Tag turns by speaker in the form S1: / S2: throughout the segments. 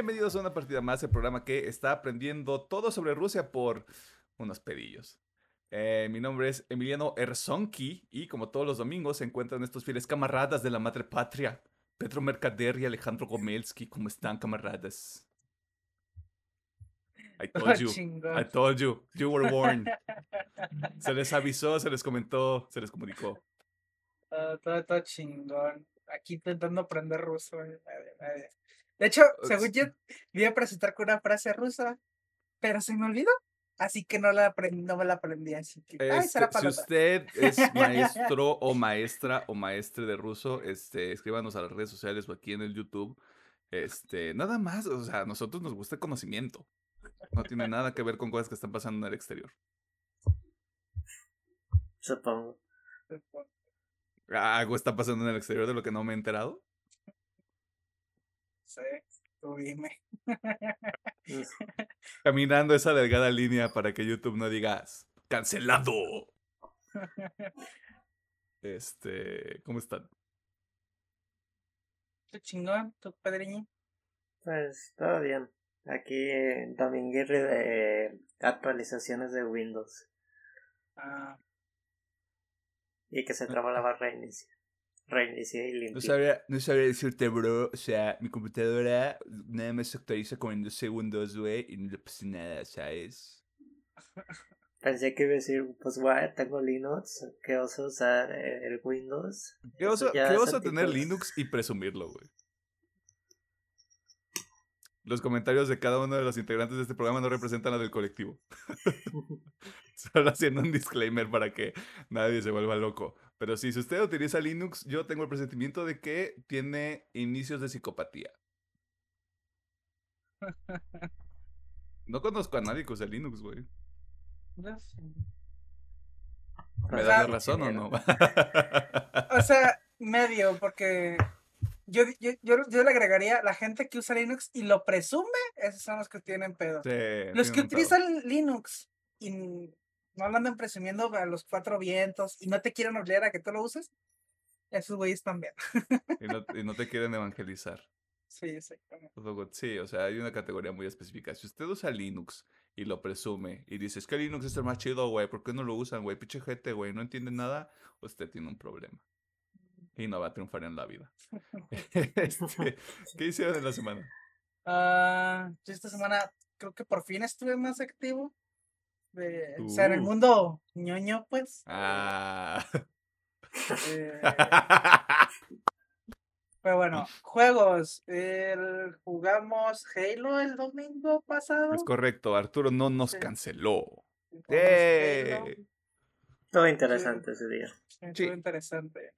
S1: bienvenidos a una partida más, el programa que está aprendiendo todo sobre Rusia por unos pedillos. Eh, mi nombre es Emiliano Erzonki y como todos los domingos se encuentran estos fieles camaradas de la madre patria, Pedro Mercader y Alejandro Gomelsky. ¿Cómo están, camaradas? I told you, I told you, you were warned. Se les avisó, se les comentó, se les comunicó.
S2: todo, todo chingón. Aquí intentando aprender ruso. Eh, de hecho, según yo, voy a presentar con una frase rusa, pero se me olvidó. Así que no, la no me la aprendí. Así que,
S1: este, si usted es maestro o maestra o maestre de ruso, este, escríbanos a las redes sociales o aquí en el YouTube. Este, nada más, o sea, a nosotros nos gusta el conocimiento. No tiene nada que ver con cosas que están pasando en el exterior.
S3: Supongo.
S1: ¿Algo está pasando en el exterior de lo que no me he enterado?
S2: Sí, tú dime.
S1: Caminando esa delgada línea para que YouTube no digas cancelado. Este, ¿cómo están?
S2: ¿Tú chingón? ¿Tu padriño?
S3: Pues todo bien. Aquí en Dominguirri de actualizaciones de Windows. Ah. Y que se traba la barra de inicio. Reinicié y.
S1: No sabría, no sabría decirte, bro. O sea, mi computadora nada más se actualiza como en dos segundos, güey, y no le pasa nada, ¿sabes?
S3: Pensé que iba a decir, pues, güey, tengo Linux, que oso usar el Windows.
S1: ¿Qué oso, ¿qué oso tener Linux y presumirlo, güey? Los comentarios de cada uno de los integrantes de este programa no representan a del colectivo. Solo haciendo un disclaimer para que nadie se vuelva loco. Pero sí, si usted utiliza Linux, yo tengo el presentimiento de que tiene inicios de psicopatía. No conozco a nadie que use Linux, güey. No sé. ¿Me da razón o no?
S2: o sea, medio, porque yo, yo, yo, le agregaría la gente que usa Linux y lo presume, esos son los que tienen pedo. los que utilizan Linux y no lo andan presumiendo a los cuatro vientos y no te quieren obligar a que tú lo uses, esos güeyes también.
S1: y, no, y no te quieren evangelizar.
S2: Sí, exactamente.
S1: Sí, o sea, hay una categoría muy específica. Si usted usa Linux y lo presume y dice, es que Linux es el más chido, güey, ¿por qué no lo usan, güey? Pinche gente, güey, no entiende nada, usted tiene un problema y no va a triunfar en la vida. Este, ¿Qué hicieron en la semana?
S2: Uh, esta semana creo que por fin estuve más activo. De, O sea, en el uh. mundo ñoño, pues. Ah. Eh, pero bueno, juegos. El, jugamos Halo el domingo pasado.
S1: Es correcto, Arturo no nos canceló.
S3: Todo interesante ese día.
S2: Sí, todo interesante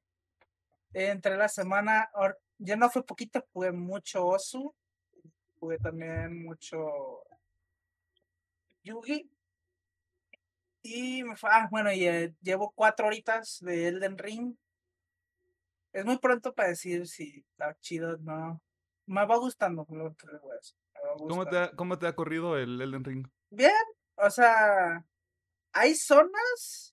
S2: entre la semana, ya no fue poquito, jugué mucho Osu, jugué también mucho Yugi. Y me fue, ah, bueno, y eh, llevo cuatro horitas de Elden Ring. Es muy pronto para decir si está chido no. Me va gustando lo que
S1: ¿Cómo te, ha, ¿Cómo te ha corrido el Elden Ring?
S2: Bien, o sea, hay zonas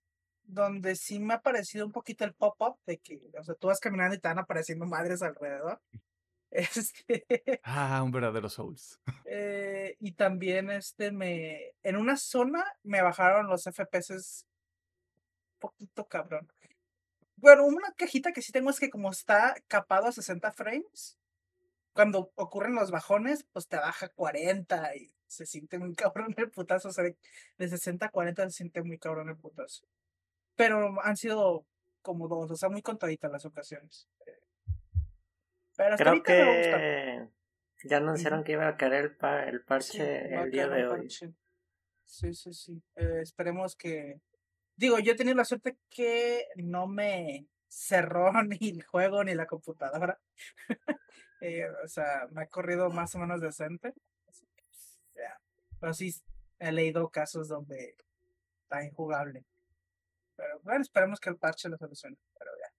S2: donde sí me ha parecido un poquito el pop-up de que, o sea, tú vas caminando y te van apareciendo madres alrededor. Este.
S1: Ah, un verdadero Souls.
S2: Eh, y también, este, me. En una zona me bajaron los FPS. Un poquito cabrón. Bueno, una quejita que sí tengo es que, como está capado a 60 frames, cuando ocurren los bajones, pues te baja 40 y se siente muy cabrón el putazo. O sea, de 60 a 40 se siente muy cabrón el putazo pero han sido como dos, o sea, muy contaditas las ocasiones.
S3: Pero hasta Creo que ya anunciaron que iba a caer el, el parche el día de hoy.
S2: Sí, sí, sí. Eh, esperemos que. Digo, yo he tenido la suerte que no me cerró ni el juego ni la computadora. Eh, o sea, me ha corrido más o menos decente. Pero sí, he leído casos donde está injugable. Pero bueno, esperemos que el parche lo solucione. Pero ya.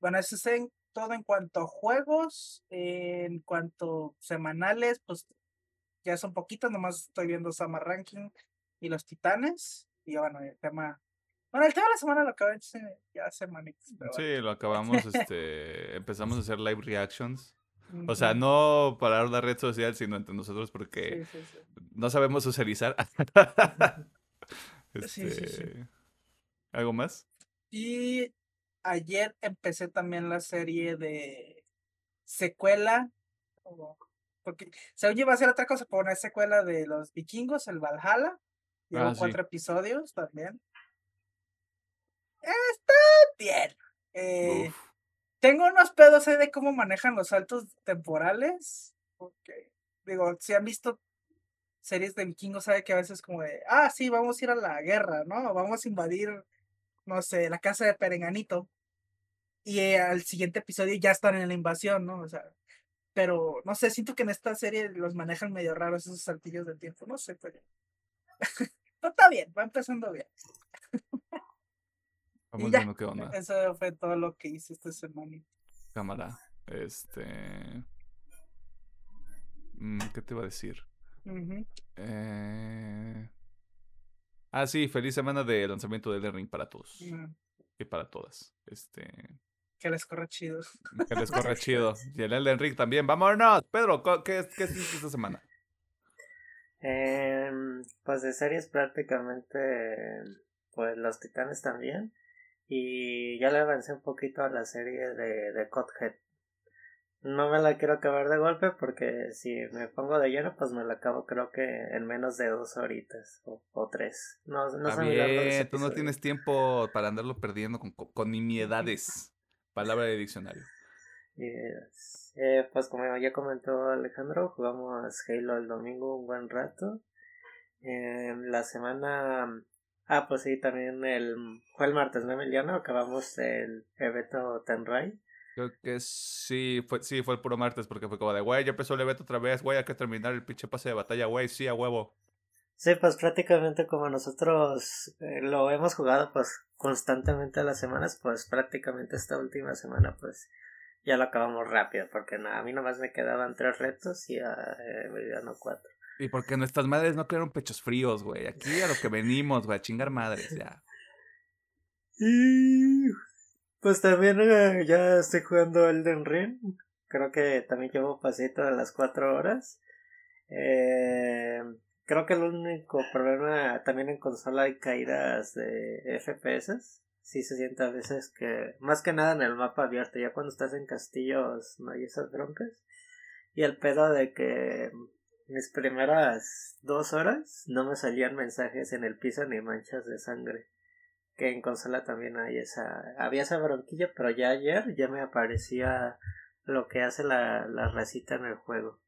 S2: Bueno, eso es en, todo en cuanto a juegos. En cuanto semanales, pues ya son poquitos. Nomás estoy viendo Summer Ranking y los Titanes. Y bueno, el tema. Bueno, el tema de la semana lo acabé ya hace manitos.
S1: Sí, lo acabamos. este Empezamos a hacer live reactions. O sea, no para una red social, sino entre nosotros porque no sabemos socializar. este... ¿Algo más?
S2: Y ayer empecé también la serie de secuela. Porque se oye va a ser otra cosa, por una secuela de los vikingos, el Valhalla. Llevo ah, cuatro episodios también. Está bien. Eh, tengo unos pedos ahí de cómo manejan los saltos temporales. Porque, digo, si han visto series de vikingos, sabe que a veces como de, ah, sí, vamos a ir a la guerra, ¿no? Vamos a invadir, no sé, la casa de Perenganito. Y eh, al siguiente episodio ya están en la invasión, ¿no? O sea, pero no sé, siento que en esta serie los manejan medio raros esos saltillos de tiempo, no sé, pero. no está bien, va empezando bien.
S1: Vamos viendo qué onda.
S2: Eso fue todo lo que hice esta semana.
S1: Cámara. Este. Mm, ¿Qué te iba a decir? eh... Ah, sí, feliz semana de lanzamiento de The Ring para todos. Y para todas. Este.
S2: Que les corra chido.
S1: Que les corra chido. Y el Elden Ring también. ¡Vámonos! Pedro, ¿qué, qué hiciste esta semana?
S3: Eh, pues de series prácticamente. Pues los titanes también. Y ya le avancé un poquito a la serie de, de Cothead. No me la quiero acabar de golpe porque si me pongo de lleno, pues me la acabo creo que en menos de dos horitas o, tres. No, no
S1: bien, tú no tienes tiempo para andarlo perdiendo con, con nimiedades. Palabra de diccionario.
S3: Eh, pues como ya comentó Alejandro, jugamos Halo el domingo un buen rato. la semana... Ah, pues sí, también el... Fue el martes, ¿no, Emiliano? Acabamos el evento Tenrai.
S1: Creo que sí, fue, sí, fue el puro martes, porque fue como de, güey, ya empezó el evento otra vez, güey, hay que terminar el pinche pase de batalla, güey, sí, a huevo.
S3: Sí, pues prácticamente como nosotros eh, lo hemos jugado pues constantemente a las semanas, pues prácticamente esta última semana pues ya lo acabamos rápido, porque nada, a mí nomás me quedaban tres retos y a eh, cuatro.
S1: Y porque nuestras madres no crearon pechos fríos, güey. Aquí a lo que venimos, güey, a chingar madres, ya.
S3: Pues también eh, ya estoy jugando Elden Ring. Creo que también llevo pasito a las cuatro horas. Eh, Creo que el único problema también en consola hay caídas de FPS. Sí se siente a veces que, más que nada en el mapa abierto, ya cuando estás en castillos no hay esas broncas. Y el pedo de que mis primeras dos horas no me salían mensajes en el piso ni manchas de sangre. Que en consola también hay esa, había esa bronquilla, pero ya ayer ya me aparecía lo que hace la, la racita en el juego.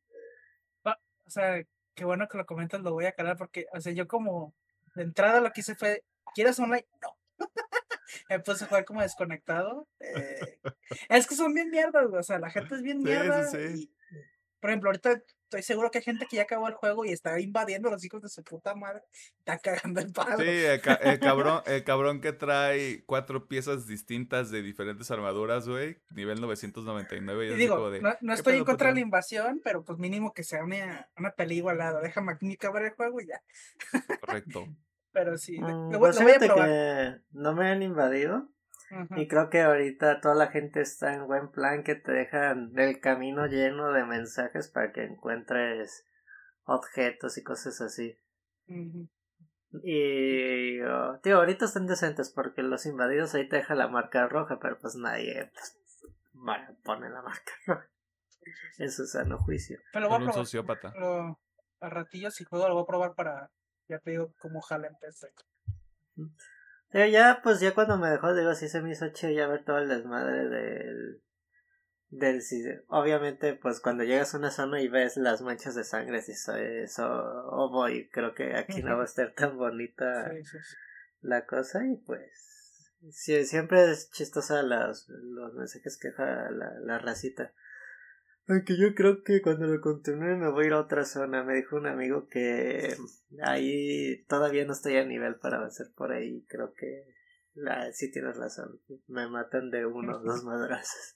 S2: O sea, qué bueno que lo comentas, lo voy a calar porque, o sea, yo como de entrada lo que hice fue, ¿quieres online? No. Me puse a jugar como desconectado. Eh, es que son bien mierdas, o sea, la gente es bien mierda. Sí, sí, por ejemplo, ahorita estoy seguro que hay gente que ya acabó el juego y está invadiendo a los hijos de su puta madre. Está cagando el palo.
S1: Sí, el, cabrón, el cabrón que trae cuatro piezas distintas de diferentes armaduras, güey. Nivel 999.
S2: Y, digo, no, estoy en contra de la invasión, pero pues mínimo que sea una, una peli igualada. Déjame aquí acabar el juego y ya.
S1: Correcto.
S2: pero sí,
S3: mm, lo, pues voy a probar. Que no me han invadido. Y creo que ahorita toda la gente está en buen plan que te dejan el camino lleno de mensajes para que encuentres objetos y cosas así. Y oh, tío, ahorita están decentes porque los invadidos ahí te deja la marca roja, pero pues nadie pues, pone la marca roja. En su sano juicio.
S2: Pero voy a probar. sociópata. a ratillos si juego lo voy a probar para ya te digo cómo jala en PC.
S3: Pero ya, pues ya cuando me dejó, digo, sí se me hizo chido ya ver todo el desmadre del. del obviamente, pues cuando llegas a una zona y ves las manchas de sangre, si eso, eso, oh boy, creo que aquí no va a estar tan bonita la cosa y pues. Sí, siempre es chistosa las, los mensajes que deja la, la racita. Aunque yo creo que cuando lo continúe me voy a ir a otra zona. Me dijo un amigo que ahí todavía no estoy a nivel para avanzar por ahí. Creo que la, sí tienes razón. Me matan de uno o dos madrazos.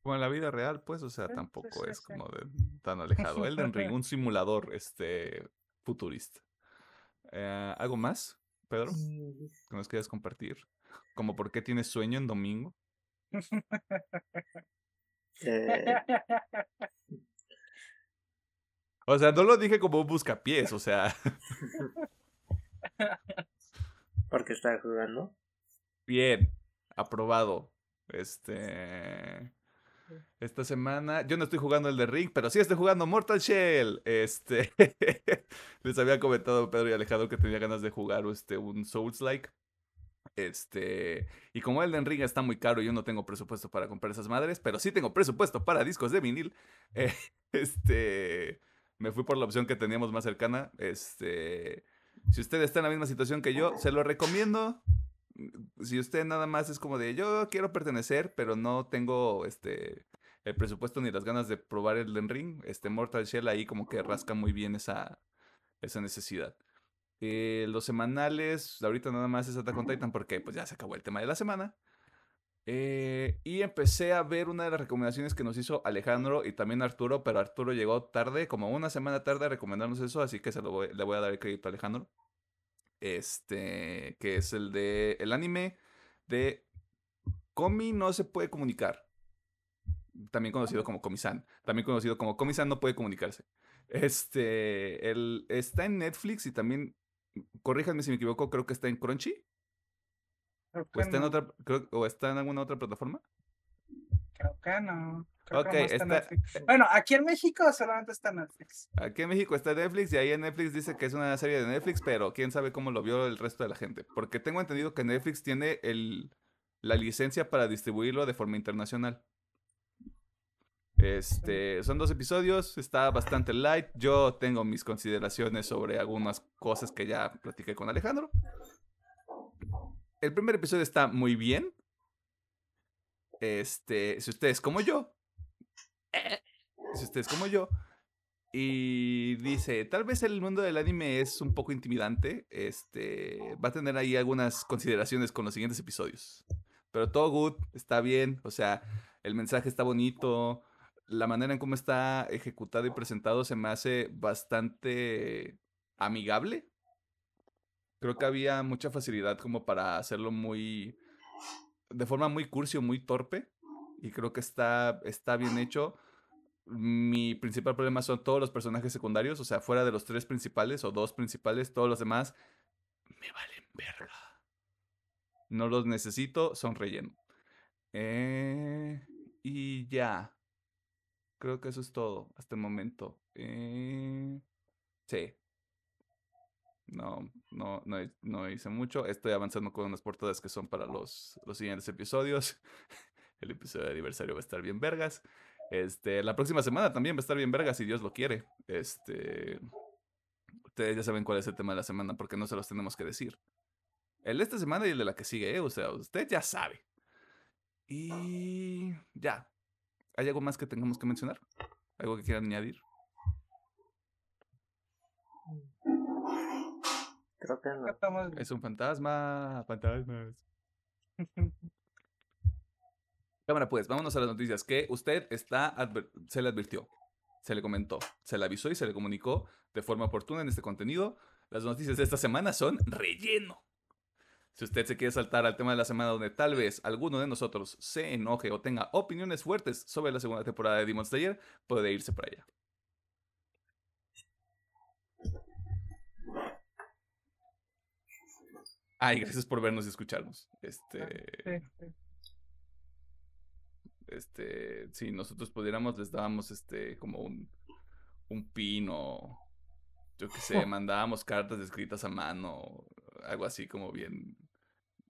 S1: Como en la vida real, pues, o sea, tampoco es como de, tan alejado. Elden Ring, un simulador este futurista. Eh, ¿Algo más, Pedro? ¿Que nos quieras compartir? ¿Como por qué tienes sueño en domingo?
S3: Eh,
S1: O sea, no lo dije como un buscapiés, o sea.
S3: porque está jugando.
S1: Bien, aprobado. Este. Esta semana, yo no estoy jugando el de Ring, pero sí estoy jugando Mortal Shell. Este. Les había comentado Pedro y Alejandro que tenía ganas de jugar este, un Souls-like. Este, y como el de Ring está muy caro, yo no tengo presupuesto para comprar esas madres, pero sí tengo presupuesto para discos de vinil. eh, este, me fui por la opción que teníamos más cercana. Este, si usted está en la misma situación que yo, se lo recomiendo. Si usted nada más es como de yo quiero pertenecer, pero no tengo este el presupuesto ni las ganas de probar el Ring, este Mortal Shell ahí como que rasca muy bien esa, esa necesidad. Eh, los semanales, ahorita nada más es Attack on Titan porque pues ya se acabó el tema de la semana. Eh, y empecé a ver una de las recomendaciones que nos hizo Alejandro y también Arturo, pero Arturo llegó tarde, como una semana tarde a recomendarnos eso, así que se lo voy- le voy a dar el crédito a Alejandro. Este, que es el de el anime de Komi no se puede comunicar. También conocido como Komi-san. También conocido como Komi-san no puede comunicarse. Este, el, está en Netflix y también, corríjanme si me equivoco, creo que está en Crunchy.
S2: Creo
S1: ¿O
S2: que
S1: está en otra, creo- o está en alguna otra plataforma?
S2: creo que no. Creo que
S1: Ok,
S2: no está
S1: está-
S2: Netflix. Bueno, aquí en México solamente está Netflix.
S1: Aquí en México está Netflix y ahí en Netflix dice que es una serie de Netflix, pero quién sabe cómo lo vio el resto de la gente. Porque tengo entendido que Netflix tiene el, la licencia para distribuirlo de forma internacional. Este, son dos episodios, está bastante light. Yo tengo mis consideraciones sobre algunas cosas que ya platiqué con Alejandro. El primer episodio está muy bien. Este, si ustedes como yo, si ustedes como yo, y dice, tal vez el mundo del anime es un poco intimidante. Este va a tener ahí algunas consideraciones con los siguientes episodios. Pero todo good, está bien. O sea, el mensaje está bonito. La manera en cómo está ejecutado y presentado se me hace bastante amigable. Creo que había mucha facilidad como para hacerlo muy. de forma muy cursi o muy torpe. Y creo que está, está bien hecho mi principal problema son todos los personajes secundarios, o sea, fuera de los tres principales o dos principales, todos los demás me valen verga. No los necesito, son relleno. Eh, y ya. Creo que eso es todo hasta el momento. Eh, sí. No, no, no, no hice mucho. Estoy avanzando con unas portadas que son para los, los siguientes episodios. El episodio de aniversario va a estar bien vergas. Este, la próxima semana también va a estar bien verga si Dios lo quiere. Este, ustedes ya saben cuál es el tema de la semana porque no se los tenemos que decir. El de esta semana y el de la que sigue, ¿eh? o sea, usted ya sabe. Y ya. ¿Hay algo más que tengamos que mencionar? ¿Algo que quieran añadir?
S3: Creo que no.
S2: Estamos-
S1: Es un fantasma, fantasmas. Cámara, pues, vámonos a las noticias. Que usted está adver- se le advirtió, se le comentó, se le avisó y se le comunicó de forma oportuna en este contenido. Las noticias de esta semana son relleno. Si usted se quiere saltar al tema de la semana donde tal vez alguno de nosotros se enoje o tenga opiniones fuertes sobre la segunda temporada de Demon Slayer, puede irse para allá. Ay, gracias por vernos y escucharnos. Este. Este, si nosotros pudiéramos, les dábamos este, como un, un pin o, yo qué sé, mandábamos cartas escritas a mano, algo así como bien,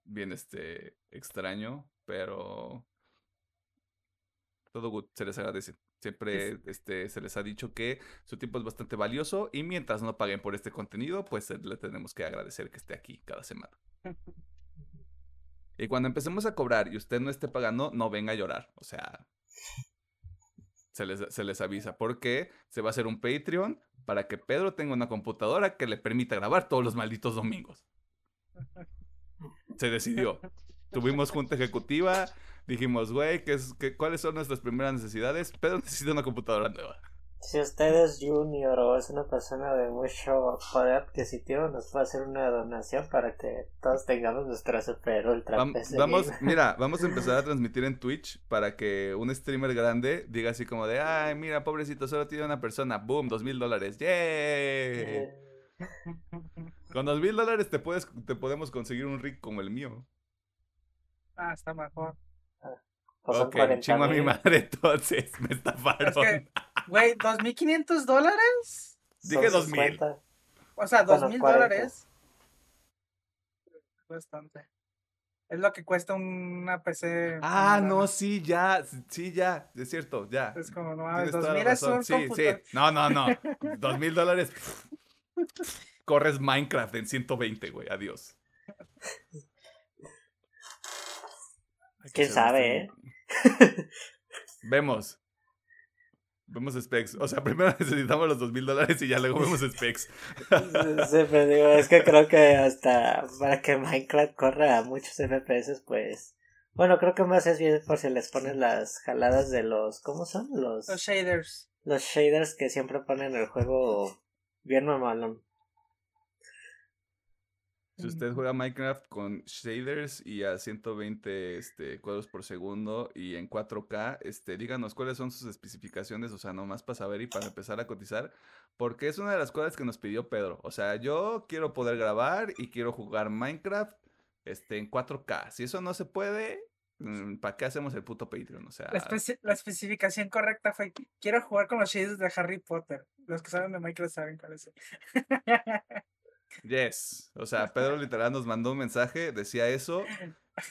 S1: bien, este, extraño, pero todo good, se les agradece. Siempre este, se les ha dicho que su tiempo es bastante valioso y mientras no paguen por este contenido, pues le tenemos que agradecer que esté aquí cada semana. Y cuando empecemos a cobrar y usted no esté pagando, no venga a llorar. O sea, se les, se les avisa. Porque se va a hacer un Patreon para que Pedro tenga una computadora que le permita grabar todos los malditos domingos. Se decidió. Tuvimos junta ejecutiva. Dijimos, güey, ¿qué es, qué, ¿cuáles son nuestras primeras necesidades? Pedro necesita una computadora nueva.
S3: Si usted es junior o es una persona de mucho poder adquisitivo, nos puede hacer una donación para que todos tengamos nuestro super ultra
S1: Vamos, mira, vamos a empezar a transmitir en Twitch para que un streamer grande diga así como de, ay, mira, pobrecito, solo tiene una persona, boom, dos mil dólares, ¡yay! Con dos mil dólares te, puedes, te podemos conseguir un rig como el mío.
S2: Ah, está mejor.
S1: Pues ok, chingo a mi madre entonces, me estafaron. Es
S2: güey, ¿2.500 dólares?
S1: Dije 2.000.
S2: O sea, $2,000 dólares. Bastante. Es lo que cuesta una PC.
S1: Ah, no, sí, ya, sí, ya, es cierto, ya.
S2: Es como, no mames, 2000 es un sí, Sí,
S1: no, no, no, dos mil dólares, corres Minecraft en 120, güey, adiós.
S3: ¿Quién sabe, eh?
S1: Vemos. Vemos specs. O sea, primero necesitamos los dos mil dólares y ya luego vemos specs.
S3: Sí, pero digo, es que creo que hasta para que Minecraft corra a muchos FPS, pues. Bueno, creo que más es bien por si les ponen las jaladas de los. ¿Cómo son? Los.
S2: Los shaders.
S3: Los shaders que siempre ponen el juego bien normalón.
S1: Si usted juega Minecraft con shaders y a 120 este, cuadros por segundo y en 4K, este, díganos cuáles son sus especificaciones, o sea, nomás para saber y para empezar a cotizar, porque es una de las cosas que nos pidió Pedro. O sea, yo quiero poder grabar y quiero jugar Minecraft este, en 4K. Si eso no se puede, mm, ¿para qué hacemos el puto Patreon? O sea,
S2: la, especificación correcta fue: quiero jugar con los shaders de Harry Potter. Los que saben de Minecraft saben cuál es.
S1: Yes. O sea, Pedro literal nos mandó un mensaje, decía eso.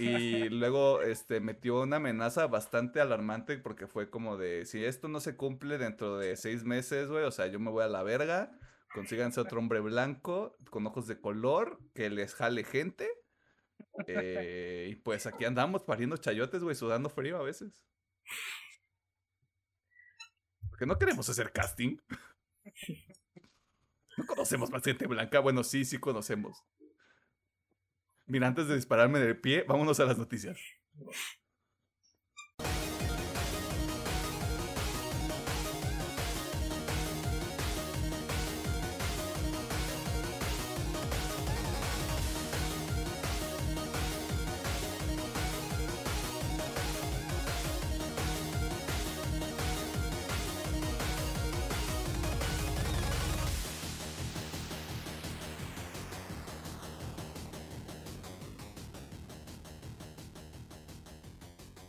S1: Y luego este, metió una amenaza bastante alarmante porque fue como de, si esto no se cumple dentro de seis meses, güey, o sea, yo me voy a la verga, consíganse otro hombre blanco con ojos de color que les jale gente. Eh, y pues aquí andamos pariendo chayotes, güey, sudando frío a veces. Porque no queremos hacer casting. No conocemos más gente blanca. Bueno, sí, sí conocemos. Mira, antes de dispararme del pie, vámonos a las noticias.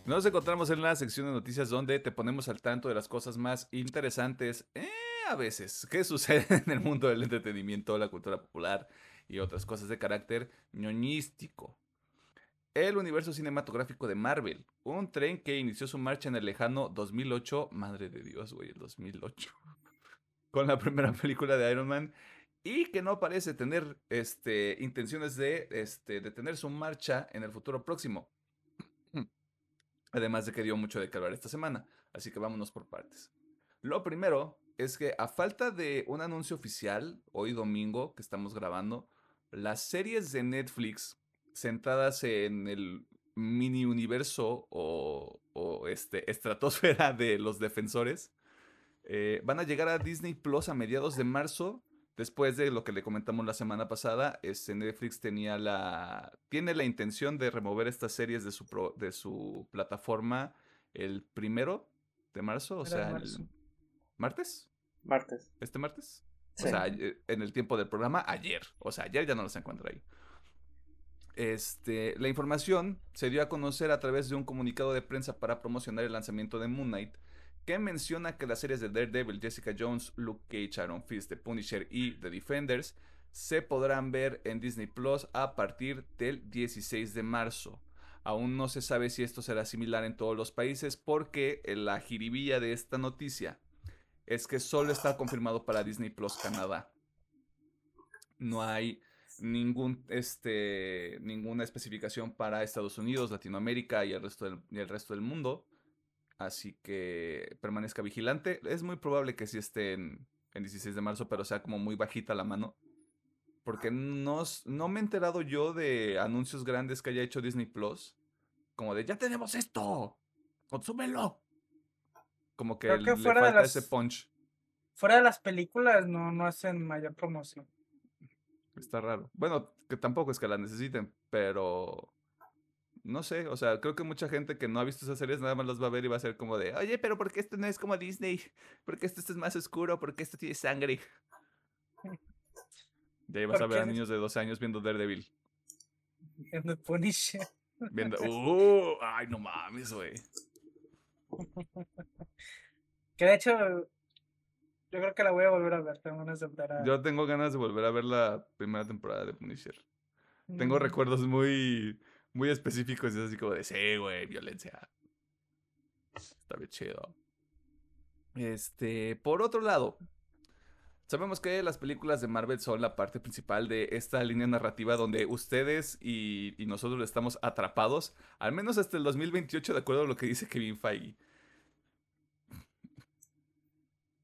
S1: Nos encontramos en la sección de noticias donde te ponemos al tanto de las cosas más interesantes, eh, a veces, que suceden en el mundo del entretenimiento, la cultura popular y otras cosas de carácter ñoñístico. El universo cinematográfico de Marvel, un tren que inició su marcha en el lejano 2008, madre de Dios, güey, el 2008, con la primera película de Iron Man y que no parece tener este, intenciones de este, detener su marcha en el futuro próximo. Además de que dio mucho de hablar esta semana, así que vámonos por partes. Lo primero es que a falta de un anuncio oficial, hoy domingo que estamos grabando, las series de Netflix centradas en el mini universo o, este, estratosfera de los defensores eh, van a llegar a Disney Plus a mediados de marzo Después de lo que le comentamos la semana pasada, este Netflix tenía la, tiene la intención de remover estas series de su, de su plataforma el primero de marzo, o sea, el martes.
S3: Martes.
S1: ¿Este martes? O sea, en el tiempo del programa, ayer. O sea, ayer ya no los encuentra ahí. Este, la información se dio a conocer a través de un comunicado de prensa para promocionar el lanzamiento de Moon Knight, que menciona que las series de Daredevil, Jessica Jones, Luke Cage, Iron Fist, The Punisher y The Defenders se podrán ver en Disney Plus a partir del 16 de marzo. Aún no se sabe si esto será similar en todos los países porque la jiribilla de esta noticia es que solo está confirmado para Disney Plus Canadá. No hay ningún, este, ninguna especificación para Estados Unidos, Latinoamérica y el resto del, y el resto del mundo. Así que permanezca vigilante. Es muy probable que sí esté en, 16 de marzo, pero sea como muy bajita la mano. Porque no, no me he enterado yo de anuncios grandes que haya hecho Disney Plus. Como de, ya tenemos esto. Consúmelo. Como que le falta ese punch.
S2: fuera de las películas no, no hacen mayor promoción.
S1: Está raro. Bueno, que tampoco es que la necesiten, pero no sé, o sea, creo que mucha gente que no ha visto esas series nada más las va a ver y va a ser como de, oye, pero ¿por qué esto no es como Disney? ¿Por qué esto, es más oscuro? ¿Por qué esto tiene sangre? Y ahí vas a ver a niños de 12 años viendo Daredevil.
S2: Viendo Punisher.
S1: Viendo, uh, ay, no mames, güey.
S2: Que de hecho, yo creo que la voy a volver a ver. Tengo ganas de volver a...
S1: Yo tengo ganas de volver a ver la primera temporada de Punisher. Tengo mm. recuerdos muy muy específicos y es así como de, sí, güey, violencia. Está bien chido. Este, por otro lado, sabemos que las películas de Marvel son la parte principal de esta línea narrativa donde ustedes y, nosotros estamos atrapados, al menos hasta el 2028, de acuerdo a lo que dice Kevin Feige.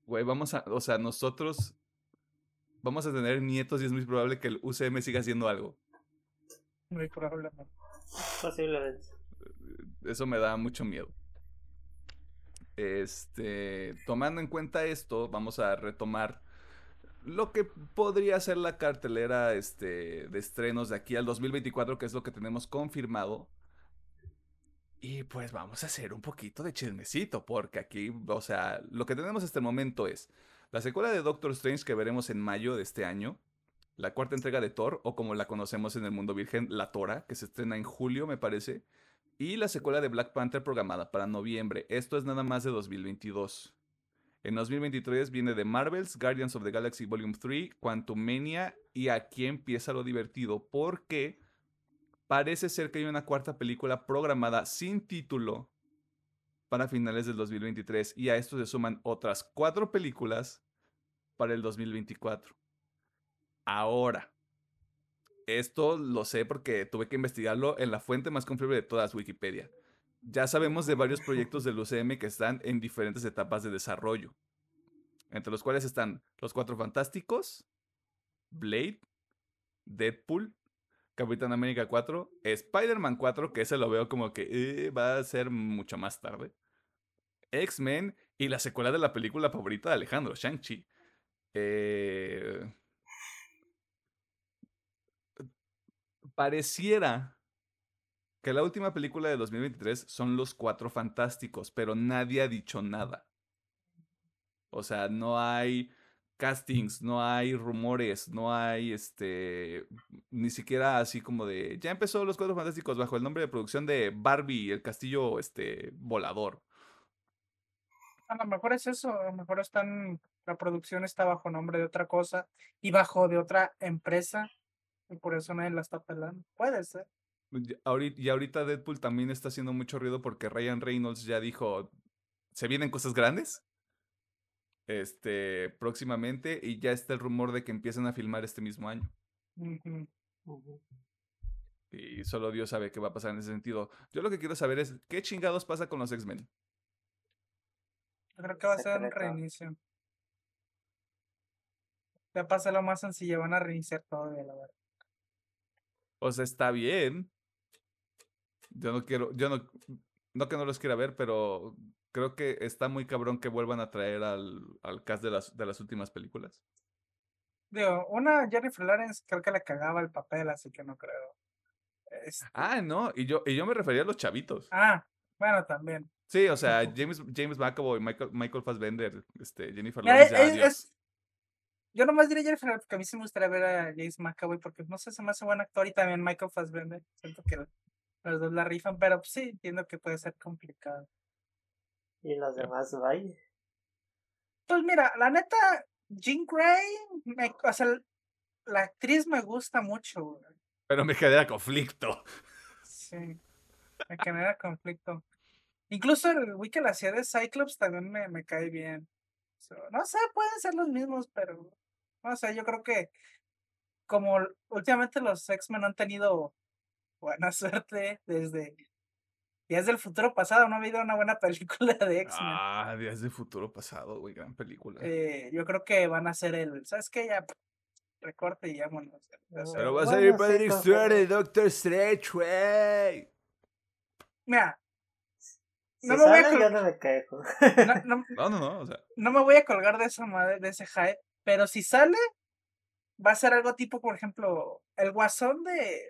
S1: Güey, vamos a, o sea, nosotros vamos a tener nietos y es muy probable que el UCM siga haciendo algo.
S2: Muy probablemente.
S3: Posiblemente.
S1: Eso me da mucho miedo. Este, tomando en cuenta esto, vamos a retomar lo que podría ser la cartelera este, de estrenos de aquí al 2024, que es lo que tenemos confirmado. Y pues vamos a hacer un poquito de chismecito, porque aquí, o sea, lo que tenemos hasta el momento es la secuela de Doctor Strange que veremos en mayo de este año, la cuarta entrega de Thor, o como la conocemos en el mundo virgen, La Tora, que se estrena en julio, me parece, y la secuela de Black Panther programada para noviembre. Esto es nada más de 2022. En 2023 viene de Marvel's Guardians of the Galaxy Volume 3, Quantumania, y aquí empieza lo divertido, porque parece ser que hay una cuarta película programada sin título para finales del 2023, y a esto se suman otras cuatro películas para el 2024. Ahora, esto lo sé porque tuve que investigarlo en la fuente más confiable de todas, Wikipedia. Ya sabemos de varios proyectos del UCM que están en diferentes etapas de desarrollo, entre los cuales están Los Cuatro Fantásticos, Blade, Deadpool, Capitán América 4, Spider-Man 4, que ese lo veo como que eh, va a ser mucho más tarde, X-Men y la secuela de la película favorita de Alejandro, Shang-Chi. Eh, pareciera que la última película de 2023 son Los Cuatro Fantásticos, pero nadie ha dicho nada. O sea, no hay castings, no hay rumores, no hay este, ni siquiera así como de, ya empezó Los Cuatro Fantásticos bajo el nombre de producción de Barbie, el castillo este volador.
S2: A lo mejor es eso, a lo mejor están, la producción está bajo nombre de otra cosa y bajo de otra empresa y por eso nadie la está pelando. Puede ser.
S1: Y ahorita Deadpool también está haciendo mucho ruido porque Ryan Reynolds ya dijo, se vienen cosas grandes este próximamente y ya está el rumor de que empiezan a filmar este mismo año. Y solo Dios sabe qué va a pasar en ese sentido. Yo lo que quiero saber es qué chingados pasa con los X-Men.
S2: Creo que va a ser un reinicio. Ya pasa lo más sencillo, van a reiniciar todo de la verdad.
S1: O sea, está bien. Yo no quiero, yo no, no que no los quiera ver, pero creo que está muy cabrón que vuelvan a traer al, al cast de las, de las últimas películas.
S2: Digo, una Jennifer Lawrence creo que le cagaba el papel, así que no creo.
S1: Este ah, no, y yo, y yo me refería a los chavitos.
S2: Ah, bueno, también.
S1: Sí, o sea, James, James McAvoy, Michael, Michael Fassbender, este, Jennifer Lawrence.
S2: Yo nomás diré Jennifer porque a mí sí me gustaría ver a James McAvoy porque no sé, se me hace buen actor y también Michael Fassbender. Siento que los dos la rifan, pero pues, sí, entiendo que puede ser complicado.
S3: ¿Y los demás bye?
S2: Pues mira, la neta, Jean Grey, o sea, la actriz me gusta mucho.
S1: Pero me genera conflicto.
S2: Sí, me genera conflicto. Incluso el wiki que la hacía de Cyclops también me, me cae bien. no sé, pueden ser los mismos, pero o sea, yo creo que como últimamente los X-Men han tenido buena suerte desde Días del futuro pasado, no ha habido una buena película de X-Men.
S1: Ah, Días del futuro pasado, güey, gran película.
S2: Eh, yo creo que van a ser el, ¿sabes qué? Ya recorte y ya, bueno.
S1: Pero va a salir Patrick Stewart de Doctor Strange, güey.
S2: Mira, no me voy a
S3: yo no.
S1: No, no, no, o sea.
S2: No me voy a colgar de esa madre, de ese hype, pero si sale, va a ser algo tipo, por ejemplo, el guasón de,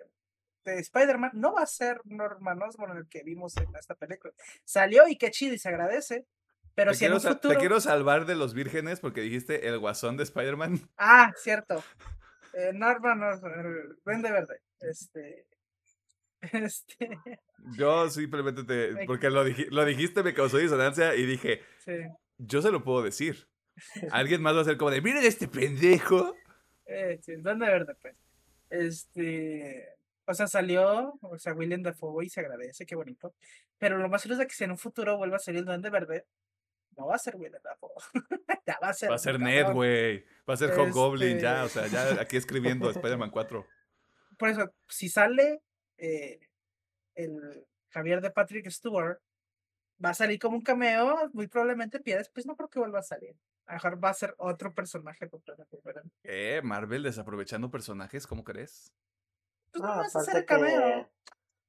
S2: de Spider-Man no va a ser Norman Osborn el que vimos en esta película. Salió y qué chido y se agradece. Pero
S1: te
S2: si quiero,
S1: en un futuro... Te quiero salvar de los vírgenes porque dijiste el guasón de Spider-Man.
S2: Ah, cierto. Eh, Norman Osborn, vende verde. Este. Este.
S1: Yo simplemente te. Porque lo, lo dijiste, me causó disonancia y dije. Sí. Yo se lo puedo decir. Alguien más va a ser como de, miren este pendejo.
S2: Eh, sí, Verde, pues. Este. O sea, salió, o sea, William Dafoe y se agradece, qué bonito. Pero lo más seguro es que si en un futuro vuelva a salir el Duende Verde, no va a ser William Dafoe. ya va a ser.
S1: Va a ser Ned, güey. Va a ser Hobgoblin, ya. O sea, ya aquí escribiendo Spider-Man 4.
S2: Por eso, si sale eh, el Javier de Patrick Stewart, va a salir como un cameo, muy probablemente Piedras, pues no creo que vuelva a salir. A lo mejor va a ser otro personaje completamente diferente.
S1: Eh, Marvel desaprovechando personajes, ¿cómo crees?
S3: Pues no, vas a hacer cameo.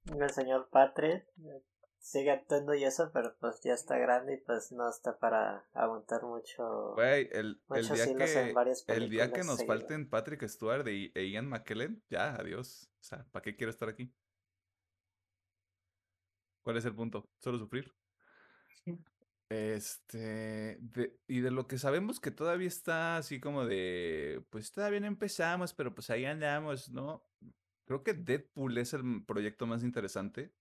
S3: El señor Patrick eh, sigue actuando y eso, pero pues ya está grande y pues no está para aguantar mucho.
S1: Güey, el, el, día que, el día que nos falten Patrick Stewart e, Ian McKellen, ya, adiós. O sea, ¿para qué quiero estar aquí? ¿Cuál es el punto? ¿Solo sufrir? Este, y de lo que sabemos que todavía está así como de, pues todavía no empezamos, pero pues ahí andamos, ¿no? Creo que Deadpool es el proyecto más interesante.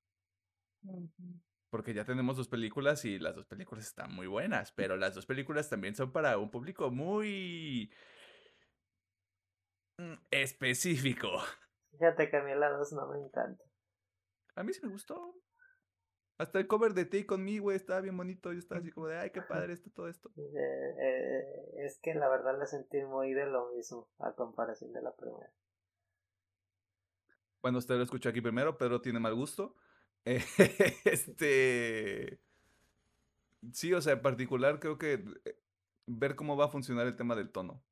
S1: Porque ya tenemos dos películas y las dos películas están muy buenas, pero las dos películas también son para un público muy mm, específico.
S3: Fíjate que a mí la dos no me encanta.
S1: A mí sí me gustó. Hasta el cover de Take On Me, güey, estaba bien bonito. Yo estaba así como de, ay, qué padre está todo esto.
S3: Eh, eh, es que la verdad le sentí muy de lo mismo a comparación de la primera.
S1: Bueno, usted lo escuchó aquí primero, Pedro tiene mal gusto. este. Sí, o sea, en particular creo que eh, ver cómo va a funcionar el tema del tono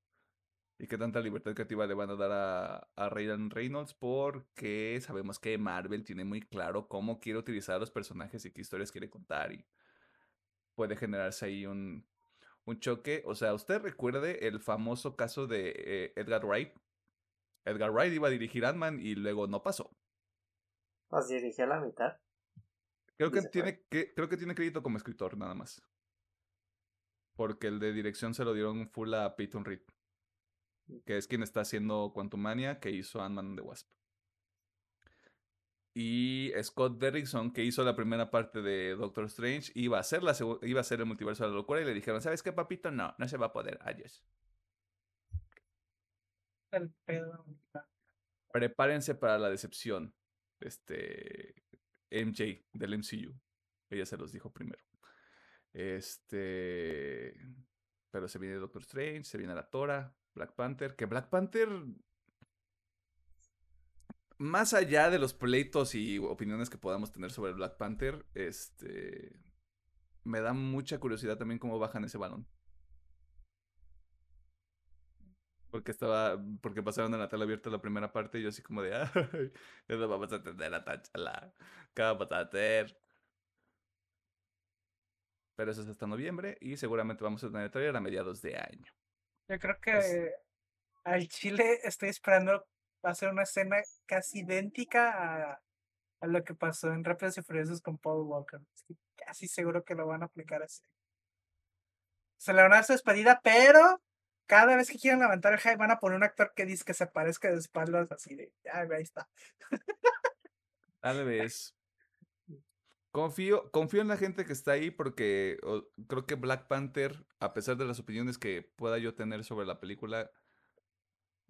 S1: y qué tanta libertad creativa le van a dar a, a Ryan Reynolds porque sabemos que Marvel tiene muy claro cómo quiere utilizar a los personajes y qué historias quiere contar y puede generarse ahí un, un choque. O sea, usted recuerde el famoso caso de eh, Edgar Wright. Edgar Wright iba a dirigir Ant-Man y luego no pasó.
S3: Pues dirigió la mitad.
S1: Creo que, tiene, que, creo que tiene crédito como escritor, nada más. Porque el de dirección se lo dieron full a Peyton Reed que es quien está haciendo Quantumania, que hizo Ant-Man the Wasp. Y Scott Derrickson, que hizo la primera parte de Doctor Strange, iba a ser, la iba a ser el multiverso de la locura y le dijeron, ¿sabes qué, papito? No, no se va a poder. Adiós. Prepárense para la decepción. Este MJ del MCU. Ella se los dijo primero. Este. Pero se viene Doctor Strange, se viene la Tora, Black Panther, que Black Panther, más allá de los pleitos y opiniones que podamos tener sobre Black Panther, este, me da mucha curiosidad también cómo bajan ese balón. Porque estaba, porque pasaron en la tela abierta la primera parte y yo así como de, ay, vamos a entender a Tachala, ¿qué vamos a hacer? Pero eso es hasta noviembre y seguramente vamos a tener trailer a mediados de año.
S2: Yo creo que al Chile estoy esperando hacer una escena casi idéntica a, a lo que pasó en Rápidos y Furiosos con Paul Walker. Estoy casi seguro que lo van a aplicar así. Se le van a dar su despedida, pero cada vez que quieran levantar el hype van a poner un actor que dice que se parezca de espaldas así de, ay, ahí está.
S1: Tal vez. Confío, confío en la gente que está ahí porque creo que Black Panther, a pesar de las opiniones que pueda yo tener sobre la película,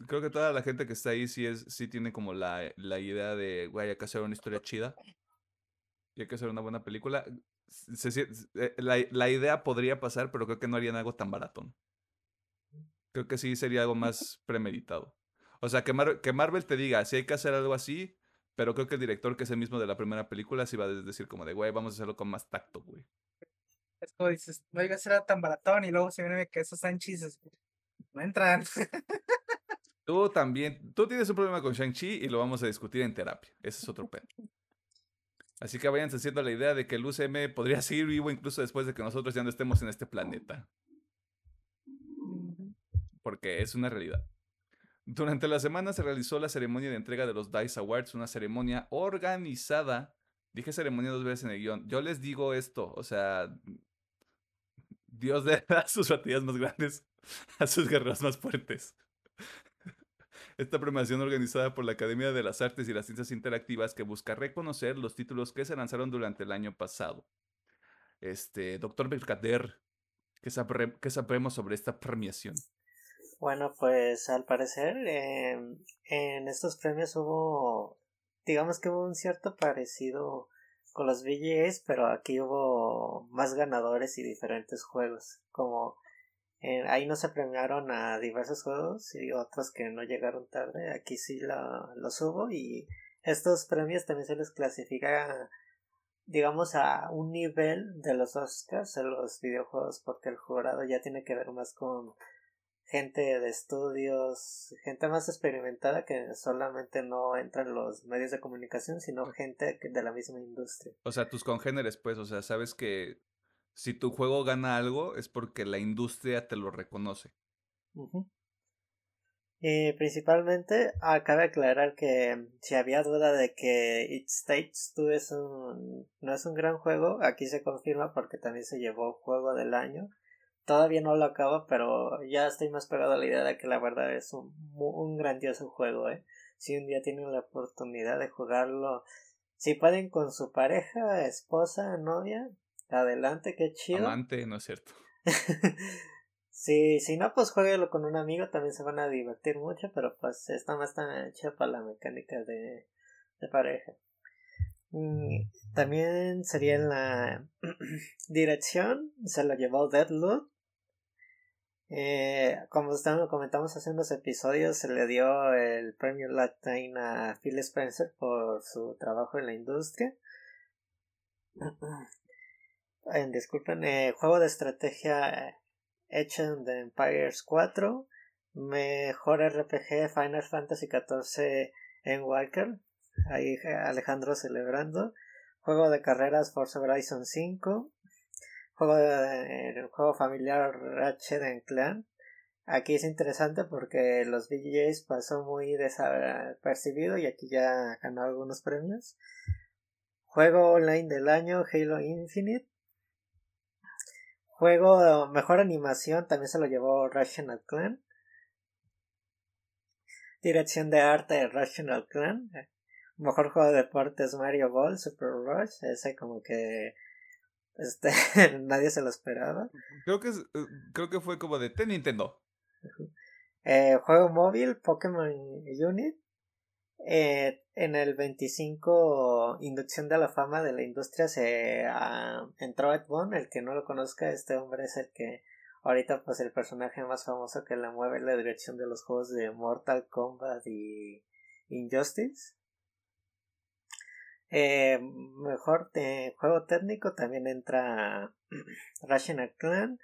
S1: creo que toda la gente que está ahí sí, es, sí tiene como la, la idea de, güey, hay que hacer una historia chida y hay que hacer una buena película. Eh, la, la, idea podría pasar, pero creo que no harían algo tan baratón. Creo que sí sería algo más premeditado. O sea, que, que Marvel te diga, si hay que hacer algo así, pero creo que el director, que es el mismo de la primera película, sí va a decir como de, güey, vamos a hacerlo con más tacto, güey.
S2: Es como dices, no iba a ser tan baratón y luego se viene que esos Sanchis no entran.
S1: Tú también, tú tienes un problema con Shang-Chi y lo vamos a discutir en terapia. Ese es otro pedo. Así que vayan haciendo la idea de que el UCM podría seguir vivo incluso después de que nosotros ya no estemos en este planeta. Porque es una realidad. Durante la semana se realizó la ceremonia de entrega de los DICE Awards, una ceremonia organizada. Dije ceremonia dos veces en el guion. Yo les digo esto, o sea, Dios le da sus batallas más grandes a sus guerreros más fuertes. Esta premiación organizada por la Academia de las Artes y las Ciencias Interactivas que busca reconocer los títulos que se lanzaron durante el año pasado. Este, doctor Mercader, ¿qué, ¿qué sabemos sobre esta premiación?
S3: Bueno, pues al parecer em, en estos premios hubo, digamos que hubo un cierto parecido con los VGAs, pero aquí hubo más ganadores y diferentes juegos. Como ahí no se premiaron a diversos juegos y otros que no llegaron tarde. Aquí sí los hubo y estos premios también se les clasifica digamos a un nivel de los Oscars en los videojuegos porque el jurado ya tiene que ver más con gente de estudios, gente más experimentada que solamente no entra en los medios de comunicación, sino gente de la misma industria.
S1: O sea, tus congéneres, pues, o sea, sabes que si tu juego gana algo es porque la industria te lo reconoce.
S3: Y principalmente, acabe aclarar que si había duda de que It States 2 es un, no es un gran juego, aquí se confirma porque también se llevó juego del año Todavía no lo acabo, pero ya estoy más pegado a la idea de que la verdad es un, un grandioso juego, ¿eh? Si un día tienen la oportunidad de jugarlo, si pueden con su pareja, esposa, novia, adelante, qué chido.
S1: Amante, no es cierto.
S3: si, si no, pues jueguelo con un amigo, también se van a divertir mucho, pero pues está más tan hecha para la mecánica de, de pareja. Mm, también sería en la dirección, se lo llevó Deadloop. Eh, como comentamos hace unos episodios, se le dio el premio Latin a Phil Spencer por su trabajo en la industria. disculpen, eh, juego de estrategia en The Empires 4, mejor RPG Final Fantasy XIV en Walker, ahí Alejandro celebrando, juego de carreras Forza Horizon 5, juego de, el juego familiar Ratchet Clan. Aquí es interesante porque los VGAs pasó muy desapercibido y aquí ya ganó algunos premios. Juego online del año Halo Infinite. Juego mejor animación también se lo llevó Rational Clan. Dirección de arte Rational Clan. Mejor juego de deportes Mario Ball Super Rush. Ese como que este, nadie se lo esperaba.
S1: Creo que, eh, creo que fue como de T Nintendo.
S3: Eh, juego móvil, Pokémon Unit. Eh, en el 25 Inducción de la Fama de la Industria se uh, entró Ed Boon, el que no lo conozca, este hombre es el que ahorita pues el personaje más famoso que le mueve la dirección de los juegos de Mortal Kombat y Injustice. Eh, mejor juego técnico también entra Rational Clan.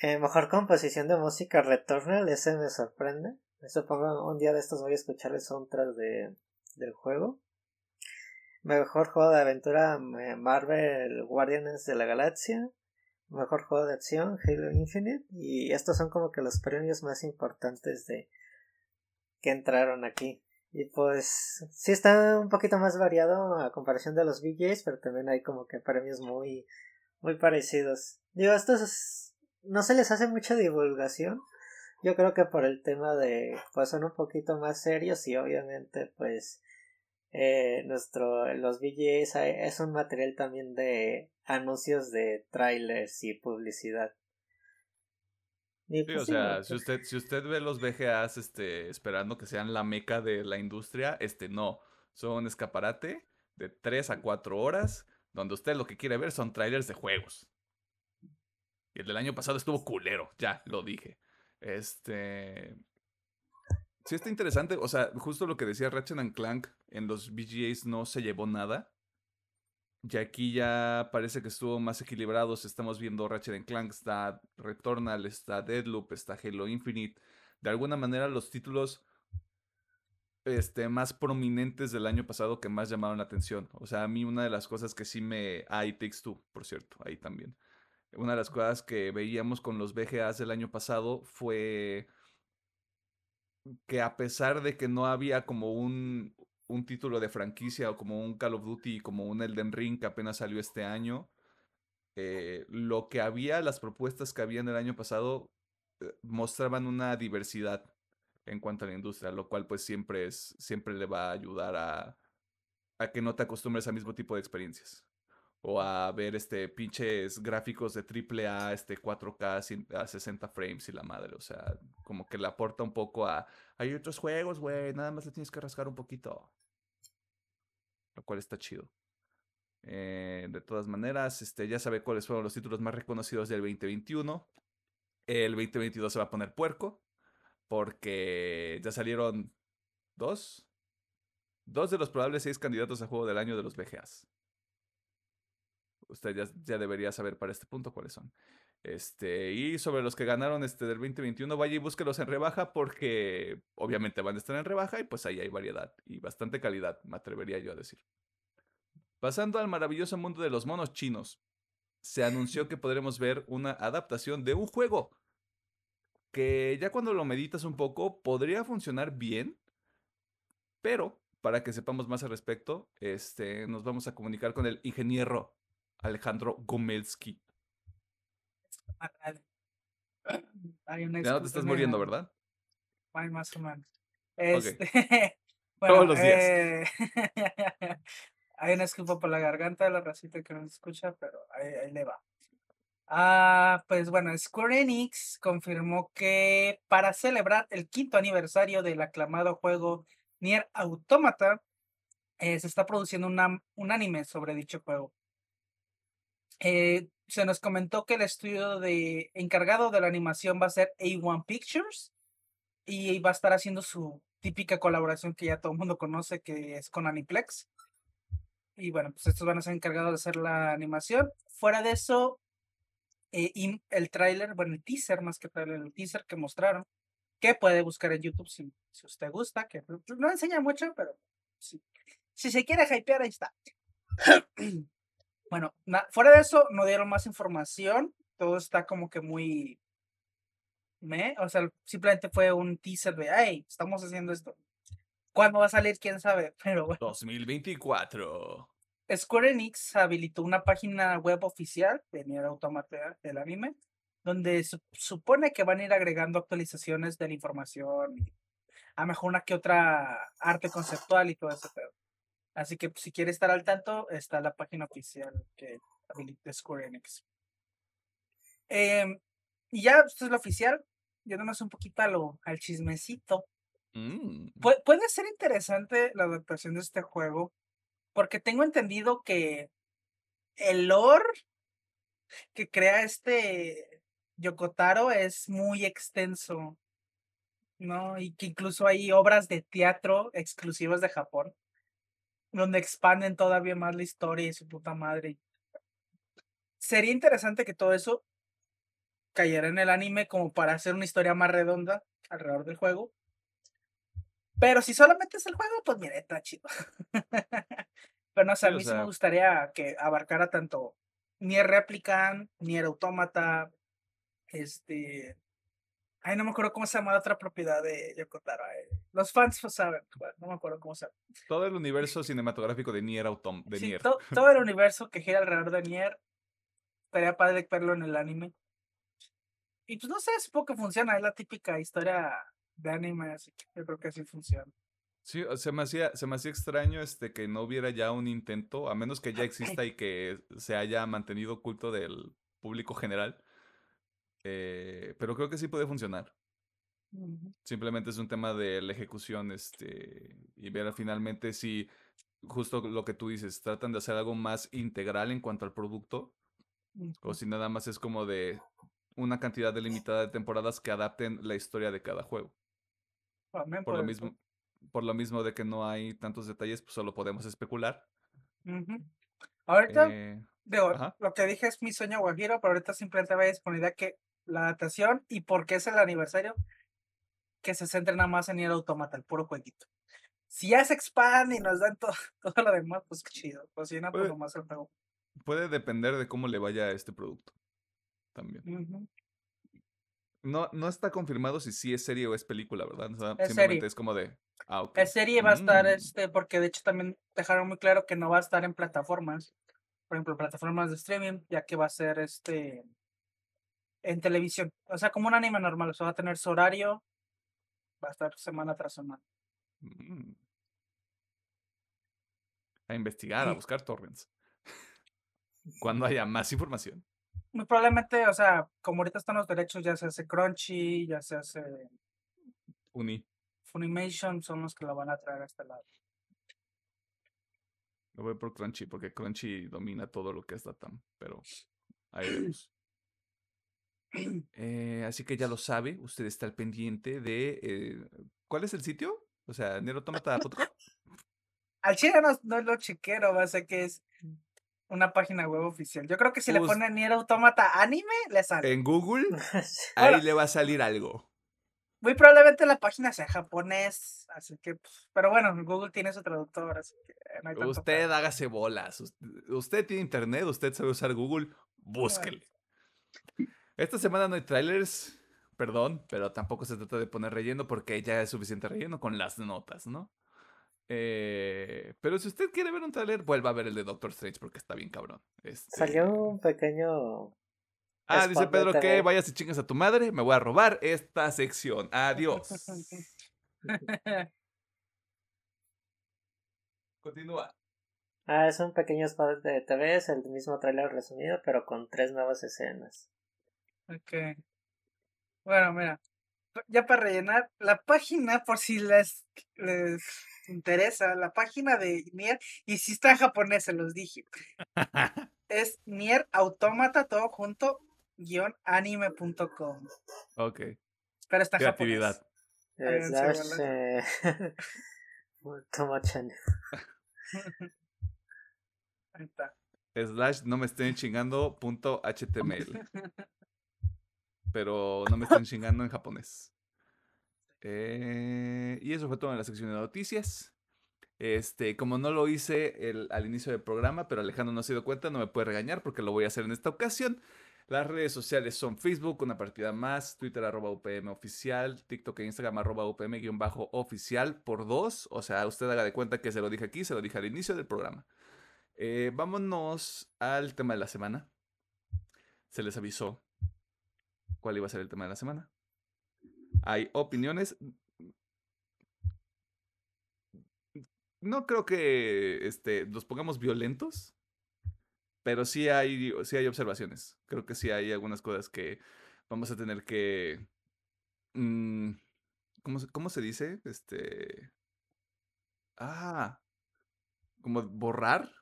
S3: Eh, mejor composición de música Returnal, ese me sorprende. Supongo un día de estos voy a escuchar el soundtrack de, del juego. Mejor juego de aventura Marvel Guardians de la Galaxia. Mejor juego de acción Halo Infinite. Y estos son como que los premios más importantes de que entraron aquí. Y pues sí está un poquito más variado a comparación de los VJs, pero también hay como que premios muy, muy parecidos. Digo, estos no se les hace mucha divulgación. Yo creo que por el tema de, pues son un poquito más serios y obviamente pues eh, nuestro, los VJs es un material también de anuncios de trailers y publicidad.
S1: Sí, o sea, si usted, si usted ve los VGAs este, esperando que sean la meca de la industria, este no. Son escaparate de 3 a 4 horas, donde usted lo que quiere ver son trailers de juegos. Y el del año pasado estuvo culero, ya lo dije. Este. Sí, está interesante. O sea, justo lo que decía Ratchet Clank en los VGAs no se llevó nada. Y aquí ya parece que estuvo más equilibrados. Estamos viendo Ratchet Clank, está Returnal, está Deadloop, está Halo Infinite. De alguna manera los títulos este, más prominentes del año pasado que más llamaron la atención. O sea, a mí una de las cosas que sí me... Ah, y Takes Two, por cierto, ahí también. Una de las cosas que veíamos con los VGAs del año pasado fue que a pesar de que no había como un, un título de franquicia o como un Call of Duty, como un Elden Ring que apenas salió este año, eh, lo que había, las propuestas que había en el año pasado, eh, mostraban una diversidad en cuanto a la industria, lo cual pues siempre es, siempre le va a ayudar a, a que no te acostumbres al mismo tipo de experiencias. O a ver este pinches gráficos de AAA, este 4K a 60 frames y la madre. O sea, como que le aporta un poco a. Hay otros juegos, güey. Nada más le tienes que rascar un poquito. Lo cual está chido. Eh, de todas maneras, este, ya sabe cuáles fueron los títulos más reconocidos del 2021. El 2022 se va a poner puerco porque ya salieron dos. Dos de los probables seis candidatos a juego del año de los BGAs. Usted ya, debería saber para este punto cuáles son. Este, y sobre los que ganaron este del 2021, vaya y búsquelos en rebaja porque obviamente van a estar en rebaja y pues ahí hay variedad y bastante calidad, me atrevería yo a decir. Pasando al maravilloso mundo de los monos chinos, se anunció que podremos ver una adaptación de un juego que ya cuando lo meditas un poco podría funcionar bien, pero para que sepamos más al respecto, este, nos vamos a comunicar con el ingeniero Alejandro Gomelski. ya no te estás muriendo, ¿verdad?
S2: Ay, más o menos. Este, Todos los días. Eh, hay una disculpa por la garganta de la racita que no se escucha, pero ahí le va. Ah, pues bueno, Square Enix confirmó que para celebrar el quinto aniversario del aclamado juego Nier Automata, eh, se está produciendo un anime sobre dicho juego. Eh, se nos comentó que el estudio de, encargado de la animación va a ser A1 Pictures y va a estar haciendo su típica colaboración que ya todo el mundo conoce, que es con Aniplex. Y bueno, pues estos van a ser encargados de hacer la animación. Fuera de eso, eh, y el tráiler, bueno, el teaser más que tráiler, el teaser que mostraron, que puede buscar en YouTube si, si usted gusta, que no enseña mucho, pero si, si se quiere hypear, ahí está. bueno, fuera de eso, no dieron más información, todo está como que muy... ¿me? O sea, simplemente fue un teaser de, hey, estamos haciendo esto. ¿Cuándo va a salir? ¿Quién sabe? Pero bueno.
S1: 2024.
S2: Square Enix habilitó una página web oficial de Nier Automata del anime, donde se supone que van a ir agregando actualizaciones de la información, a mejor una que otra arte conceptual y todo ese pedo. Así que pues, si quiere estar al tanto, está la página oficial que habilita Square Enix. Em, y ya, esto es lo oficial, yéndonos un poquito a lo, al chismecito. Mm. puede ser interesante la adaptación de este juego porque tengo entendido que el lore que crea este Yokotaro es muy extenso, ¿no? Y que incluso hay obras de teatro exclusivas de Japón, donde expanden todavía más la historia y su puta madre. Sería interesante que todo eso cayera en el anime como para hacer una historia más redonda alrededor del juego. Pero si solamente es el juego, pues mira, está chido. Pero no sé, a mí sí me gustaría que abarcara tanto Nier Replicant, Nier Automata, este. Ay, no me acuerdo cómo se llama la otra propiedad de Yokotaro. Los fans lo saben, no me acuerdo cómo se llama.
S1: Todo el universo cinematográfico de Nier Autom de Nier.
S2: todo el universo que gira alrededor de Nier. Estaría padre verlo en el anime. Y pues no sé, supongo que funciona. Es la típica historia de anime, así que yo creo que así funciona.
S1: Sí, se me hacía, se me hacía extraño este que no hubiera ya un intento, a menos que ya exista y que se haya mantenido oculto del público general. Eh, pero creo que sí puede funcionar. Simplemente es un tema de la ejecución, este, y ver finalmente si justo lo que tú dices, tratan de hacer algo más integral en cuanto al producto, o si nada más es como de una cantidad delimitada de temporadas que adapten la historia de cada juego. por lo mismo, por lo mismo de que no hay tantos detalles, pues solo podemos especular.
S2: Ahorita, eh, lo que dije es mi sueño guajiro, pero ahorita simplemente voy a disponibilidad que la adaptación y por qué es el aniversario, que se centre nada más en ir automata, el puro jueguito. si ya se expande y nos dan todo, todo lo demás, pues qué chido. Pues pues más el juego.
S1: Puede depender de cómo le vaya a este producto. También. No, no está confirmado si sí es serie o es película, ¿verdad? es simplemente serie. es como de. Ah,
S2: okay. Es serie va a estar, mm. este, porque de hecho también dejaron muy claro que no va a estar en plataformas. Por ejemplo, plataformas de streaming, ya que va a ser este en televisión. O sea, como un anime normal. O sea, va a tener su horario. Va a estar semana tras semana. Mm.
S1: A investigar, a buscar torrents. Cuando haya más información.
S2: Muy probablemente, o sea, como ahorita están los derechos, ya se hace Crunchy, ya se hace.
S1: Uni.
S2: Funimation son los que la van a traer a este lado.
S1: Lo voy por Crunchy, porque Crunchy domina todo lo que es Datam, pero ahí vemos. Eh, así que ya lo sabe, usted está al pendiente de. Eh, ¿Cuál es el sitio? O sea, NeroTomata.com.
S2: Al chile no, no lo chiquero, va a ser que es una página web oficial. Yo creo que si le ponen Nier Automata anime, le sale.
S1: En Google, ahí le va a salir algo.
S2: Muy probablemente la página sea japonés, así que, pues, pero bueno, Google tiene su traductor, así que no hay tanto
S1: Usted hágase bolas. Usted tiene internet, usted sabe usar Google, búsquele. Esta semana no hay trailers, perdón, pero tampoco se trata de poner relleno porque ya es suficiente relleno con las notas, ¿no? Eh, pero si usted quiere ver un trailer, vuelva a ver el de Doctor Strange porque está bien cabrón. Este...
S3: Salió un pequeño.
S1: Ah, dice Pedro que vayas y chingas a tu madre, me voy a robar esta sección. Adiós. Continúa.
S3: Ah, es un pequeño spot de TV, es el mismo trailer resumido, pero con tres nuevas escenas.
S2: Ok. Bueno, mira, ya para rellenar, la página, por si les, les interesa, la página de Nier, y si está en japonés, se los dije, es Nier Automata, todo junto, guion anime.com.
S1: Ok.
S2: Pero está en japonés.
S3: Slash, eh,
S2: Ahí está.
S1: Slash no me estén chingando punto HTML. Pero no me están chingando en japonés. Eh, y eso fue todo en la sección de noticias. Este, como no lo hice el, al inicio del programa, pero Alejandro no se dio cuenta, no me puede regañar porque lo voy a hacer en esta ocasión. Las redes sociales son Facebook, una partida más, Twitter arroba UPM oficial, TikTok e Instagram arroba UPM-oficial por dos. O sea, usted haga de cuenta que se lo dije aquí, se lo dije al inicio del programa. Eh, vámonos al tema de la semana. Se les avisó cuál iba a ser el tema de la semana. Hay opiniones. No creo que este, los pongamos violentos, pero sí hay, sí hay observaciones. Creo que sí hay algunas cosas que vamos a tener que... Mm, ¿cómo, ¿Cómo se dice? Este... Ah, como borrar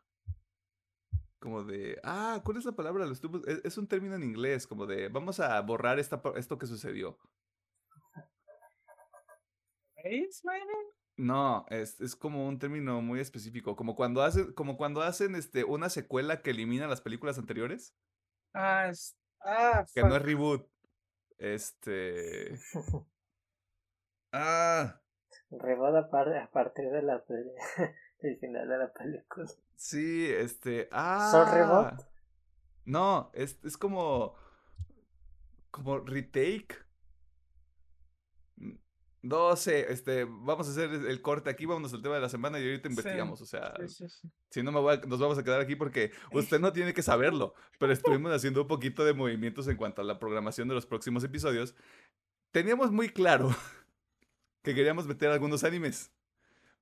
S1: como de, ah, ¿cuál es la palabra? E, es, un término en inglés, como de, vamos a borrar esta, esto que sucedió. No, es, es, como un término muy específico, como cuando hacen, como cuando hacen este, una secuela que elimina las películas anteriores.
S2: Ah, es, ah,
S1: que no es reboot. Este. ah.
S3: Reboot a, partir de la el final de la película.
S1: Sí, este. Ah. No, es, es como. Como retake. No sé, este, vamos a hacer el corte aquí, vamos al tema de la semana y ahorita investigamos. o sea, si no me voy nos vamos a quedar aquí porque usted no tiene que saberlo, pero estuvimos haciendo un poquito de movimientos en cuanto a la programación de los próximos episodios. Teníamos muy claro que queríamos meter algunos animes.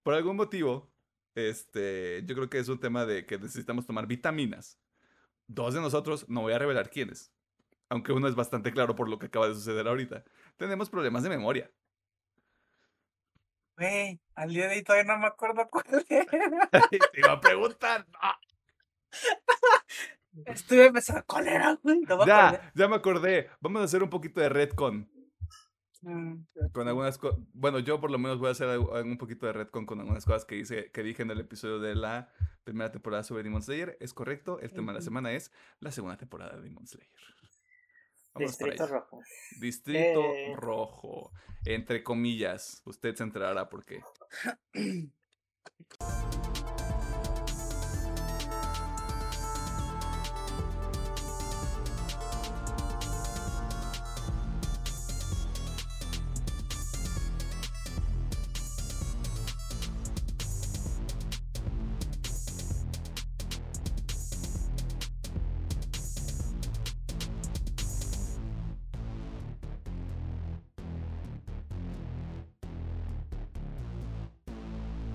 S1: Por algún motivo, este, yo creo que es un tema de que necesitamos tomar vitaminas. Dos de nosotros, no voy a revelar quiénes, aunque uno es bastante claro por lo que acaba de suceder ahorita. Tenemos problemas de memoria.
S2: Güey, al día de hoy todavía no me acuerdo cuál
S1: era. Te iba a preguntar.
S2: Estuve pensando, ¿cuál era,
S1: ya, ya me acordé. Vamos a hacer un poquito de Redcon. Mm, con algunas cosas, bueno, yo por lo menos voy a hacer un poquito de retcon con algunas cosas que, hice, que dije en el episodio de la primera temporada sobre Demon Slayer. Es correcto, el tema de la semana es la segunda temporada de Demon Slayer.
S3: Distrito Rojo.
S1: Distrito eh. Rojo. Entre comillas, usted se enterará por qué.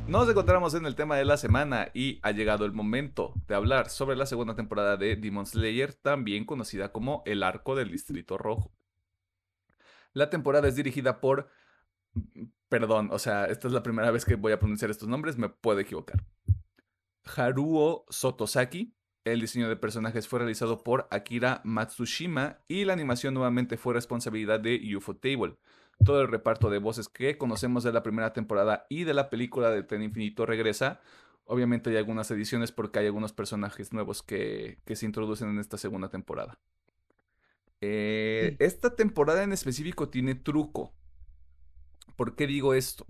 S1: Nos encontramos en el tema de la semana y ha llegado el momento de hablar sobre la segunda temporada de Demon Slayer, también conocida como El Arco del Distrito Rojo. La temporada es dirigida por... Perdón, o sea, esta es la primera vez que voy a pronunciar estos nombres, me puedo equivocar. Haruo Sotosaki. El diseño de personajes fue realizado por Akira Matsushima y la animación nuevamente fue responsabilidad de UFO Table todo el reparto de voces que conocemos de la primera temporada y de la película de Tren Infinito regresa. Obviamente hay algunas ediciones porque hay algunos personajes nuevos que, se introducen en esta segunda temporada. Eh, esta temporada en específico tiene truco. ¿Por qué digo esto?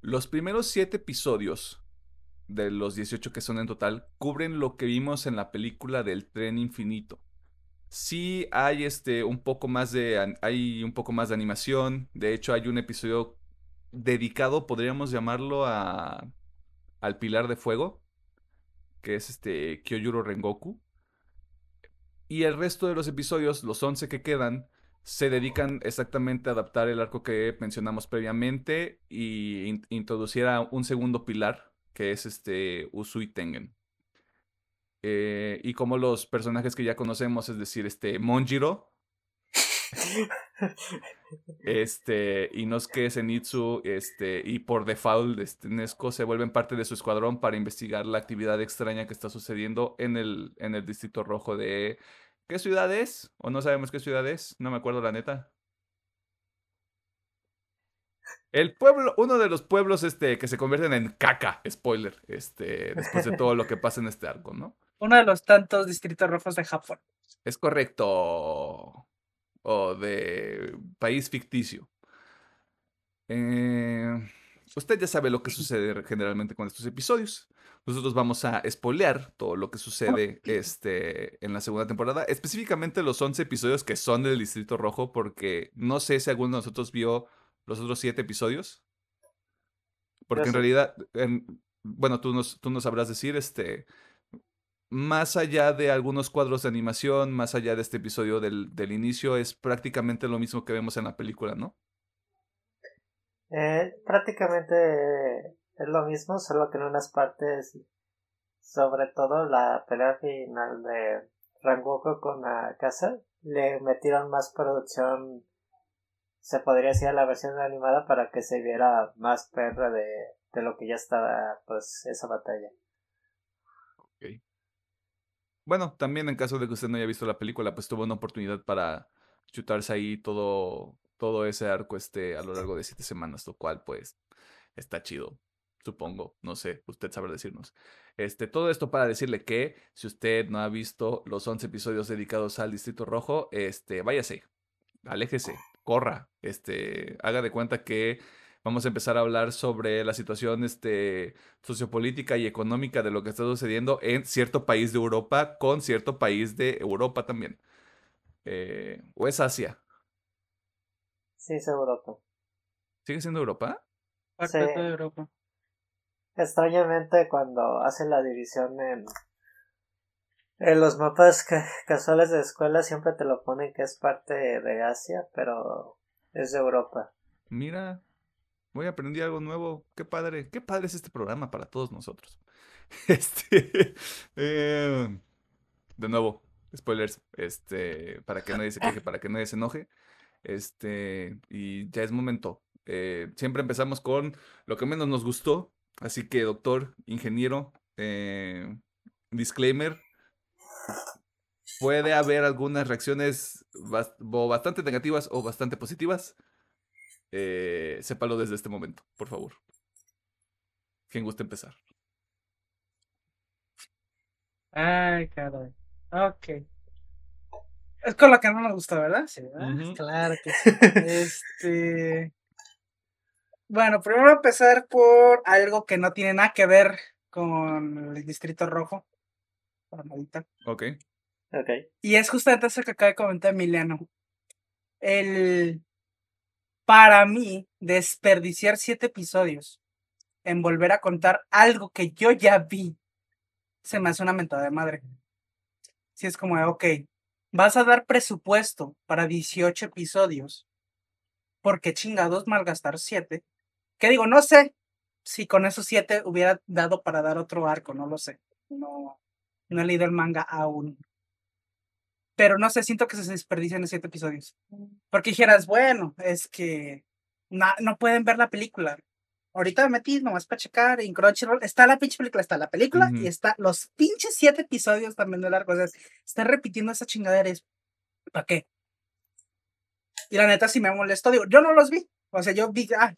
S1: Los primeros siete episodios de los 18 que son en total cubren lo que vimos en la película del tren infinito sí hay este un poco más de hay un poco más de animación. De hecho, hay un episodio dedicado, podríamos llamarlo a al Pilar de Fuego, que es este Kyojuro Rengoku. Y el resto de los episodios, los 11 que quedan, se dedican exactamente a adaptar el arco que mencionamos previamente y introducir a un segundo pilar, que es este Usui Tengen. Eh, y como los personajes que ya conocemos, es decir, este Monjiro, este Inosuke Zenitsu, este y por default este Nesco se vuelven parte de su escuadrón para investigar la actividad extraña que está sucediendo en el en el distrito rojo de ¿qué ciudad es? O no sabemos qué ciudad es, no me acuerdo la neta. El pueblo, uno de los pueblos este, que se convierten en caca, spoiler, este, después de todo lo que pasa en este arco, ¿no?
S2: Uno de los tantos distritos rojos de Japón.
S1: Es correcto. O de país ficticio. Eh, usted ya sabe lo que sucede generalmente con estos episodios. Nosotros vamos a spoilear todo lo que sucede este, en la segunda temporada, específicamente los 11 episodios que son del Distrito Rojo, porque no sé si alguno de nosotros vio los otros siete episodios. Porque en realidad, bueno, tú nos, tú nos sabrás decir, este, más allá de algunos cuadros de animación, más allá de este episodio del, del inicio, es prácticamente lo mismo que vemos en la película, ¿no?
S3: Eh, prácticamente es lo mismo, solo que en unas partes, sobre todo la pelea final de Rangoku con la casa, le metieron más producción se podría decir a la versión animada para que se viera más perra de, de lo que ya estaba pues esa batalla.
S1: Bueno, también en caso de que usted no haya visto la película, pues tuvo una oportunidad para chutarse ahí todo, todo ese arco este a lo largo de siete semanas, lo cual pues está chido, supongo, no sé, usted sabrá decirnos. Este, todo esto para decirle que si usted no ha visto los 11 episodios dedicados al Distrito Rojo, este, váyase, aléjese, corra, este, haga de cuenta que vamos a empezar a hablar sobre la situación este, sociopolítica y económica de lo que está sucediendo en cierto país de Europa con cierto país de Europa también. Eh, ¿O es Asia?
S3: Sí, es Europa.
S1: ¿Sigue siendo Europa?
S2: Parte de Europa.
S3: Extrañamente cuando hacen la división en en los mapas casuales de escuela siempre te lo ponen que es parte de Asia, pero es de Europa.
S1: Mira, voy a aprender algo nuevo. Qué padre, qué padre es este programa para todos nosotros. Este, eh, de nuevo, spoilers, este, para que nadie se queje, para que nadie se enoje. Este, y ya es momento. Eh, siempre empezamos con lo que menos nos gustó. Así que, doctor, ingeniero, eh, disclaimer, puede haber algunas reacciones bastante negativas o bastante positivas. Eh, sépalo desde este momento, por favor. ¿Quién gusta empezar?
S2: Ay, caray. Ok. Es con lo que no nos gusta, ¿verdad? Sí, ¿verdad? Claro que sí. este. Bueno, primero empezar por algo que no tiene nada que ver con el Distrito Rojo.
S1: Ok.
S3: Ok.
S2: Y es justamente eso que acaba de comentar Emiliano. El, para mí, desperdiciar siete episodios en volver a contar algo que yo ya vi, se me hace una mentada de madre. Si es como, ok, vas a dar presupuesto para 18 episodios, porque chingados malgastar siete. Que digo, no sé si con esos siete hubiera dado para dar otro arco, no lo sé. No, no he leído el manga aún. Pero no sé, siento que se desperdician en siete episodios. Porque dijeras, bueno, es que no, no pueden ver la película. Ahorita me metí nomás para checar en Crunchyroll. Está la pinche película, está la película y está los pinches siete episodios también de largo. O sea, está repitiendo esa chingadera. ¿Para qué? Y la neta, si me molestó, digo, yo no los vi. O sea, yo vi, ah,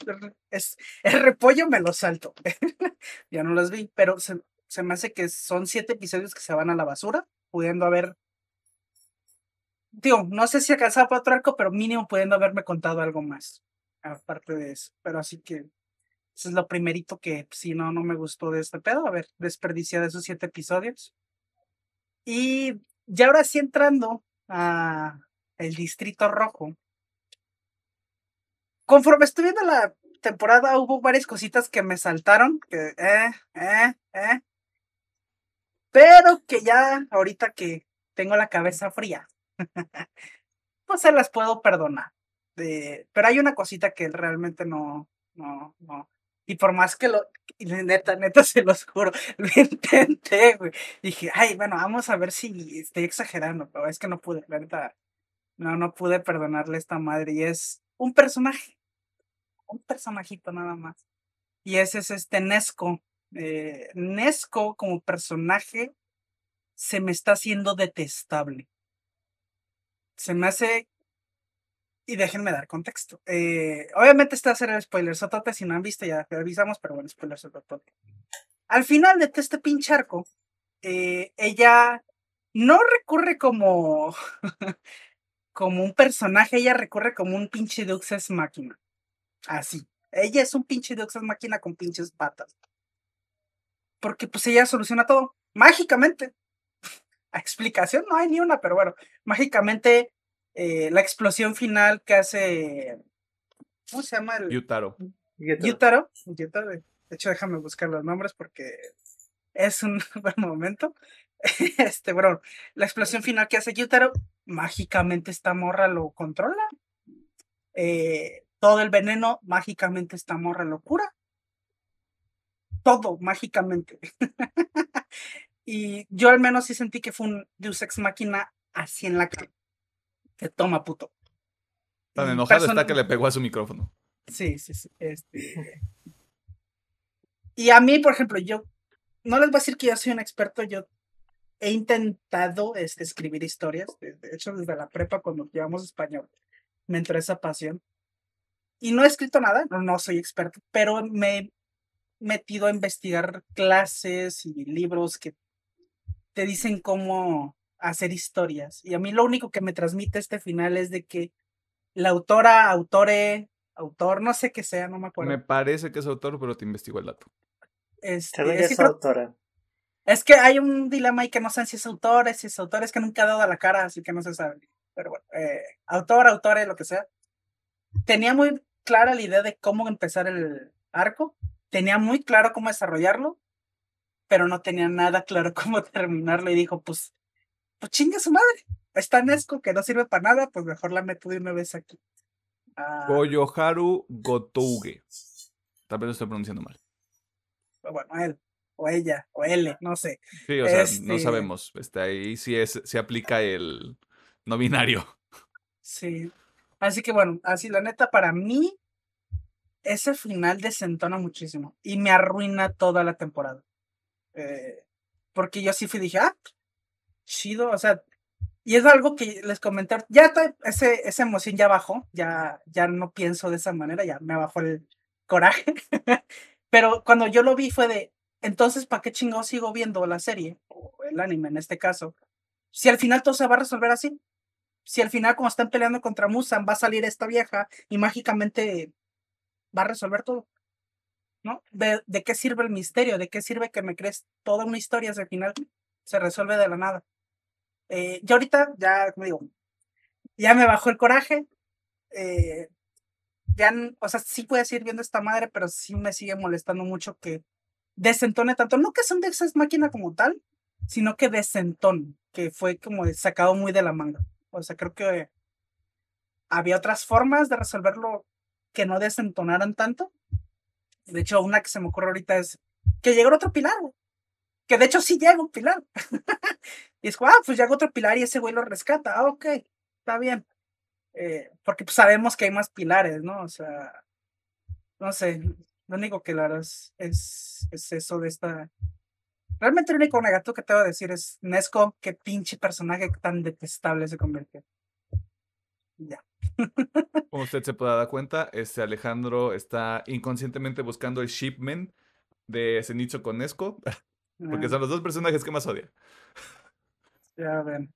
S2: es, el repollo me lo salto. ya no los vi, pero se, se me hace que son siete episodios que se van a la basura, pudiendo haber. Digo, no sé si alcanzaba para otro arco, pero mínimo pudiendo haberme contado algo más. Aparte de eso. Pero así que. Eso es lo primerito que, si no, no me gustó de este pedo. A ver, desperdiciado esos siete episodios. Y ya ahora sí entrando a el Distrito Rojo. Conforme estoy viendo la temporada, hubo varias cositas que me saltaron. Que, eh, eh, eh. Pero que ya ahorita que tengo la cabeza fría, no se las puedo perdonar. pero hay una cosita que realmente no, no, no. Y por más que lo, neta, neta, se los juro, lo intenté, güey. Dije, ay, bueno, vamos a ver si estoy exagerando, pero es que no pude, la neta, no, no pude perdonarle a esta madre. Y es un personaje, un personajito nada más. Y ese es este Nesco. Eh, Nesco como personaje se me está haciendo detestable. Se me hace y déjenme dar contexto. Eh, obviamente este va a ser el spoiler sotote, si no han visto ya avisamos, pero bueno, spoiler sotote. Al final de este pinche arco, eh, ella no recurre como, como un personaje, ella recurre como un pinche Duxes máquina. Así. Ella es un pinche Duxes máquina con pinches patas. Porque pues ella soluciona todo, mágicamente. Explicación no hay ni una, pero bueno, mágicamente eh, la explosión final que hace. ¿Cómo se llama? El...
S1: Yutaro.
S2: Yutaro. Yutaro. De hecho, déjame buscar los nombres porque es un buen momento. Este, bueno, la explosión final que hace Yutaro, mágicamente esta morra lo controla. Eh, todo el veneno, mágicamente esta morra lo cura. Todo, mágicamente. y yo al menos sí sentí que fue un Deus Ex Máquina así en la cara toma, puto.
S1: Tan enojado está que le pegó a su micrófono.
S2: Sí, sí, sí. Este... Y a mí, por ejemplo, yo no les voy a decir que yo soy un experto, yo he intentado este, escribir historias, de, hecho desde la prepa cuando llevamos español, me entró esa pasión. Y no he escrito nada, no, no soy experto, pero me he metido a investigar clases y libros que te dicen cómo hacer historias. Y a mí lo único que me transmite este final es de que la autora, autore, autor, no sé qué sea, no me acuerdo.
S1: Me parece que es autor, pero te investigo el dato.
S3: Este, es, autora.
S2: Es que hay un dilema ahí que no sé si es autor, si es autor, es que nunca ha dado a la cara, así que no se sabe. Pero bueno, eh, autor, autore, lo que sea. Tenía muy clara la idea de cómo empezar el arco, tenía muy claro cómo desarrollarlo, pero no tenía nada claro cómo terminarlo y dijo, pues pues chinga su madre. Está Nesco que no sirve para nada, pues mejor la meto de una vez aquí.
S1: Ah, Goyoharu Gotouge. Tal vez lo estoy pronunciando mal.
S2: Bueno, él, o ella, o él, no sé.
S1: Sí, o sea, no este sabemos. Está ahí sí es, se aplica el no binario.
S2: Sí. Así que bueno, así la neta, para mí, ese final desentona muchísimo y me arruina toda la temporada. Eh, porque yo sí fui dije, ah, chido, o sea, y es algo que les comenté, ya estoy, ese, esa emoción ya bajó, ya, ya no pienso de esa manera, ya me bajó el coraje, pero cuando yo lo vi fue de, entonces, ¿para qué chingo sigo viendo la serie, o el anime en este caso? Si al final todo se va a resolver así, si al final como están peleando contra Musan va a salir esta vieja y mágicamente va a resolver todo. ¿No? De, de qué sirve el misterio? ¿De qué sirve que me crees toda una historia si al final se resuelve de la nada? Eh, yo ahorita, ya, como digo, ya me bajó el coraje. Eh, ya, o sea, sí puedes ir viendo esta madre, pero sí me sigue molestando mucho que desentone tanto. No que son de esas máquinas como tal, sino que desentone, que fue como sacado muy de la manga. O sea, creo que había otras formas de resolverlo que no desentonaran tanto. De hecho, una que se me ocurre ahorita es que llegó otro pilar, Que de hecho sí llega un pilar. y es ah, pues llega otro pilar y ese güey lo rescata. Ah, ok, está bien. Eh, porque pues, sabemos que hay más pilares, ¿no? O sea, no sé, lo único que la es, es, es eso de esta... Realmente el único negativo que te voy a decir es Nesco, qué pinche personaje tan detestable se convirtió. Ya.
S1: Como usted se puede dar cuenta, este Alejandro está inconscientemente buscando el shipment de Zenitsu con Nesco, porque ah. son los dos personajes que más odia.
S2: Ya ven.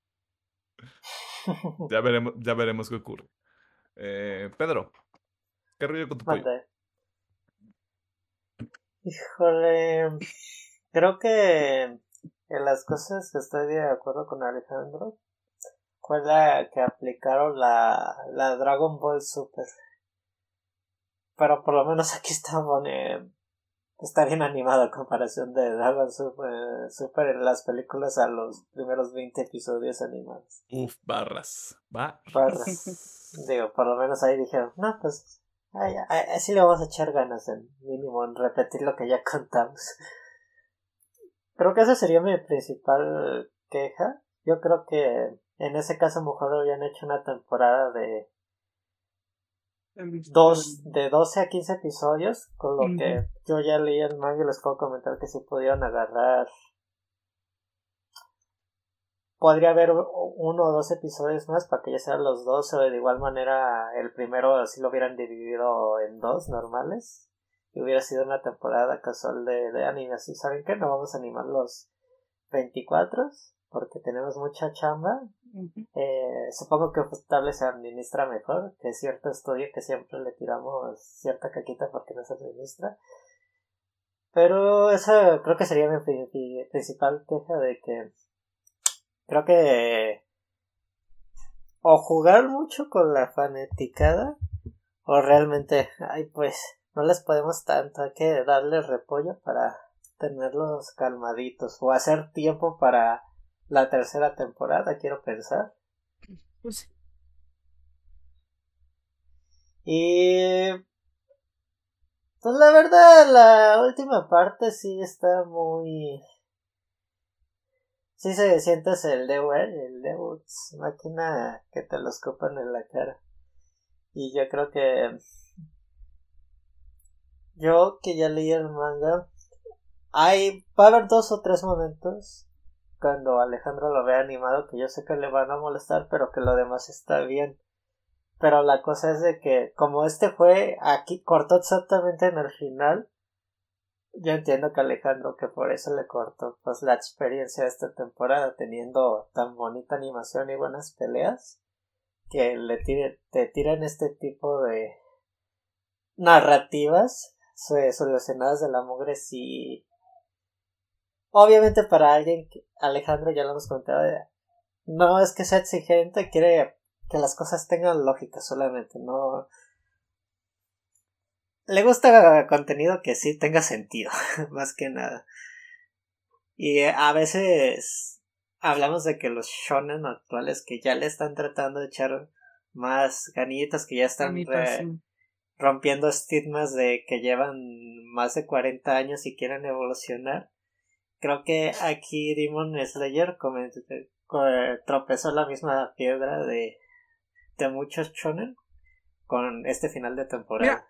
S1: Ya veremos, ya veremos qué ocurre. Eh, Pedro, ¿qué rollo con tu pollo?
S3: Híjole, creo que en las cosas que estoy de acuerdo con Alejandro fue la que aplicaron la, la Dragon Ball Super. Pero por lo menos aquí está, está bien animado a comparación de Dragon Super, Super en las películas a los primeros 20 episodios animados.
S1: Uf, barras.
S3: Barras. Digo, por lo menos ahí dijeron, no, pues así le vamos a echar ganas en mínimo en repetir lo que ya contamos. Creo que esa sería mi principal queja. Yo creo que en ese caso, mejor habían hecho una temporada de dos, de 12 a 15 episodios, con lo que yo ya leí el manga y les puedo comentar que si pudieron agarrar. Podría haber uno o dos episodios más para que ya sean los dos, o de igual manera el primero si lo hubieran dividido en dos normales. Y hubiera sido una temporada casual de, de anime. Así saben que no vamos a animar los 24 porque tenemos mucha chamba. Eh, supongo que Futable se administra mejor que cierto estudio que siempre le tiramos cierta caquita porque no se administra. Pero esa creo que sería mi, principal queja de que creo que o jugar mucho con la fanaticada o realmente, ay pues, no les podemos tanto, hay que darle repollo para tenerlos calmaditos o hacer tiempo para la tercera temporada, quiero pensar. Pues Y pues la verdad, la última parte sí está muy. Sí se sientes el debut, el debut, máquina que te lo escupan en la cara. Y yo creo que. Yo que ya leí el manga. Hay. Va a haber dos o tres momentos cuando Alejandro lo vea animado que yo sé que le van a molestar pero que lo demás está bien. Pero la cosa es de que como este fue aquí cortó exactamente en el final yo entiendo que Alejandro que por eso le cortó pues la experiencia de esta temporada teniendo tan bonita animación y buenas peleas que le tire, te tiran este tipo de narrativas solucionadas de la mugre si Obviamente para alguien, que, Alejandro ya lo hemos contado, no es que sea exigente, quiere que las cosas tengan lógica solamente, no... Le gusta contenido que sí tenga sentido, más que nada. Y a veces hablamos de que los shonen actuales que ya le están tratando de echar más ganitas, que ya están rompiendo estigmas de que llevan más de 40 años y quieren evolucionar creo que aquí Demon Slayer tropezó la misma piedra de, de muchos shonen con este final de temporada.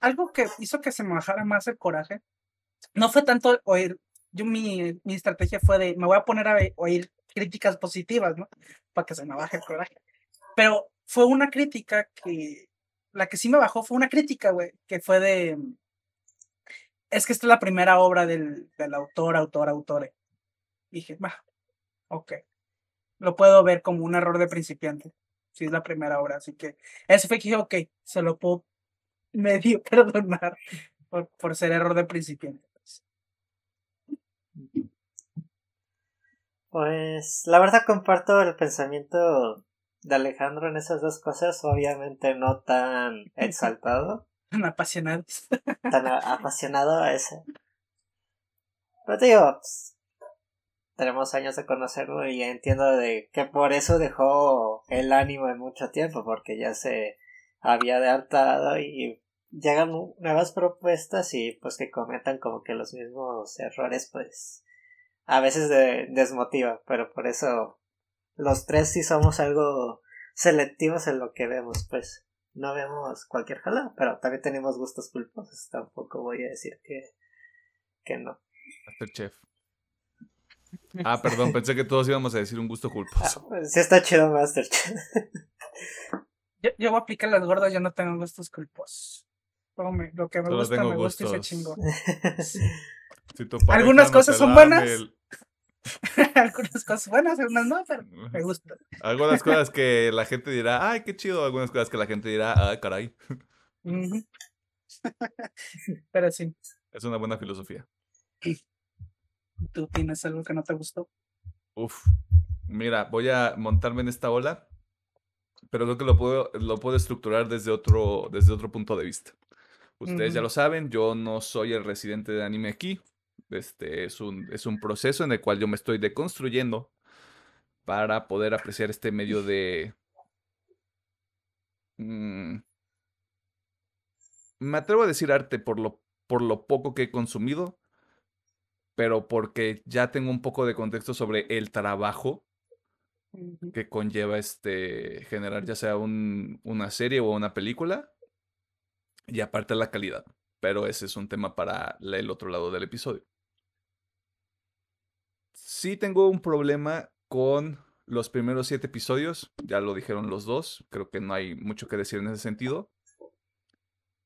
S2: algo que hizo que se me bajara más el coraje no fue tanto oír, yo mi, mi estrategia fue de me voy a poner a oír críticas positivas, ¿no? Para que se me baje el coraje. Pero fue una crítica que, la que sí me bajó fue una crítica, güey, que fue de, es que esta es la primera obra del, del autor, autor, autore. Dije, va, ok. Lo puedo ver como un error de principiante. Si es la primera obra. Así que ese fue que dije, ok, se lo puedo medio perdonar por, por ser error de principiante.
S3: Pues la verdad comparto el pensamiento de Alejandro en esas dos cosas, obviamente no tan exaltado.
S2: Tan apasionado.
S3: Tan apasionado a ese. Pero digo, pues, tenemos años de conocerlo y entiendo de que por eso dejó el ánimo en mucho tiempo, porque ya se había adelantado y llegan nuevas propuestas y pues que cometan como que los mismos errores, pues a veces desmotiva, pero por eso los tres sí somos algo selectivos en lo que vemos, pues no vemos cualquier jala, pero también tenemos gustos culposos, tampoco voy a decir que, que no.
S1: Masterchef. Ah, perdón, pensé que todos íbamos a decir un gusto culposo.
S3: Ah, pues, sí está chido Masterchef.
S2: Yo, yo voy a aplicar las gordas, yo no tengo gustos culposos. Lo que me gusta, me gusta y se chingó. Algunas cosas son buenas. algunas cosas buenas, algunas no, pero me gusta.
S1: Algunas cosas que la gente dirá, ay, qué chido. Algunas cosas que la gente dirá, ay, caray.
S2: pero sí.
S1: Es una buena filosofía.
S2: ¿Tú tienes algo que no te gustó?
S1: Uf, mira, voy a montarme en esta ola, pero creo que lo puedo, lo puedo estructurar desde otro, desde otro punto de vista. Ustedes ya lo saben, yo no soy el residente de anime aquí. Este es un, es un proceso en el cual yo me estoy deconstruyendo para poder apreciar este medio de... Mm, me atrevo a decir arte por lo, por lo poco que he consumido, pero porque ya tengo un poco de contexto sobre el trabajo que conlleva este generar ya sea un, una serie o una película y aparte la calidad. Pero ese es un tema para el otro lado del episodio. Sí tengo un problema con los primeros siete episodios, ya lo dijeron los dos, creo que no hay mucho que decir en ese sentido.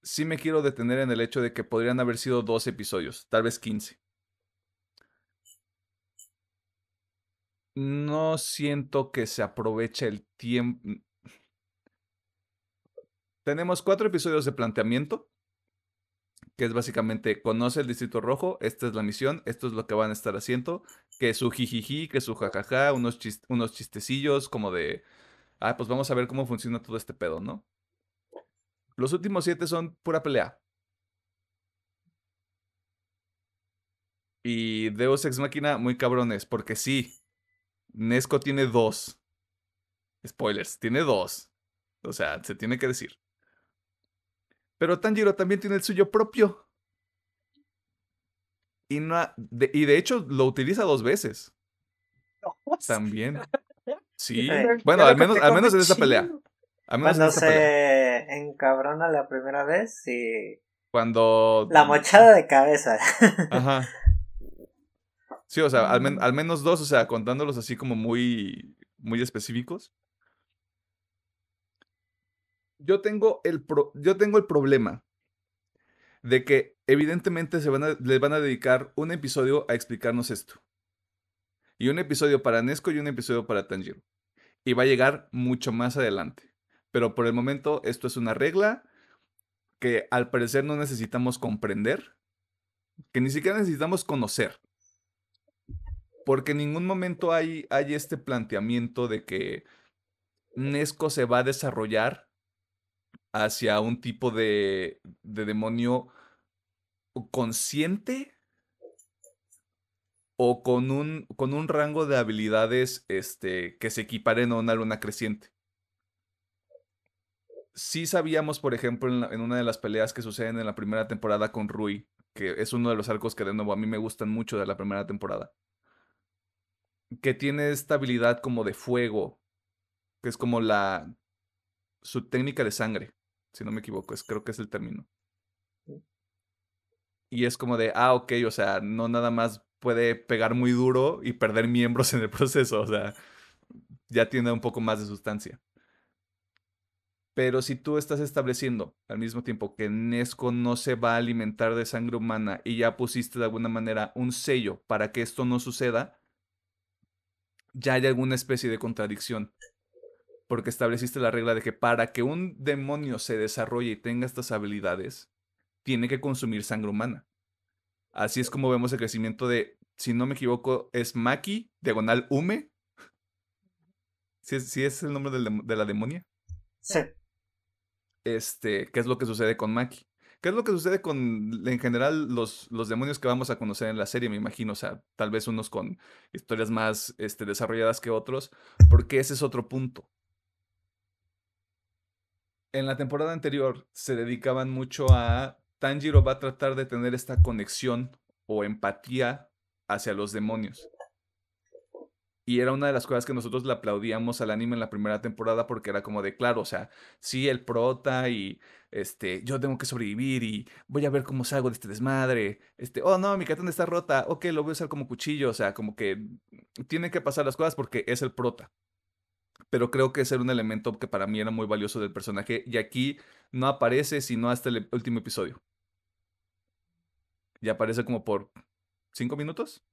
S1: Sí me quiero detener en el hecho de que podrían haber sido dos episodios, tal vez 15. No siento que se aproveche el tiempo. Tenemos cuatro episodios de planteamiento, que es básicamente conoce el Distrito Rojo, esta es la misión, esto es lo que van a estar haciendo, que su jijiji, que su jajaja, unos, unos chistecillos como de, ah, pues vamos a ver cómo funciona todo este pedo, ¿no? Los últimos siete son pura pelea. Y Deus Ex Máquina, muy cabrones, porque sí, Nesco tiene dos. Spoilers, tiene dos. O sea, se tiene que decir. Pero Tanjiro también tiene el suyo propio. Y, no de, y de hecho lo utiliza dos veces. También. Sí. Bueno, al menos, al menos en esta pelea.
S3: Cuando se encabrona la primera vez y.
S1: Cuando.
S3: La mochada de cabeza.
S1: Ajá. Sí, o sea, al, al, menos dos, o sea, contándolos así como muy, muy específicos yo tengo el, yo tengo el problema de que evidentemente se van a, les van a dedicar un episodio a explicarnos esto. Y un episodio para Nesco y un episodio para Tanjiro. Y va a llegar mucho más adelante. Pero por el momento esto es una regla que al parecer no necesitamos comprender, que ni siquiera necesitamos conocer. Porque en ningún momento hay, hay este planteamiento de que Nesco se va a desarrollar hacia un tipo de, demonio consciente o con un, con un rango de habilidades este, que se equiparen a una luna creciente. Sí sabíamos, por ejemplo, en, en, una de las peleas que suceden en la primera temporada con Rui, que es uno de los arcos que de nuevo a mí me gustan mucho de la primera temporada, que tiene esta habilidad como de fuego, que es como la su técnica de sangre si no me equivoco, es, creo que es el término. Y es como de, ah, ok, o sea, no nada más puede pegar muy duro y perder miembros en el proceso, o sea, ya tiene un poco más de sustancia. Pero si tú estás estableciendo al mismo tiempo que Nesco no se va a alimentar de sangre humana y ya pusiste de alguna manera un sello para que esto no suceda, ya hay alguna especie de contradicción. Porque estableciste la regla de que para que un demonio se desarrolle y tenga estas habilidades, tiene que consumir sangre humana. Así es como vemos el crecimiento de, si no me equivoco, es Maki, diagonal Ume. ¿Sí es, el nombre de la demonia?
S3: Sí.
S1: Este, ¿qué es lo que sucede con Maki? ¿Qué es lo que sucede con, en general, los, los demonios que vamos a conocer en la serie, me imagino? O sea, tal vez unos con historias más este, desarrolladas que otros, porque ese es otro punto. En la temporada anterior se dedicaban mucho a Tanjiro va a tratar de tener esta conexión o empatía hacia los demonios. Y era una de las cosas que nosotros le aplaudíamos al anime en la primera temporada porque era como de, claro, o sea, sí, el prota y este, yo tengo que sobrevivir y voy a ver cómo salgo de este desmadre. Este, oh no, mi katana está rota, ok, lo voy a usar como cuchillo, o sea, como que tienen que pasar las cosas porque es el prota. Pero creo que ese era un elemento que para mí era muy valioso del personaje y aquí no aparece sino hasta el último episodio. Y aparece como por cinco minutos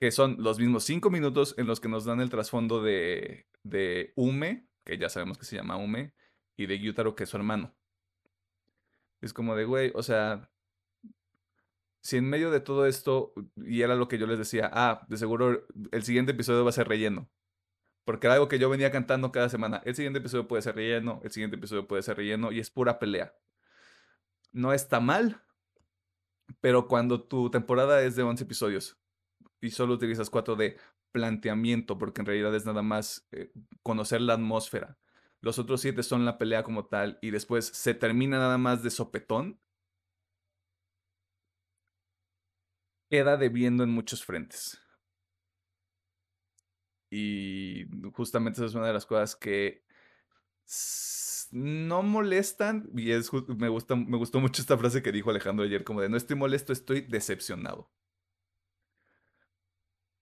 S1: que son los mismos cinco minutos en los que nos dan el trasfondo de, de Ume, que ya sabemos que se llama Ume, y de Gyutaro, que es su hermano. Es como de, güey, o sea, si en medio de todo esto, y era lo que yo les decía, ah, de seguro el siguiente episodio va a ser relleno. Porque era algo que yo venía cantando cada semana. El siguiente episodio puede ser relleno, el siguiente episodio puede ser relleno, y es pura pelea. No está mal, pero cuando tu temporada es de 11 episodios y solo utilizas 4 de planteamiento, porque en realidad es nada más eh, conocer la atmósfera. Los otros 7 son la pelea como tal y después se termina nada más de sopetón. Queda debiendo en muchos frentes. Y justamente esa es una de las cosas que no molestan. Y es, me, gusta, me gustó mucho esta frase que dijo Alejandro ayer, como de no estoy molesto, estoy decepcionado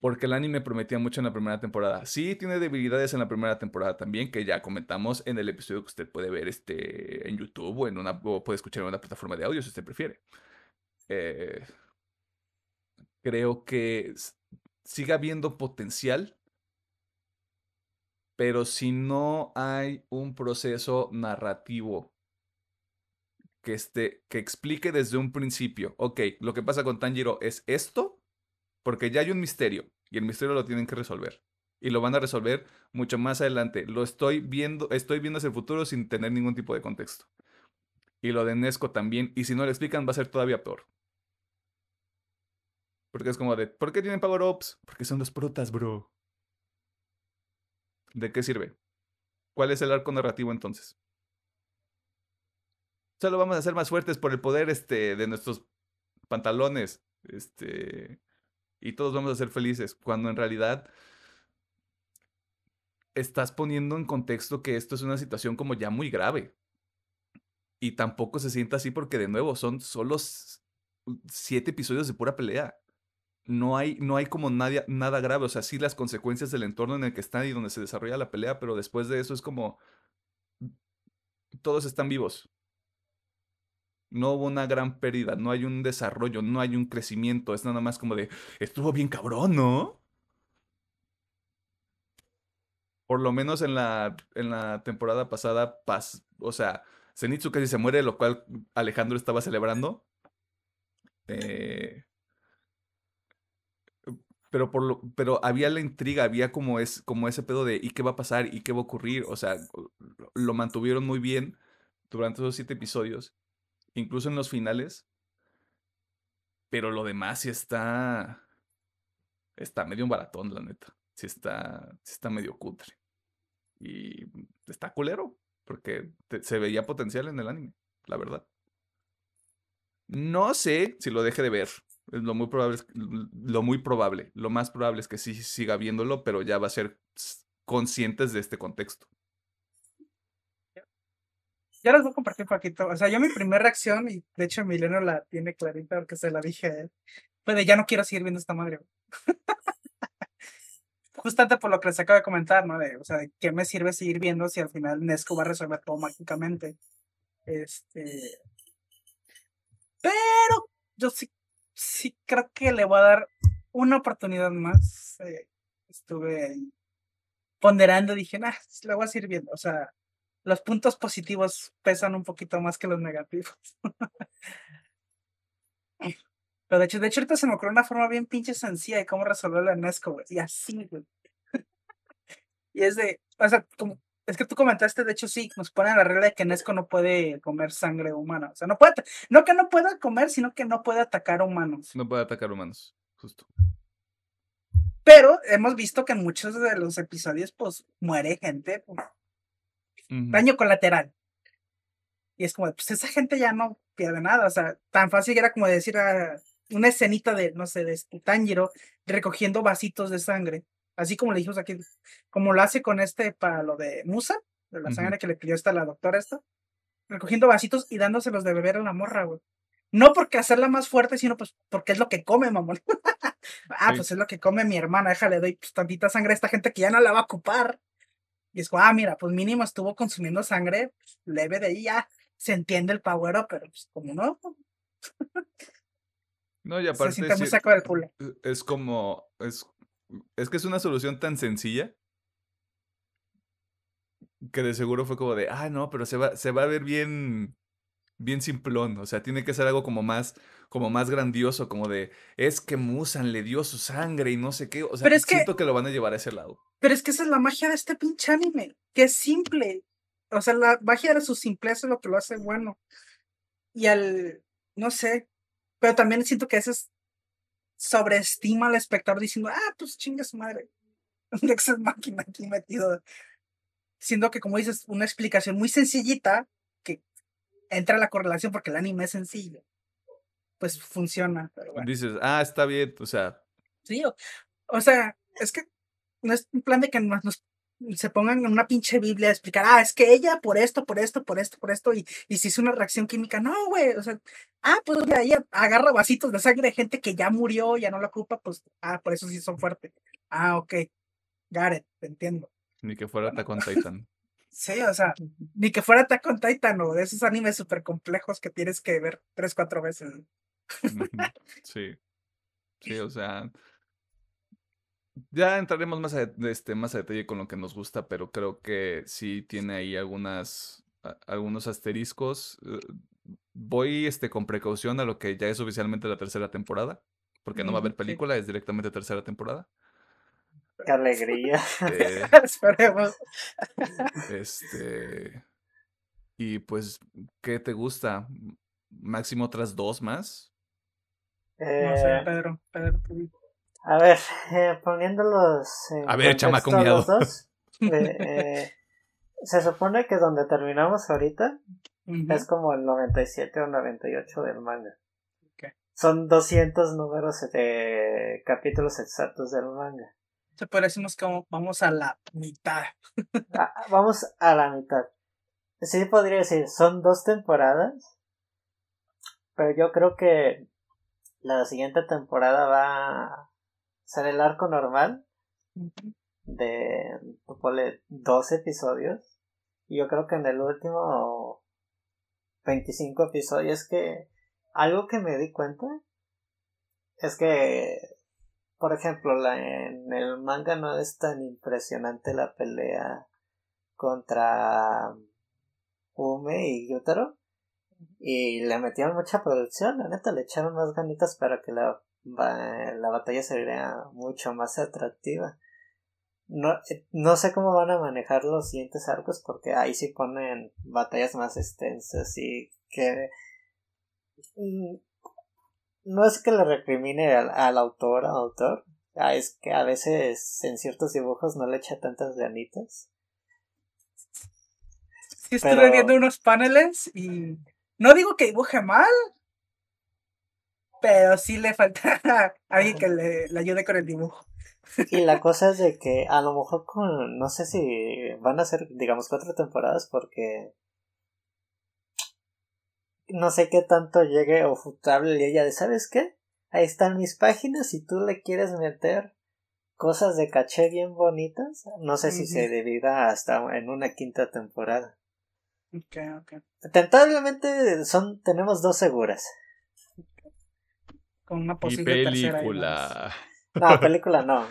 S1: porque el anime prometía mucho en la primera temporada. Sí, tiene debilidades en la primera temporada también, que ya comentamos en el episodio que usted puede ver este, en YouTube o, en una, o puede escuchar en una plataforma de audio si usted prefiere. Eh, creo que siga habiendo potencial, pero si no hay un proceso narrativo que, esté, que explique desde un principio, ok, lo que pasa con Tanjiro es esto, porque ya hay un misterio y el misterio lo tienen que resolver. Y lo van a resolver mucho más adelante. Lo estoy viendo, estoy viendo hacia el futuro sin tener ningún tipo de contexto. Y lo de Nesco también. Y si no le explican, va a ser todavía peor. Porque es como de, ¿por qué tienen power-ups? Porque son dos protas, bro. ¿De qué sirve? ¿Cuál es el arco narrativo entonces? Solo vamos a ser más fuertes por el poder este, de nuestros pantalones. Este y todos vamos a ser felices, cuando en realidad estás poniendo en contexto que esto es una situación como ya muy grave. Y tampoco se sienta así porque de nuevo son solo siete episodios de pura pelea. No hay, no hay como nada, grave. O sea, sí las consecuencias del entorno en el que están y donde se desarrolla la pelea, pero después de eso es como todos están vivos no hubo una gran pérdida, no hay un desarrollo, no hay un crecimiento, es nada más como de, estuvo bien cabrón, ¿no? Por lo menos en la, en la temporada pasada, pas, o sea, Zenitsu casi se muere, lo cual Alejandro estaba celebrando. Eh, pero, por lo, pero había la intriga, había como, es, como ese pedo de ¿y qué va a pasar? ¿y qué va a ocurrir? O sea, lo mantuvieron muy bien durante esos siete episodios incluso en los finales. Pero lo demás sí está. Está medio un baratón, la neta. Sí está, sí está medio cutre. Y está culero, porque se veía potencial en el anime, la verdad. No sé si lo deje de ver. Lo muy probable, lo muy probable, lo más probable es que sí siga viéndolo, pero ya va a ser conscientes de este contexto
S2: ya les voy a compartir un poquito. O sea, yo mi primera reacción, y de hecho Emiliano la tiene clarita porque se la dije él, fue de ya no quiero seguir viendo esta madre. Justamente por lo que les acabo de comentar, ¿no? De, o sea, ¿de qué me sirve seguir viendo si al final Nesco va a resolver todo mágicamente? Este. Pero yo sí, sí creo que le voy a dar una oportunidad más. Eh, estuve ponderando, dije, nah, lo voy a seguir viendo. O sea, los puntos positivos pesan un poquito más que los negativos. Pero de hecho, de hecho, ahorita se me ocurrió una forma bien pinche sencilla de cómo resolver la Nesco, güey. Y así, güey. y es de, o sea, como, es que tú comentaste, de hecho, sí, nos ponen la regla de que Nesco no puede comer sangre humana. O sea, no puede, no que no pueda comer, sino que no puede atacar humanos.
S1: No puede atacar humanos, justo.
S2: Pero hemos visto que en muchos de los episodios, pues, muere gente. Pues, Daño colateral. Y es como, pues esa gente ya no pierde nada. O sea, tan fácil era como decir a una escenita de, no sé, de Tanjiro recogiendo vasitos de sangre. Así como le dijimos aquí, como lo hace con este para lo de Musa, de la sangre que le pidió esta la doctora esta, recogiendo vasitos y dándoselos de beber a la morra, güey. No porque hacerla más fuerte, sino pues porque es lo que come, mamón. ah, pues es lo que come mi hermana, déjale, doy pues, tantita sangre a esta gente que ya no la va a ocupar. Y es como, ah, mira, pues mínimo estuvo consumiendo sangre pues, leve de ahí, ya se entiende el power pero pues como no.
S1: No, y aparte.
S2: Se siente muy saco del culo.
S1: Es como. Es, es que es una solución tan sencilla. Que de seguro fue como de, ah, no, pero se va, se va a ver bien bien simplón, o sea, tiene que ser algo como más, como más grandioso, como de, es que Musan le dio su sangre y no sé qué, o sea, pero siento que, lo van a llevar a ese lado.
S2: Pero es que esa es la magia de este pinche anime, que es simple, o sea, la magia de su simpleza es lo que lo hace bueno. Y al, no sé, pero también siento que eso es, sobreestima al espectador diciendo, ah, pues chinga su madre, un Excel máquina aquí metido. Siendo que, como dices, una explicación muy sencillita entra la correlación porque el anime es sencillo. Pues funciona.
S1: Dices, ah, está bien, o sea.
S2: Sí, o, sea, es que no es un plan de que nos, se pongan en una pinche Biblia a explicar, ah, es que ella por esto, por esto, por esto, por esto, y, y si hizo una reacción química, no, güey, o sea, ah, pues mira, ella agarra vasitos de sangre de gente que ya murió, ya no la ocupa, pues, ah, por eso sí son fuertes. Ah, ok, Gareth, te entiendo.
S1: Ni que fuera Tacon Titan.
S2: Sí, o sea, ni que fuera Attack on Titan o de esos animes súper complejos que tienes que ver tres, cuatro veces.
S1: Sí. Sí, o sea. Ya entraremos más a, este, más a detalle con lo que nos gusta, pero creo que sí tiene ahí algunas, algunos asteriscos. Eh, voy este, con precaución a lo que ya es oficialmente la tercera temporada, porque no va a haber película, es directamente tercera temporada.
S3: Qué alegría.
S2: Eh, Esperemos.
S1: Este. Y pues, ¿qué te gusta? ¿Máximo otras dos más?
S2: no sé, eh, Pedro. Pedro
S3: a ver, eh, poniéndolos.
S1: a ver, chamaco miado. Dos,
S3: eh, se supone que donde terminamos ahorita es como el 97 o 98 del manga. Son 200 números de capítulos exactos del manga.
S2: Se decirnos que vamos a la mitad.
S3: Ah, vamos a la mitad. Sí, podría decir, son dos temporadas. Pero yo creo que la siguiente temporada va a ser el arco normal. De, ponle, dos episodios. Y yo creo que en el último 25 episodios que algo que me di cuenta es que por ejemplo, la, en el manga no es tan impresionante la pelea contra Ume y Yutaro. Y le metieron mucha producción, la neta, le echaron más ganitas para que la, la batalla sería mucho más atractiva. No, no sé cómo van a manejar los siguientes arcos porque ahí sí ponen batallas más extensas y que mm, no es que le recrimine al, autor, al autor, ah, es que a veces en ciertos dibujos no le echa tantas ganitas.
S2: Sí, estuve viendo unos paneles y no digo que dibuje mal, pero sí le falta a alguien que le, le ayude con el dibujo.
S3: Y la cosa es de que a lo mejor con, no sé si van a ser, digamos, cuatro temporadas porque no sé qué tanto llegue o futable y ella de, ¿sabes qué? Ahí están mis páginas si tú le quieres meter cosas de caché bien bonitas, no sé si se debiera hasta en una quinta temporada.
S2: Ok, ok.
S3: Tentablemente son, tenemos dos seguras.
S2: Con una posible
S1: película.
S3: No, película no.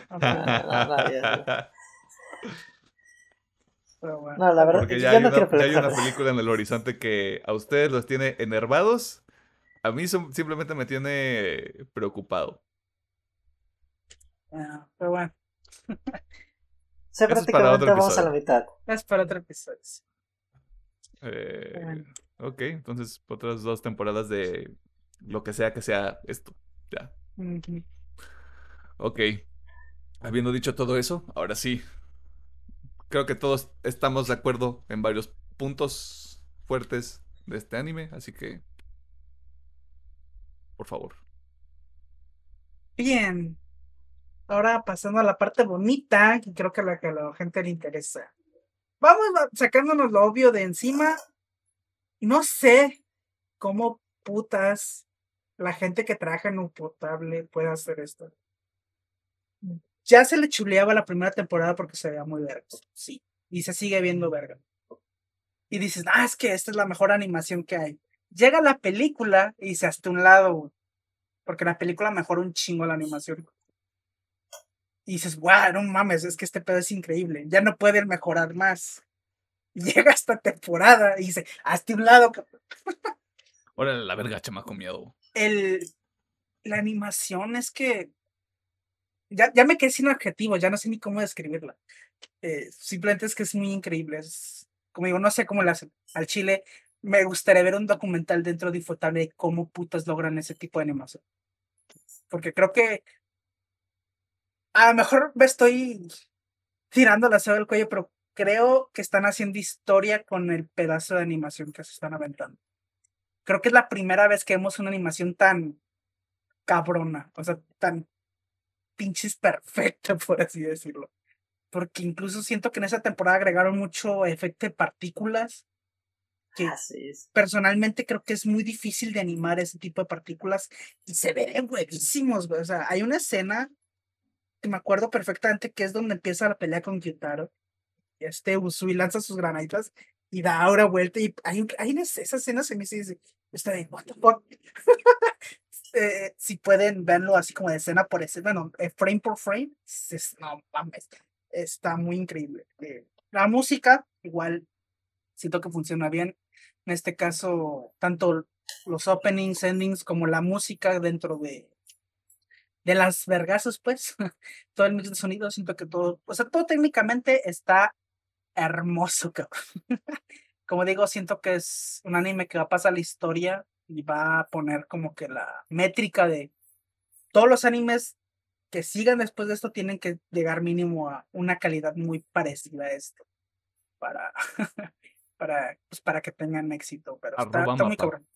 S1: No, la verdad, Porque ya, hay, una, ya hay una película en el horizonte que a ustedes los tiene enervados. A mí simplemente me tiene preocupado.
S2: Ah, pero bueno.
S3: Se prácticamente vamos a la mitad.
S2: Es para otro episodio.
S1: Eh, ok, entonces otras dos temporadas de lo que sea que sea esto. Ya. Ok. Habiendo dicho todo eso, ahora sí. Creo que todos estamos de acuerdo en varios puntos fuertes de este anime, así que... Por favor.
S2: Bien. Ahora pasando a la parte bonita, que creo que a la que a la gente le interesa. Vamos sacándonos lo obvio de encima. No sé cómo putas la gente que trabaja en un potable puede hacer esto. Ya se le chuleaba la primera temporada porque se veía muy verga. Sí. Y se sigue viendo verga. Y dices, ah, es que esta es la mejor animación que hay. Llega la película y se hasta un lado, Porque la película mejora un chingo la animación. Y dices, guau, no mames, es que este pedo es increíble. Ya no puede mejorar más. Llega esta temporada y dice, hasta un lado.
S1: Órale, la verga, chamaco miedo.
S2: El, la animación es que. Ya, ya me quedé sin adjetivos, ya no sé ni cómo describirla. Eh, simplemente es que es muy increíble. Como digo, no sé cómo la hacen. Al chile, me gustaría ver un documental dentro de Infotable de cómo putas logran ese tipo de animación. Porque creo que a lo mejor me estoy tirando la ceba del cuello, pero creo que están haciendo historia con el pedazo de animación que se están aventando. Creo que es la primera vez que vemos una animación tan cabrona, o sea, tan pinches perfecta, por así decirlo. Porque incluso siento que en esa temporada agregaron mucho efecto de partículas. Que personalmente creo que es muy difícil de animar ese tipo de partículas y se ven buenísimos, O sea, hay una escena que me acuerdo perfectamente que es donde empieza la pelea con Kyutaro. Este Usui lanza sus granaditas y da ahora vuelta y hay, hay esa escena se me dice, está de, what the fuck. Eh, si pueden verlo así como de escena por escena, bueno, eh, frame por frame, no mames, está muy increíble. Eh, la música, igual, siento que funciona bien. En este caso, tanto los openings, endings, como la música dentro de, de las vergazos, pues, todo el mix de sonido, siento que todo, o sea, todo técnicamente está hermoso, cabrón. como digo, siento que es un anime que va a pasar la historia y va a poner como que la métrica de todos los animes que sigan después de esto tienen que llegar mínimo a una calidad muy parecida a esto para para pues para que tengan éxito pero está, muy cabrón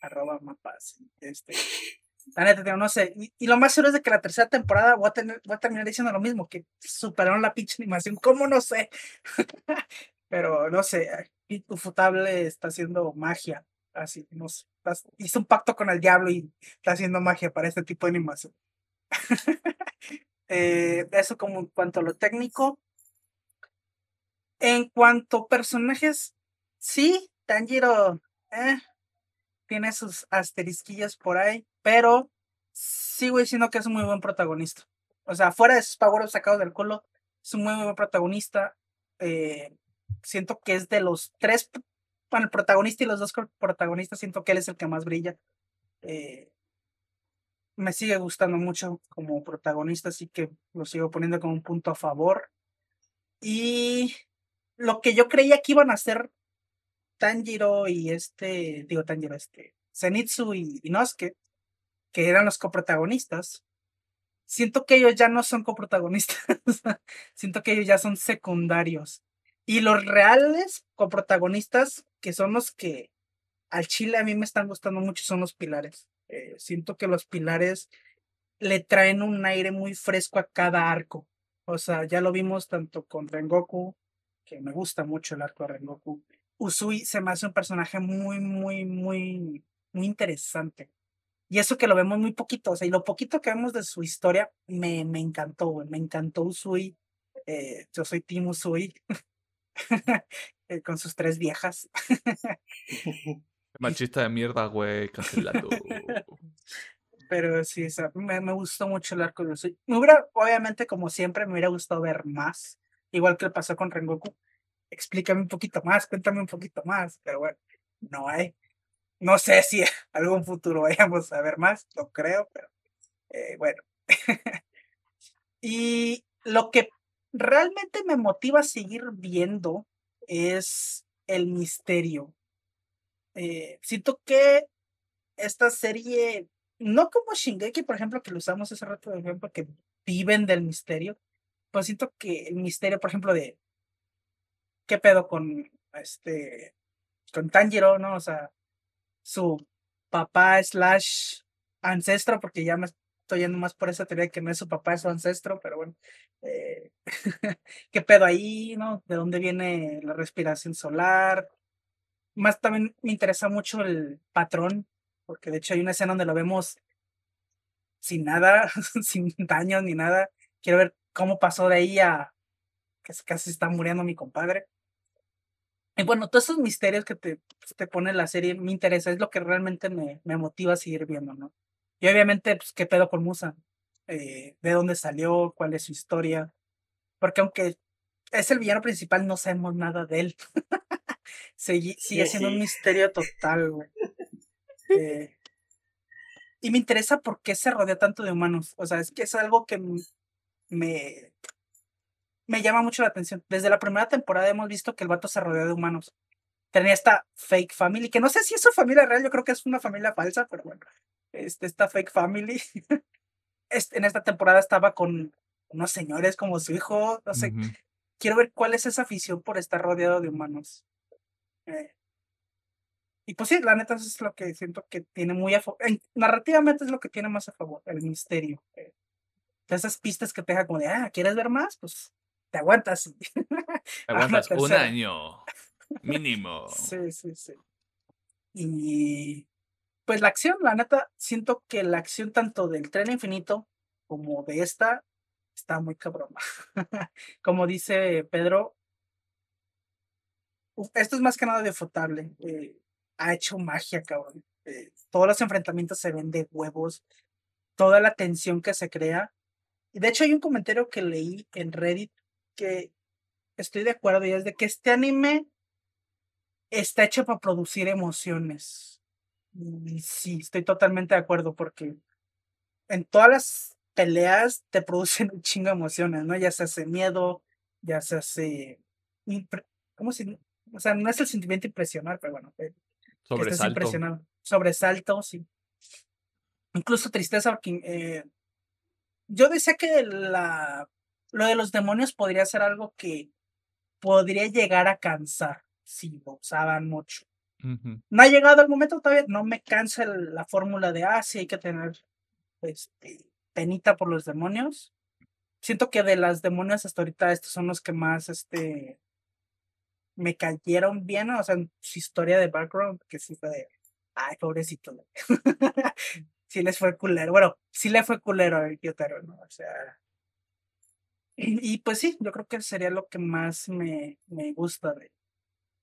S2: arroba mapas este la neta, no sé. Y, lo más seguro es de que la tercera temporada voy a, tener, voy a terminar diciendo lo mismo, que superaron la pinche animación. ¿Cómo no sé? Pero no sé, Ufotable está haciendo magia. Así, no sé. Hizo un pacto con el diablo y está haciendo magia para este tipo de animación. eh, eso como en cuanto a lo técnico. En cuanto a personajes, sí, Tanjiro eh, tiene sus asterisquillas por ahí pero sigo diciendo que es un muy buen protagonista. O sea, fuera de sus power sacados del culo, es un muy buen protagonista. Eh, siento que es de los tres, bueno, el protagonista y los dos protagonistas, siento que él es el que más brilla. Eh, me sigue gustando mucho como protagonista, así que lo sigo poniendo como un punto a favor. Y lo que yo creía que iban a hacer Tanjiro y este, digo Tanjiro, este, Zenitsu y Inosuke, que eran los coprotagonistas, siento que ellos ya no son coprotagonistas, siento que ellos ya son secundarios. Y los reales coprotagonistas, que son los que al Chile a mí me están gustando mucho, son los pilares. Eh, siento que los pilares le traen un aire muy fresco a cada arco. O sea, ya lo vimos tanto con Rengoku, que me gusta mucho el arco de Rengoku. Usui se me hace un personaje muy, muy, muy, muy interesante. Y eso que lo vemos muy poquito, o sea, y lo poquito que vemos de su historia me, me encantó. Me encantó Usui. Eh, yo soy Tim Usui. Eh, con sus tres viejas.
S1: Machista de mierda, güey, cancelado.
S2: Pero sí, o sea, me, me, gustó mucho el arco de Usui. Me hubiera, obviamente, como siempre, me hubiera gustado ver más. Igual que pasó con Rengoku. explícame un poquito más, cuéntame un poquito más, pero bueno, no hay. No sé si algún futuro vayamos a ver más, no creo, pero eh, bueno. y lo que realmente me motiva a seguir viendo es el misterio. Eh, siento que esta serie, no como Shingeki, por ejemplo, que lo usamos hace rato de ejemplo, que viven del misterio, pues siento que el misterio, por ejemplo, de qué pedo con este, con Tanjiro, ¿no? O sea, su papá slash ancestro, porque ya me estoy yendo más por esa teoría que no es su papá, es su ancestro, pero bueno, eh, qué pedo ahí, ¿no? ¿De dónde viene la respiración solar? Más también me interesa mucho el patrón, porque de hecho hay una escena donde lo vemos sin nada, sin daños ni nada. Quiero ver cómo pasó de ahí a que casi está muriendo mi compadre. Y bueno, todos esos misterios que te, te pone la serie me interesa, es lo que realmente me, me motiva a seguir viendo, ¿no? Y obviamente, pues, ¿qué pedo con Musa? Eh, ¿De dónde salió? ¿Cuál es su historia? Porque aunque es el villano principal, no sabemos nada de él. sigue, siendo un misterio total, güey. Eh, y me interesa por qué se rodea tanto de humanos. O sea, es que es algo que me, me llama mucho la atención. Desde la primera temporada hemos visto que el vato se rodea de humanos. Tenía esta fake family, que no sé si es su familia real, yo creo que es una familia falsa, pero bueno, este, esta fake family. Este, en esta temporada estaba con unos señores como su hijo, no sé. Quiero ver cuál es esa afición por estar rodeado de humanos. Eh, y pues sí, la neta es lo que siento que tiene muy a favor. Narrativamente es lo que tiene más a favor, el misterio. Eh, esas pistas que te deja como de, ah, ¿quieres ver más? Pues te aguantas.
S1: Te aguantas un año mínimo.
S2: Sí, sí, sí. Y pues la acción, la neta, siento que la acción tanto del tren infinito como de esta está muy cabrona. como dice Pedro, esto es más que nada de fotable. Eh, ha hecho magia, cabrón. Eh, todos los enfrentamientos se ven de huevos. Toda la tensión que se crea. Y de hecho hay un comentario que leí en Reddit que estoy de acuerdo y es de que este anime está hecho para producir emociones. Y sí, estoy totalmente de acuerdo porque en todas las peleas te producen un chingo de emociones, ¿no? Ya se hace miedo, ya se hace... ¿Cómo se...? O sea, no es el sentimiento impresionar, pero bueno, Sobresalto. Sobresalto, sí. Incluso tristeza, porque eh, yo decía que la, lo de los demonios podría ser algo que podría llegar a cansar si lo usaban mucho. No ha llegado el momento todavía, no me cansa la fórmula de, ah, sí, hay que tener este, penita por los demonios. Siento que de las demonios hasta ahorita estos son los que más este, me cayeron bien, o sea, su historia de background, que sí fue de, ay, pobrecito. sí les fue culero. Bueno, sí le fue culero al Kyotaro, ¿no? O sea. Y, pues sí, yo creo que sería lo que más me, me gusta de,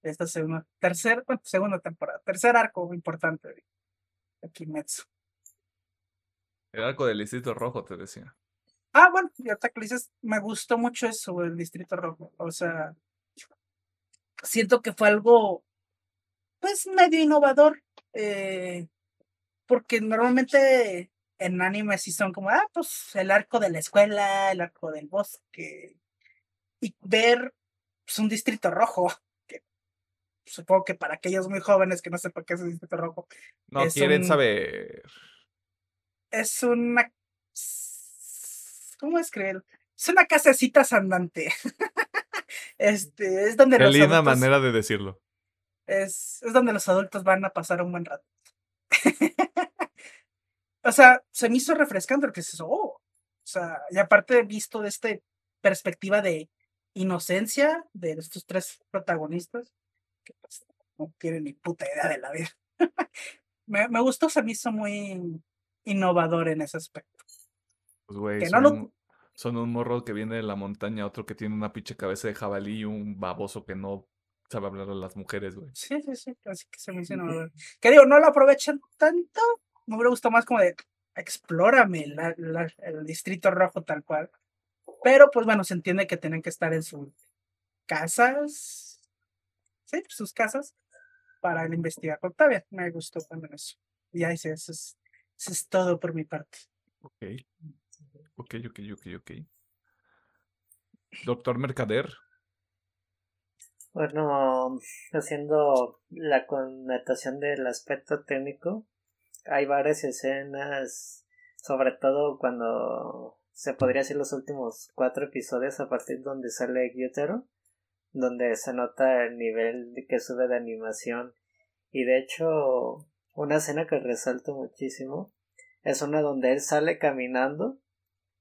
S2: esta segunda, tercera, bueno, segunda temporada, tercer arco importante de, de Kimetsu.
S1: El arco del Distrito Rojo, te decía.
S2: Ah, bueno, y ahorita que dices, me gustó mucho eso, el Distrito Rojo. O sea, siento que fue algo, pues, medio innovador, eh, porque normalmente en anime sí son como, ah, pues, el arco de la escuela, el arco del bosque, y ver pues, un distrito rojo, supongo que para aquellos muy jóvenes que no sepan qué es el distrito rojo.
S1: No quieren saber.
S2: Es una... ¿Cómo escribir? Es una casecita andante. Este, es donde
S1: Qué los linda manera de decirlo.
S2: Es, es donde los adultos van a pasar un buen rato. o sea, se me hizo refrescante porque es oh, o sea, y aparte visto de esta perspectiva de inocencia de estos tres protagonistas, pues, no tienen ni puta idea de la vida. me, me gustó, se me hizo muy innovador en ese aspecto.
S1: Pues güey, que no lo, son un morro que viene de la montaña, otro que tiene una pinche cabeza de jabalí y un baboso que no sabe hablar a las mujeres, güey.
S2: Sí, sí, sí, así que se me dice no. Que digo, no lo aprovechan tanto. Me hubiera gustado más como de explórame el distrito rojo tal cual. Pero pues bueno, se entiende que tienen que estar en sus casas, sí, sus casas para el investigar. Está bien, me gustó también eso. Y ahí sí, eso es, eso es todo por mi parte.
S1: Ok. Ok, ok, ok, ok. Doctor Mercader.
S3: Bueno, haciendo la connotación del aspecto técnico, hay varias escenas, sobre todo cuando se podría decir los últimos cuatro episodios a partir donde sale Gyutero, donde se nota el nivel que sube de animación. Y de hecho una escena que resalto muchísimo es una donde él sale caminando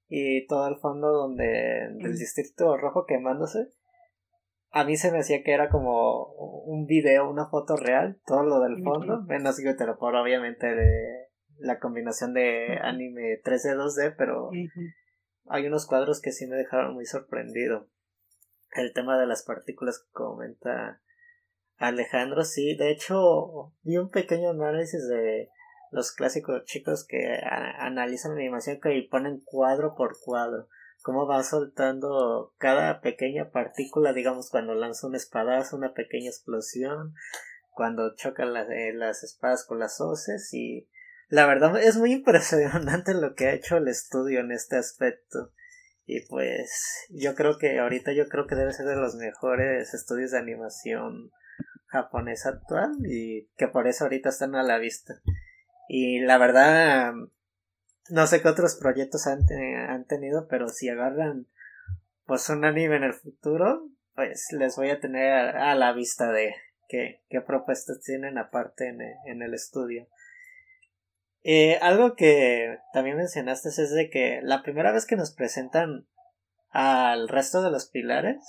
S3: y todo el fondo donde del distrito rojo quemándose a mí se me hacía que era como un video, una foto real, todo lo del fondo, menos que te lo por obviamente de la combinación de anime 3D 2D, pero hay unos cuadros que sí me dejaron muy sorprendido. El tema de las partículas que comenta Alejandro, sí, de hecho vi un pequeño análisis de los clásicos chicos que analizan la animación que ponen cuadro por cuadro cómo va soltando cada pequeña partícula, digamos, cuando lanza un espadazo, una pequeña explosión, cuando chocan las, eh, las espadas con las hoces y la verdad es muy impresionante lo que ha hecho el estudio en este aspecto. Y pues yo creo que ahorita yo creo que debe ser de los mejores estudios de animación japonesa actual y que por eso ahorita están a la vista. Y la verdad no sé qué otros proyectos han, tenido, pero si agarran pues un anime en el futuro, pues les voy a tener a, la vista de qué, qué propuestas tienen aparte en, en el estudio. Eh, algo que también mencionaste es de que la primera vez que nos presentan al resto de los pilares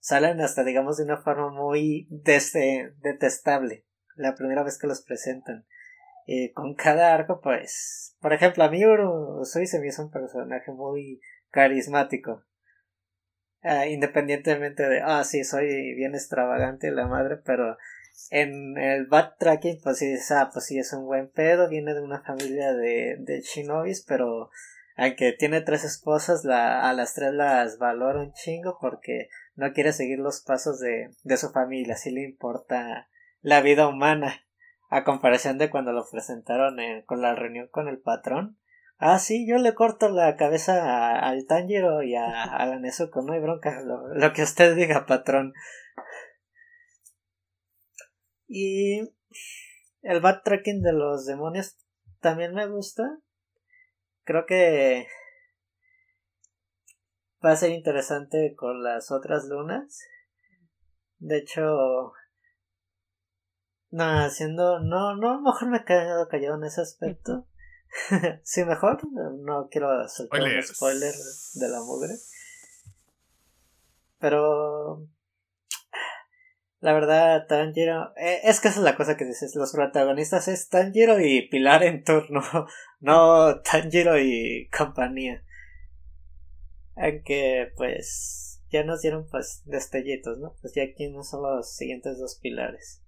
S3: salen hasta digamos de una forma muy detestable la primera vez que los presentan eh, con cada arco, pues, por ejemplo, a mí Urusui se me hizo un personaje muy carismático. Ah, independientemente de, ah, sí, soy bien extravagante la madre, pero en el backtracking, pues sí, ah, pues sí, es un buen pedo, viene de una familia de, de shinobis, pero aunque tiene tres esposas, la, a las tres las valora un chingo porque no quiere seguir los pasos de, de su familia, sí le importa la vida humana a comparación de cuando lo presentaron con la reunión con el patrón. Ah, sí, yo le corto la cabeza al Tanjiro y a, a la Nezuko, no hay bronca, lo, que usted diga, patrón. Y el backtracking de los demonios también me gusta. Creo que va a ser interesante con las otras lunas. De hecho, no, haciendo. No, no, mejor me he quedado callado en ese aspecto. sí, mejor. No quiero soltar un spoiler de la mugre. Pero. La verdad, Tanjiro. Eh, es que esa es la cosa que dices. Los protagonistas es Tanjiro y Pilar en turno. No Tanjiro y compañía. Aunque, pues. Ya nos dieron, pues, destellitos, ¿no? Pues ya aquí no son los siguientes dos pilares.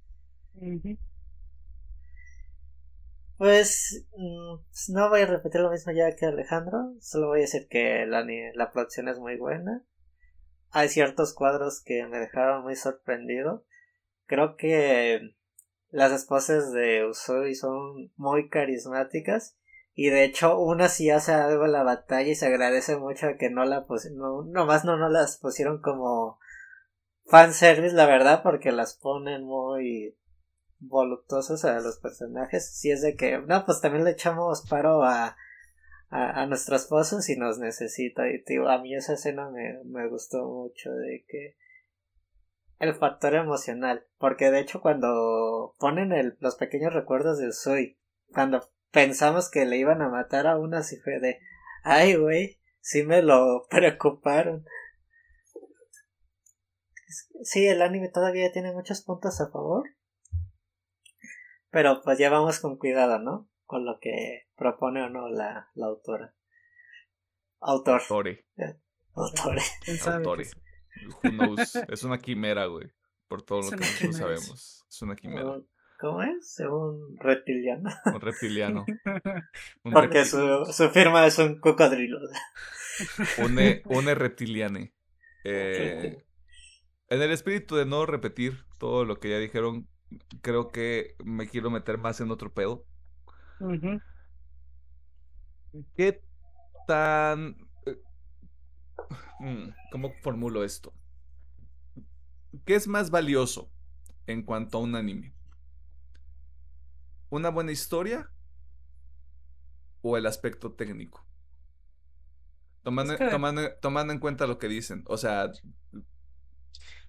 S3: Pues mm, no voy a repetir lo mismo ya que Alejandro, solo voy a decir que la, la producción es muy buena. Hay ciertos cuadros que me dejaron muy sorprendido. Creo que las esposas de Usui son muy carismáticas y de hecho una sí hace algo en la batalla y se agradece mucho que no la no, nomás no, no las pusieron como fanservice la verdad porque las ponen muy voluptuosos a los personajes, si es de que, no, pues también le echamos paro a, a, a nuestro esposo si nos necesita. Y tío, a mí esa escena me, me gustó mucho de que el factor emocional, porque de hecho cuando ponen los pequeños recuerdos de Soy, cuando pensamos que le iban a matar a una, si fue de, ay, güey, sí me lo preocuparon. Sí, el anime todavía tiene muchos puntos a favor, pero pues ya vamos con cuidado, ¿no? Con lo que propone o no la, la autora. Autor.
S1: Autore.
S3: Autore.
S1: Autore. Who knows? Es una quimera, güey. Por todo lo que nosotros sabemos. Es una quimera.
S3: ¿Cómo es? Un reptiliano.
S1: Un reptiliano.
S3: Porque Su, su, firma es un cocodrilo.
S1: Une, une reptiliane. Eh, en el espíritu de no repetir todo lo que ya dijeron, creo que me quiero meter más en otro pedo. ¿Qué tan... Eh, mm, ¿Cómo formulo esto? ¿Qué es más valioso en cuanto a un anime? ¿Una buena historia o el aspecto técnico? Tomando, tomando, en cuenta lo que dicen. O sea.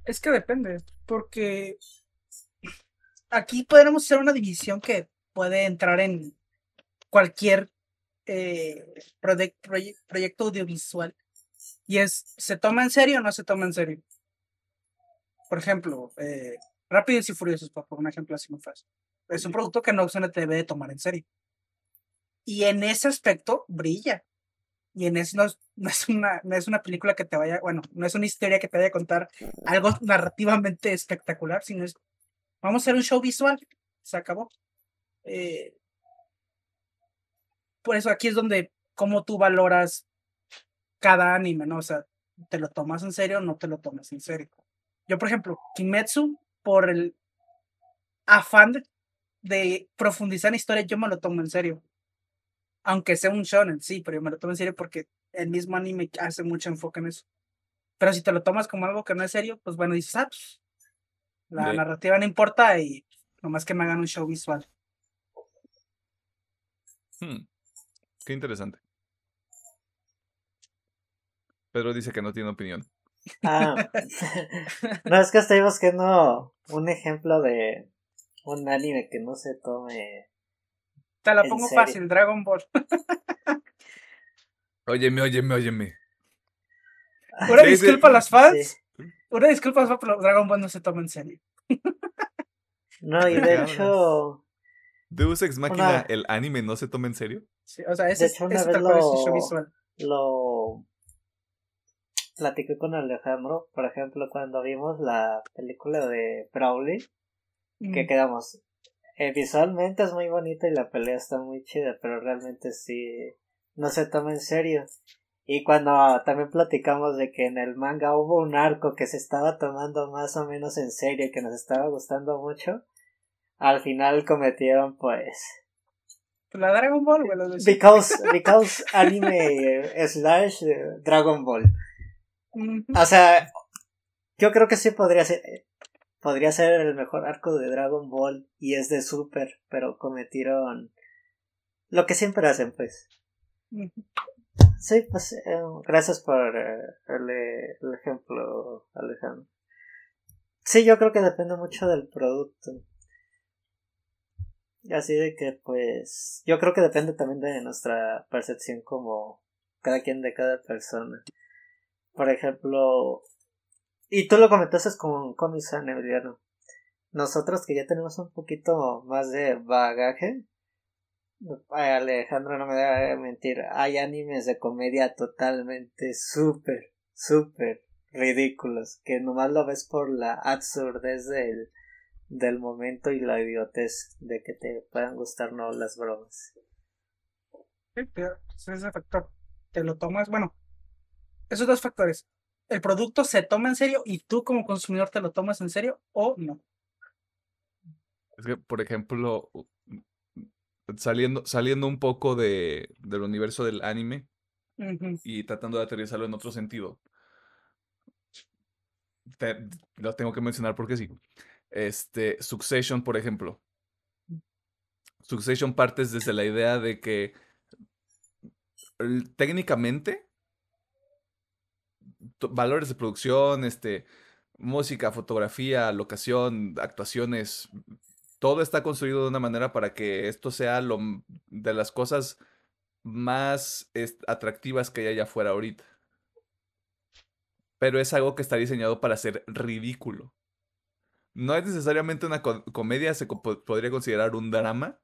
S2: Es que depende. Porque aquí podremos hacer una división que puede entrar en cualquier eh, proyecto audiovisual. Y es, ¿se toma en serio o no se toma en serio? Por ejemplo, eh, Rápidos y Furiosos, por un ejemplo así muy fácil. Es un producto que no se debe de tomar en serio. Y en ese aspecto brilla y en eso no es, una, no es una película que te vaya, bueno, no es una historia que te vaya a contar algo narrativamente espectacular, sino es, vamos a hacer un show visual, se acabó. Eh, por eso aquí es donde, cómo tú valoras cada anime, ¿no? O sea, ¿te lo tomas en serio o no te lo tomas en serio? Yo, por ejemplo, Kimetsu, por el afán de, de profundizar en historia, yo me lo tomo en serio aunque sea un shonen, sí, pero yo me lo tomo en serio porque el mismo anime hace mucho enfoque en eso. Pero si te lo tomas como algo que no es serio, pues bueno, dices, ah, pues, la narrativa no importa y nomás que me hagan un show visual.
S1: Hmm, qué interesante. Pedro dice que no tiene opinión.
S3: Ah, no, es que estoy buscando un ejemplo de un anime que no se tome
S2: te la pongo fácil, Dragon Ball.
S1: óyeme, óyeme, óyeme.
S2: Una disculpa a las fans. Una disculpa a pero Dragon Ball no se toma en serio.
S3: no, y de hecho.
S1: Deus Ex Machina, el anime no se toma en serio.
S2: Sí, o sea, ese, de hecho, una vez lo,
S3: visual. lo platiqué con Alejandro, por ejemplo, cuando vimos la película de Brawley, que quedamos, eh, visualmente es muy bonita y la pelea está muy chida, pero realmente sí no se toma en serio. Y cuando también platicamos de que en el manga hubo un arco que se estaba tomando más o menos en serio y que nos estaba gustando mucho, al final cometieron pues
S2: la Dragon Ball,
S3: Because, because anime slash Dragon Ball. O sea, yo creo que sí podría ser podría ser el mejor arco de Dragon Ball y es de Super, pero cometieron lo que siempre hacen, pues. Sí, pues eh, gracias por eh, el, ejemplo, Alejandro. Sí, yo creo que depende mucho del producto. Así de que, pues, yo creo que depende también de nuestra percepción como cada quien de cada persona. Por ejemplo, y tú lo comentaste con Comisan, Emiliano. Nosotros que ya tenemos un poquito más de bagaje, Alejandro no me debe mentir, hay animes de comedia totalmente súper, súper ridículos, que nomás lo ves por la absurdez del, del momento y la idiotez de que te puedan gustar no las bromas.
S2: Sí, pero ese factor. Te lo tomas, bueno, esos dos factores el producto se toma en serio y tú como consumidor te lo tomas en serio o no.
S1: Es que, por ejemplo, saliendo, saliendo un poco de, del universo del anime y tratando de aterrizarlo en otro sentido. lo tengo que mencionar porque sí. Este, Succession, por ejemplo. Succession partes desde la idea de que técnicamente valores de producción, este, música, fotografía, locación, actuaciones, todo está construido de una manera para que esto sea lo, de las cosas más atractivas que hay allá afuera ahorita. Pero es algo que está diseñado para ser ridículo. No es necesariamente una comedia, se podría considerar un drama,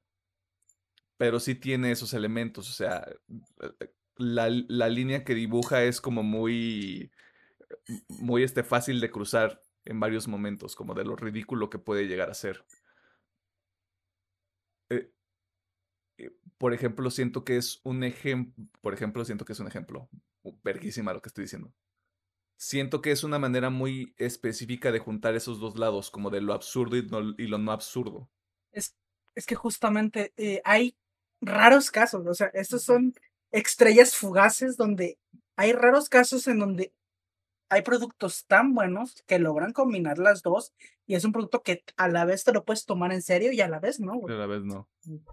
S1: pero sí tiene esos elementos. O sea, la, la, línea que dibuja es como muy, muy este, fácil de cruzar en varios momentos, como de lo ridículo que puede llegar a ser. Eh, eh, por ejemplo, siento que es un ejemplo, por ejemplo, siento que es un ejemplo, verguísima lo que estoy diciendo. Siento que es una manera muy específica de juntar esos dos lados, como de lo absurdo y, lo no absurdo.
S2: Es, es que justamente eh, hay raros casos, o sea, estos son estrellas fugaces donde hay raros casos en donde hay productos tan buenos que logran combinar las dos y es un producto que a la vez te lo puedes tomar en serio y a la vez no.
S1: A la vez no.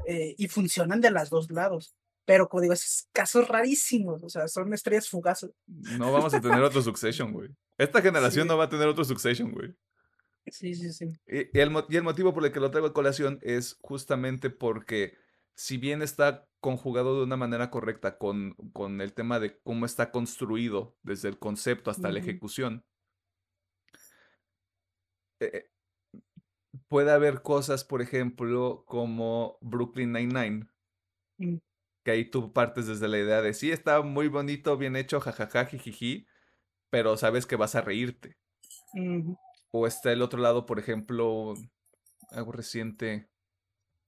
S2: Eh, y funcionan de los dos lados. Pero como digo, es casos rarísimos, o sea, son estrellas fugaces.
S1: No vamos a tener otro Succession, güey. Esta generación no va a tener otro Succession, güey.
S2: Sí, sí, sí.
S1: Y, el, y el motivo por el que lo traigo a colación es justamente porque si bien está conjugado de una manera correcta con, con el tema de cómo está construido desde el concepto hasta la ejecución, eh, puede haber cosas, por ejemplo, como Brooklyn Nine-Nine, mm. Que ahí tú partes desde la idea de sí, está muy bonito, bien hecho, jajaja, jijiji, pero sabes que vas a reírte. O está el otro lado, por ejemplo, algo reciente,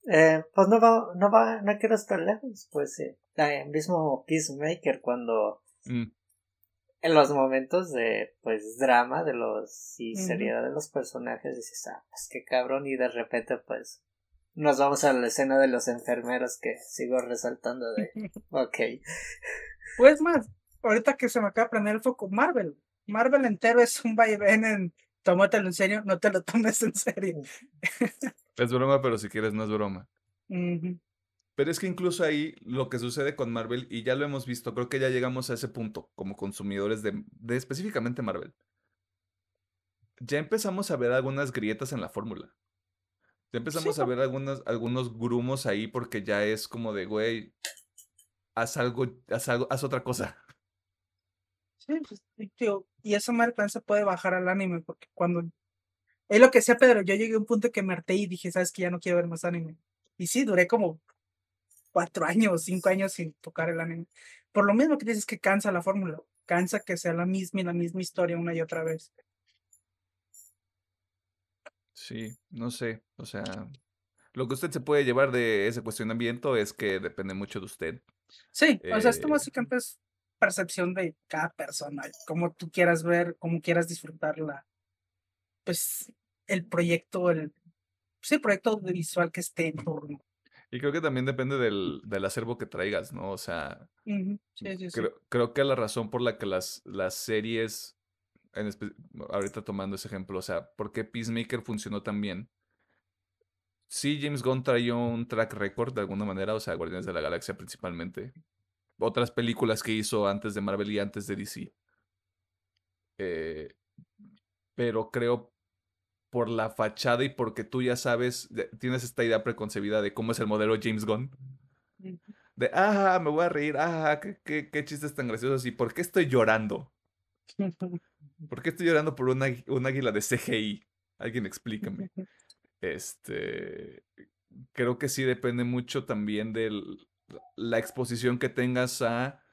S3: eh, pues no va, no va, no quiero estar lejos, pues eh, el mismo Peacemaker cuando mm. en los momentos de pues drama de los y seriedad de los personajes dices, ah, pues qué cabrón y de repente pues nos vamos a la escena de los enfermeros que sigo resaltando de ok.
S2: Pues más, ahorita que se me acaba de prender el foco, Marvel. Marvel entero es un vaivén en tómatelo en serio, no te lo tomes en serio.
S1: Es broma, pero si quieres no es broma. Pero es que incluso ahí lo que sucede con Marvel, y ya lo hemos visto, creo que ya llegamos a ese punto como consumidores de, específicamente Marvel. Ya empezamos a ver algunas grietas en la fórmula. Ya empezamos a ver algunos grumos ahí porque ya es como de, güey, haz algo, haz algo, haz otra cosa.
S2: Sí, pues, y eso Marvel se puede bajar al anime porque cuando es lo que sea, Pedro. Yo llegué a un punto que me harté y dije, ¿sabes que Ya no quiero ver más anime. Y sí, duré como cuatro años, cinco años sin tocar el anime. Por lo mismo que dices que cansa la fórmula. Cansa que sea la misma y la misma historia una y otra vez.
S1: Sí, no sé. O sea, lo que usted se puede llevar de ese cuestionamiento es que depende mucho de usted.
S2: Sí, o sea, esto eh, básicamente es percepción de cada persona, como tú quieras ver, como quieras disfrutarla pues el proyecto, el, pues, el proyecto audiovisual que esté en torno.
S1: Y creo que también depende del, del acervo que traigas, ¿no? O sea, creo, creo, que la razón por la que las, las series, en ahorita tomando ese ejemplo, o sea, ¿por qué Peacemaker funcionó tan bien? Sí, James Gunn traía un track record de alguna manera, o sea, Guardianes de la Galaxia principalmente. Otras películas que hizo antes de Marvel y antes de DC. Eh, pero creo por la fachada y porque tú ya sabes, tienes esta idea preconcebida de cómo es el modelo James Gunn. De, ah, me voy a reír, ah, qué, qué, chistes tan graciosos y por qué estoy llorando. ¿Por qué estoy llorando por una, un águila de CGI? Alguien explícame. Este, creo que sí depende mucho también de la exposición que tengas a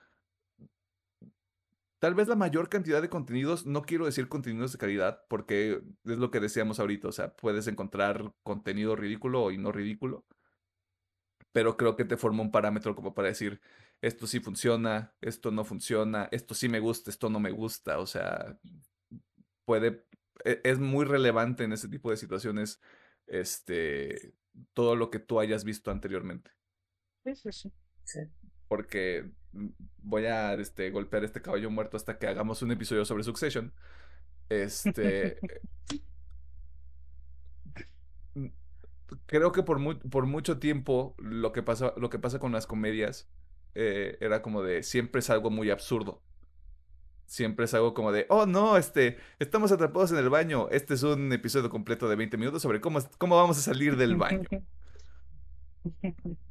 S1: tal vez la mayor cantidad de contenidos, no quiero decir contenidos de calidad, porque es lo que decíamos ahorita, o sea, puedes encontrar contenido ridículo y no ridículo, pero creo que te forma un parámetro como para decir, esto sí funciona, esto no funciona, esto sí me gusta, esto no me gusta, o sea, puede, e, es muy relevante en ese tipo de situaciones, este, todo lo que tú hayas visto anteriormente.
S2: Sí, sí, sí.
S3: sí
S1: porque mm, voy a este, golpear este caballo muerto hasta que hagamos un episodio sobre Succession. Este. Creo que por, por mucho tiempo lo que, pasa, lo que pasa con las comedias eh, era como de siempre es algo muy absurdo. Siempre es algo como de, oh no, este, estamos atrapados en el baño. Este es un episodio completo de 20 minutos sobre cómo, cómo vamos a salir del baño.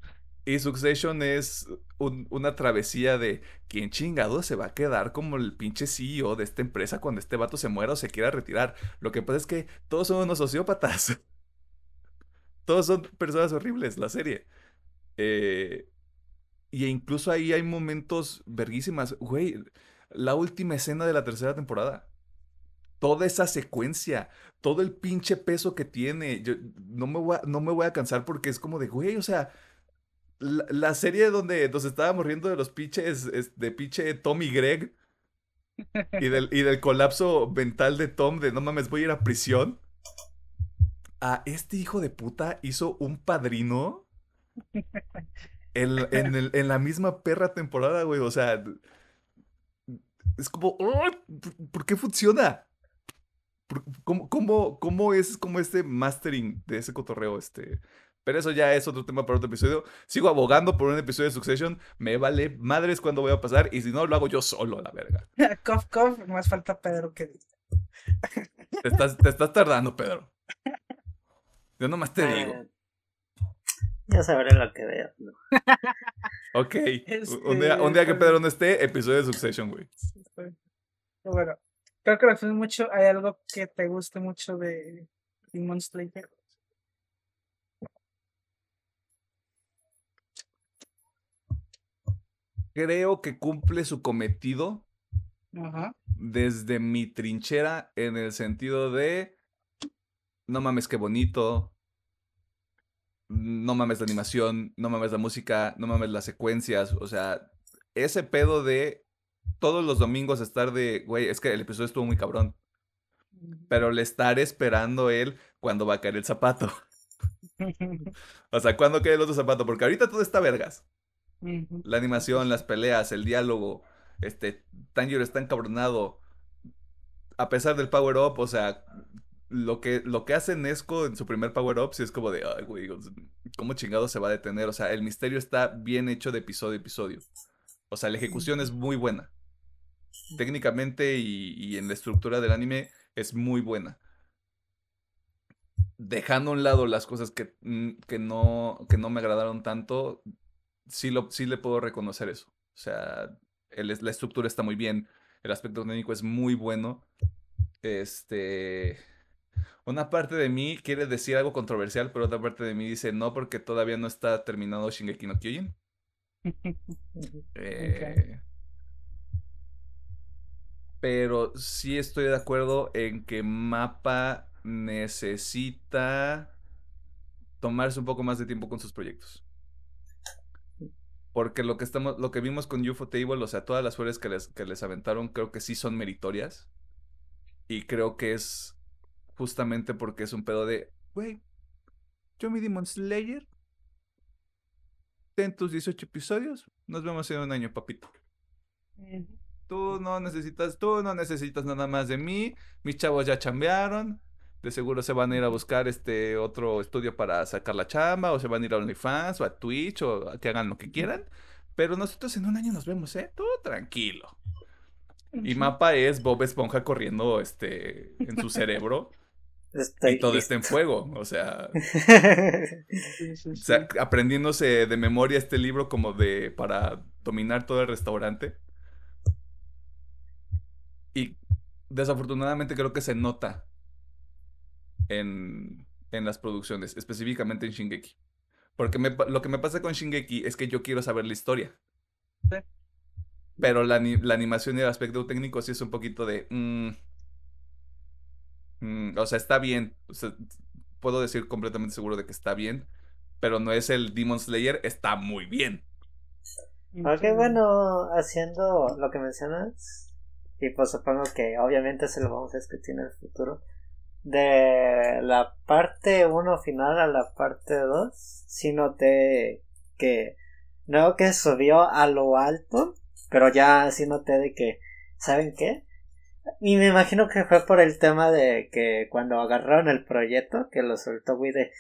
S1: Y Succession es una travesía de quién chingado se va a quedar como el pinche CEO de esta empresa cuando este vato se muera o se quiera retirar. Lo que pasa es que todos son unos sociópatas. todos son personas horribles, la serie. Eh, y incluso ahí hay momentos verguísimas. Güey, la última escena de la tercera temporada. Toda esa secuencia, todo el pinche peso que tiene. Yo no me voy a, no me voy a cansar porque es como de, güey, o sea la, serie donde nos estábamos riendo de los pinches, de pinche Tommy Greg, y del, y del colapso mental de Tom de no mames, voy a ir a prisión. A este hijo de puta hizo un padrino en, en, el, en la misma perra temporada, güey. O sea, es como, ¿por qué funciona? ¿Cómo, cómo, cómo es como este mastering de ese cotorreo? Este, pero eso ya es otro tema para otro episodio. Sigo abogando por un episodio de Succession. Me vale madres cuando voy a pasar. Y si no, lo hago yo solo, la verga.
S2: cof, cof. Más falta Pedro que.
S1: te, estás, te estás tardando, Pedro. Yo nomás te digo.
S3: Eh, ya sabré lo que veo.
S1: ok. Un, día, un, día, que Pedro no esté, episodio de Succession, güey.
S2: Bueno, creo que lo mucho. ¿Hay algo que te guste mucho de Demon Slayer?
S1: creo que cumple su cometido desde mi trinchera en el sentido de, no mames qué bonito, no mames la animación, no mames la música, no mames las secuencias, o sea, ese pedo de todos los domingos estar de, güey, es que el episodio estuvo muy cabrón, pero le estar esperando él cuando va a caer el zapato. o sea, cuando cae el otro zapato, porque ahorita todo está vergas. La animación, las peleas, el diálogo. Este, Tanjiro está encabronado. A pesar del power up, o sea, lo que, lo que hace Nesco en su primer power up, sí es como de, ay, güey, ¿cómo chingado se va a detener? O sea, el misterio está bien hecho de episodio a episodio. O sea, la ejecución es muy buena. Técnicamente y, y en la estructura del anime es muy buena dejando a un lado las cosas que, mm, que, no, que no me agradaron tanto, sí, lo, sí le puedo reconocer eso. O sea, la estructura está muy bien, el aspecto técnico es muy bueno. Este. Una parte de mí quiere decir algo controversial, pero otra parte de mí dice no, porque todavía no está terminado Shingeki no Kyojin. Eh, pero sí estoy de acuerdo en que Mapa necesita tomarse un poco más de tiempo con sus proyectos. Porque lo que estamos, lo que vimos con UFO Table, o sea, todas las flores que les, que les aventaron, creo que sí son meritorias. Y creo que es justamente porque es un pedo de, güey, yo mi Demon Slayer. Ten tus 18 episodios. Nos vemos en un año, papito. Tú no necesitas, tú no necesitas nada más de mí. Mis chavos ya chambearon. De seguro se van a ir a buscar este otro estudio para sacar la chamba, o se van a ir a OnlyFans, o a Twitch, o a que hagan lo que quieran. Pero nosotros en un año nos vemos, ¿eh? Todo tranquilo. Y Mapa es Bob Esponja corriendo este, en su cerebro. Y todo está en fuego. O sea, o sea, aprendiéndose de memoria este libro como de para dominar todo el restaurante. Y desafortunadamente creo que se nota en, en las producciones, específicamente en Shingeki. Porque lo que me pasa con Shingeki es que yo quiero saber la historia. Pero la, la, animación y el aspecto técnico sí es un poquito de... Mm, mm, o sea, está bien. puedo decir completamente seguro de que está bien. Pero no es el Demon Slayer, está muy bien.
S3: Aunque bueno, haciendo lo que mencionas, y pues supongo que obviamente se lo vamos a discutir en el futuro de la parte 1 final a la parte 2, sí noté que no que subió a lo alto, pero ya sí noté de que, ¿saben qué? Y me imagino que fue por el tema de que cuando agarraron el proyecto, que lo soltó muy de,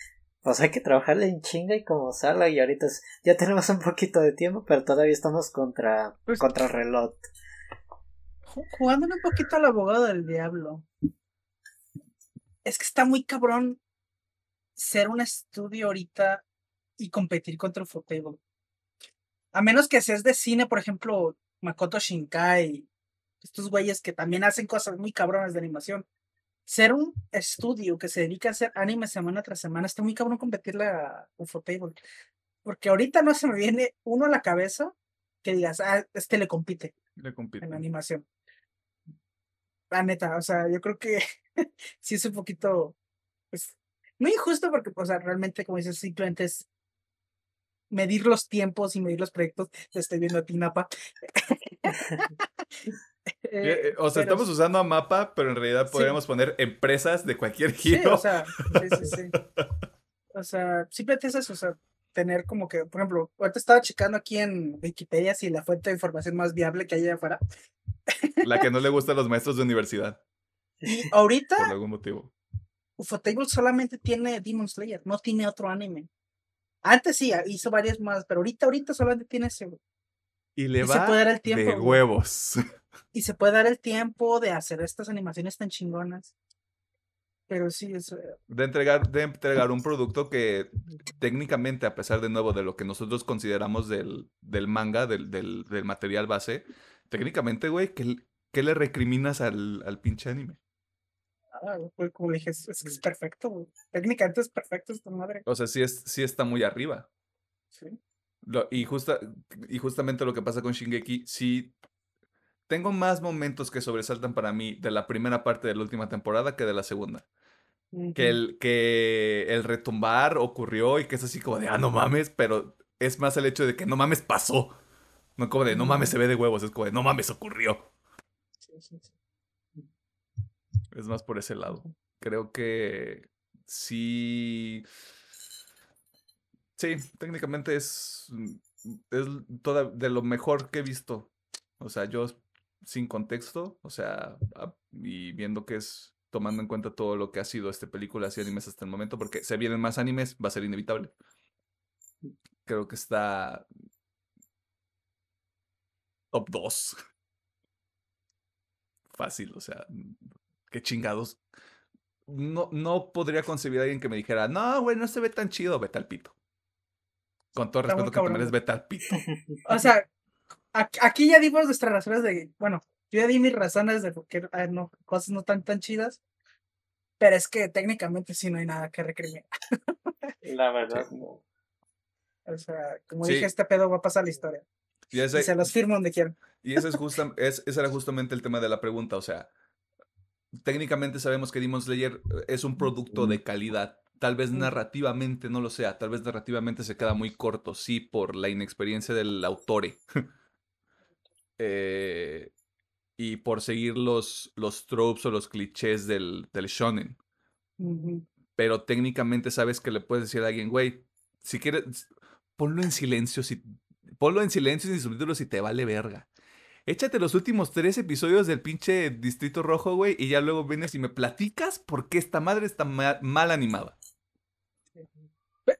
S3: pues hay que trabajarle en chinga y como salga y ahorita ya tenemos un poquito de tiempo, pero todavía estamos contra, pues contra reloj.
S2: Jugando un poquito al abogado del diablo es que está muy cabrón ser un estudio ahorita y competir contra Ufotable. A menos que seas de cine, por ejemplo, Makoto Shinkai, estos güeyes que también hacen cosas muy cabronas de animación. Ser un estudio que se dedica a hacer anime semana tras semana, está muy cabrón competirle a Ufotable. Porque ahorita no se me viene uno a la cabeza que digas, ah, este le compite.
S1: Le compite.
S2: En animación. La neta, o sea, yo creo que sí es un poquito, pues, no injusto porque, pues, realmente, como dices, simplemente es medir los tiempos y medir los proyectos. Te estoy viendo a ti, Napa.
S1: Eh, o sea, estamos usando a mapa, pero en realidad podríamos poner empresas de cualquier giro.
S2: Sí, o sea, sí, sí, sí. O sea, simplemente es eso, o sea, tener como que, por ejemplo, ahorita estaba checando aquí en Wikipedia si la fuente de información más viable que hay allá afuera.
S1: La que no le gusta a los maestros de universidad.
S2: Ahorita.
S1: Por algún motivo.
S2: Ufotable solamente tiene Demon Slayer, no tiene otro anime. Antes sí, hizo varias más, pero ahorita, ahorita solamente tiene ese.
S1: Y le va se puede dar el tiempo, de huevos.
S2: Y se puede dar el tiempo de hacer estas animaciones tan chingonas. Pero sí, es...
S1: De entregar, de entregar un producto que técnicamente, a pesar de nuevo de lo que nosotros consideramos del, del manga, del, del, del, material base, técnicamente, güey, ¿qué, ¿qué, le recriminas al, al pinche anime?
S2: Ah, pues como dije, es, es, perfecto, güey. Técnicamente es perfecto esta madre.
S1: O sea, sí, es, sí está muy arriba. Sí. Lo, y, justa, y justamente lo que pasa con Shingeki, sí tengo más momentos que sobresaltan para mí de la primera parte de la última temporada que de la segunda. Que el, que el retumbar ocurrió y que es así como de, ah, no mames, pero es más el hecho de que no mames pasó. No como de, no mames se ve de huevos, es como de, no mames ocurrió. Es más por ese lado. Creo que sí. Sí, técnicamente es, es toda, de lo mejor que he visto. O sea, yo sin contexto, o sea, y viendo que es tomando en cuenta todo lo que ha sido este película y animes hasta el momento, porque se vienen más animes, va a ser inevitable. Creo que está top 2. Fácil, o sea, qué chingados. No, no podría concebir a alguien que me dijera, no, güey, no se ve tan chido, vete al pito. Con todo respeto que también es vete al pito.
S2: O sea, aquí ya dimos nuestras razones de, bueno, yo ya di mis razones de por qué ah, no, cosas no tan tan chidas, pero es que técnicamente sí no hay nada que recriminar.
S3: La verdad, no.
S2: O sea, como dije, este pedo va a pasar la historia. Y, se los firmo donde quieran.
S1: Y ese, es justa, es, ese era justamente el tema de la pregunta. O sea, técnicamente sabemos que Demon Slayer eh, es un producto de calidad. Tal vez narrativamente no lo sea. Tal vez narrativamente se queda muy corto, sí, por la inexperiencia del autore. Eh, y por seguir los, los tropes o los clichés del, del shonen. Pero técnicamente sabes que le puedes decir a alguien, güey, si quieres, ponlo en silencio, si, ponlo en silencio sin subtítulos y te vale verga. Échate los últimos tres episodios del pinche Distrito Rojo, güey, y ya luego vienes y me platicas por qué esta madre está mal, animada.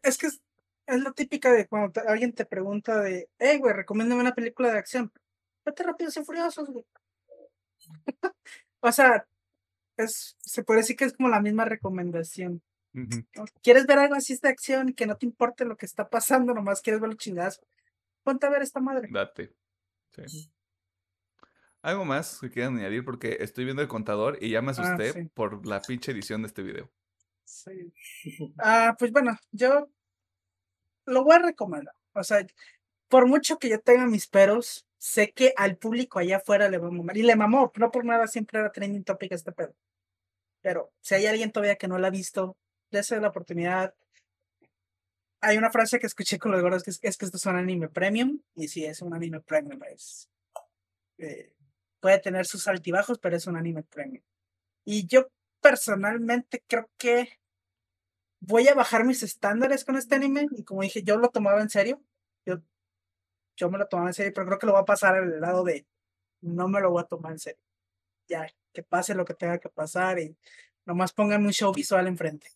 S2: Es que es, es, la típica de cuando alguien te pregunta de, hey, güey, recomiéndame una película de acción vete rápidos y furiosos, güey. o sea, es, se puede decir que es como la misma recomendación. ¿Quieres ver algo así de acción que no te importe lo que está pasando, nomás quieres ver los chingados? Ponte a ver esta madre.
S1: Date. Sí. Algo más que quieran añadir porque estoy viendo el contador y ya me ah, asusté por la pinche edición de este video.
S2: Sí. Ah, pues bueno, yo lo voy a recomendar. O sea, por mucho que yo tenga mis peros, sé que al público allá afuera le va a mamar. Y le mamó, no por nada siempre era trending topic este pedo. Pero si hay alguien todavía que no la ha visto, dése la oportunidad. Hay una frase que escuché con los gordos que es, que esto es un anime premium. Y sí, es un anime premium. Es, eh, puede tener sus altibajos, pero es un anime premium. Y yo personalmente creo que voy a bajar mis estándares con este anime. Y como dije, yo lo tomaba en serio. Yo yo me lo tomaba en serio, pero creo que lo va a pasar al lado de no me lo voy a tomar en serio. Ya, que pase lo que tenga que pasar y nomás pongan un show visual enfrente.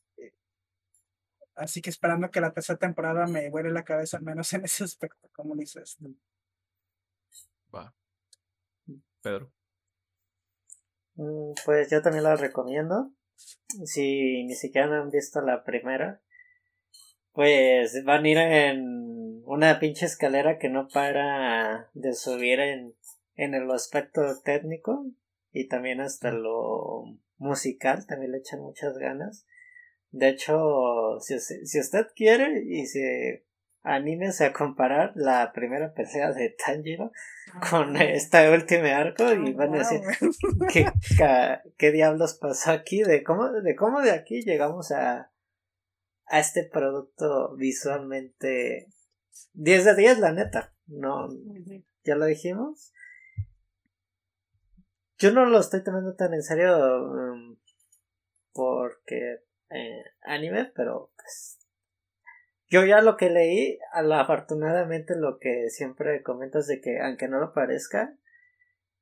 S2: Así que esperando que la tercera temporada me vuele la cabeza, al menos en ese aspecto, como dices.
S1: Va. Pedro.
S3: Mm, pues yo también la recomiendo. Si ni siquiera han visto la primera, pues van a ir en una pinche escalera que no para de subir en, en el aspecto técnico y también hasta lo musical, también le echan muchas ganas. De hecho, si, si usted quiere y se anímese a comparar la primera pelea de Tanjiro ah, con este último arco y van a decir ¿qué, qué diablos pasó aquí de cómo de cómo de aquí llegamos a a este producto visualmente 10 de 10, la neta. No, ya lo dijimos. yo no lo estoy tomando tan en serio um, porque eh, anime, pero pues yo ya lo que leí, afortunadamente lo que siempre comento es de que aunque no lo parezca,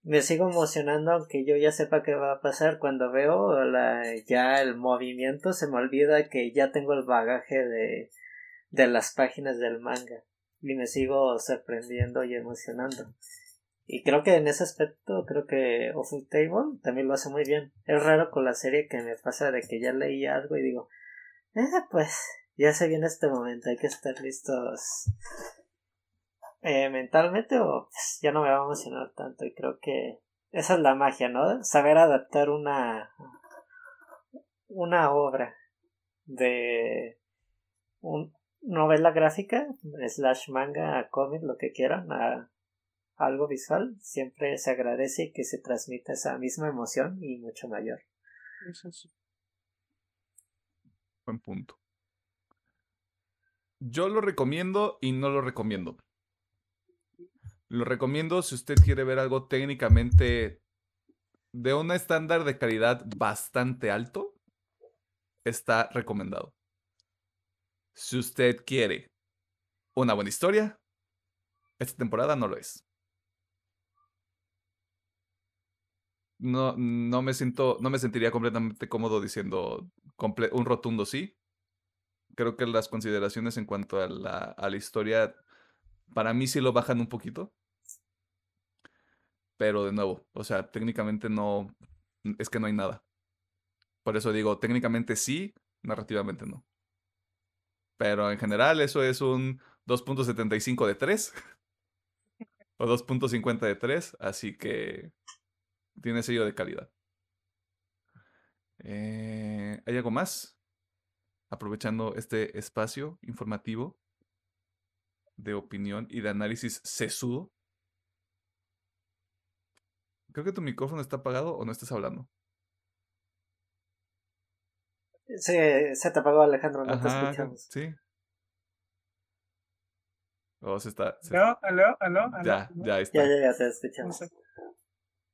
S3: me sigo emocionando aunque yo ya sepa qué va a pasar cuando veo la, ya el movimiento se me olvida que ya tengo el bagaje de, de las páginas del manga. Y me sigo sorprendiendo y emocionando. Y creo que en ese aspecto creo que Awful Table también lo hace muy bien. Es raro con la serie que me pasa de que ya leí algo y digo eh, pues ya se viene este momento hay que estar listos eh, mentalmente o pues, ya no me va a emocionar tanto y creo que esa es la magia, ¿no? Saber adaptar una una obra de un novela gráfica, slash manga, cómic, lo que quieran, a algo visual, siempre se agradece que se transmita esa misma emoción y mucho mayor.
S1: Buen punto. Yo lo recomiendo y no lo recomiendo. Lo recomiendo si usted quiere ver algo técnicamente de un estándar de calidad bastante alto. Está recomendado. Si usted quiere una buena historia, esta temporada no lo es. No, no me siento, no me sentiría completamente cómodo diciendo un rotundo sí. Creo que las consideraciones en cuanto a la, a la historia para mí sí lo bajan un poquito. Pero de nuevo, o sea, técnicamente no, es que no hay nada. Por eso digo, técnicamente sí, narrativamente no. Pero en general eso es un 2.75 de 3 o 2.50 de 3, así que tiene sello de calidad. Eh, ¿Hay algo más? Aprovechando este espacio informativo de opinión y de análisis sesudo. Creo que tu micrófono está apagado o no estás hablando.
S3: Sí, se te apagó Alejandro, no te escuchamos.
S1: Sí. Oh, se está.
S2: ¿Aló? ¿Aló? ¿Aló?
S1: Ya, ya está.
S3: Ya, ya, ya te escuchamos.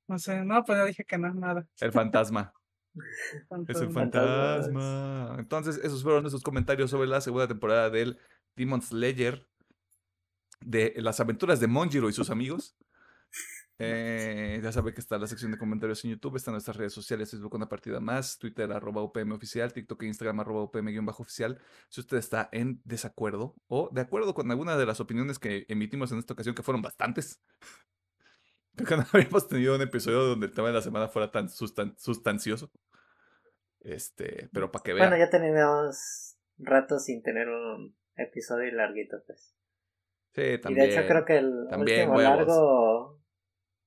S2: No sé. no pues ya dije que no es nada.
S1: El fantasma. es el fantasma. Entonces, esos fueron nuestros comentarios sobre la segunda temporada del Demon Slayer de las aventuras de Monjiro y sus amigos. Eh, ya sabe que está la sección de comentarios en YouTube, están nuestras redes sociales, Facebook una partida más, Twitter arroba UPM oficial, TikTok e Instagram arroba UPM-bajo oficial. Si usted está en desacuerdo o de acuerdo con alguna de las opiniones que emitimos en esta ocasión, que fueron bastantes. Creo que no habíamos tenido un episodio donde el tema de la semana fuera tan sustancioso. Este, pero para que vean.
S3: Bueno, ya tenemos rato sin tener un episodio larguito, pues.
S1: Sí, también.
S3: Y de hecho creo que el último largo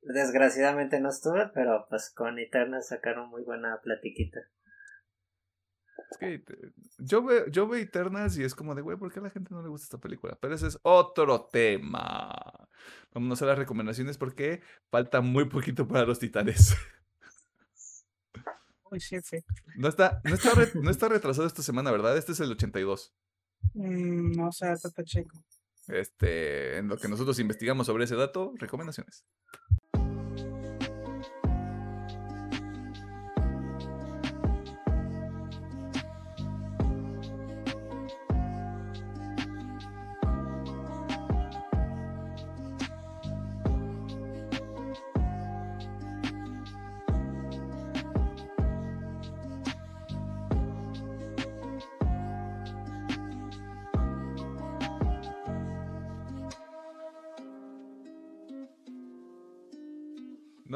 S3: desgraciadamente no estuve, pero pues con Eterna sacaron muy buena platiquita.
S1: Es que yo veo, yo veo Eternas y es como de, güey, ¿por qué a la gente no le gusta esta película? Pero ese es otro tema. Vamos a las recomendaciones porque falta muy poquito para los titanes.
S2: Uy, sí, sí.
S1: No está, no está, no está retrasado esta semana, ¿verdad? Este es el 82.
S2: Mm, no sé, está checo.
S1: Este, en lo que nosotros investigamos sobre ese dato, recomendaciones.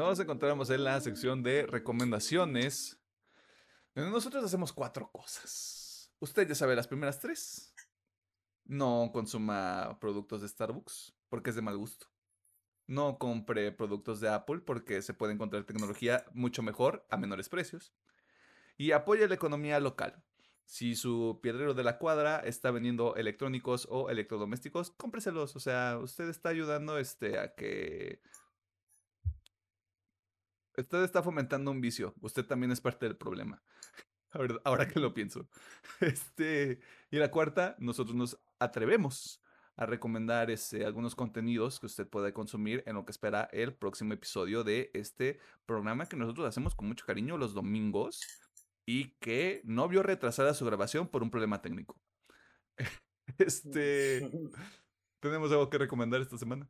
S1: Nos encontramos en la sección de recomendaciones. nosotros hacemos cuatro cosas. Usted ya sabe las primeras tres. No consuma productos de Starbucks porque es de mal gusto. No compre productos de Apple porque se puede encontrar tecnología mucho mejor a menores precios. Y apoye la economía local. Si su piedrero de la cuadra está vendiendo electrónicos o electrodomésticos, cómpreselos. O sea, usted está ayudando este, a que Usted está fomentando un vicio. Usted también es parte del problema. Ahora que lo pienso. Este, y la cuarta, nosotros nos atrevemos a recomendar este, algunos contenidos que usted puede consumir en lo que espera el próximo episodio de este programa que nosotros hacemos con mucho cariño los domingos y que no vio retrasada su grabación por un problema técnico. Este, ¿tenemos algo que recomendar esta semana?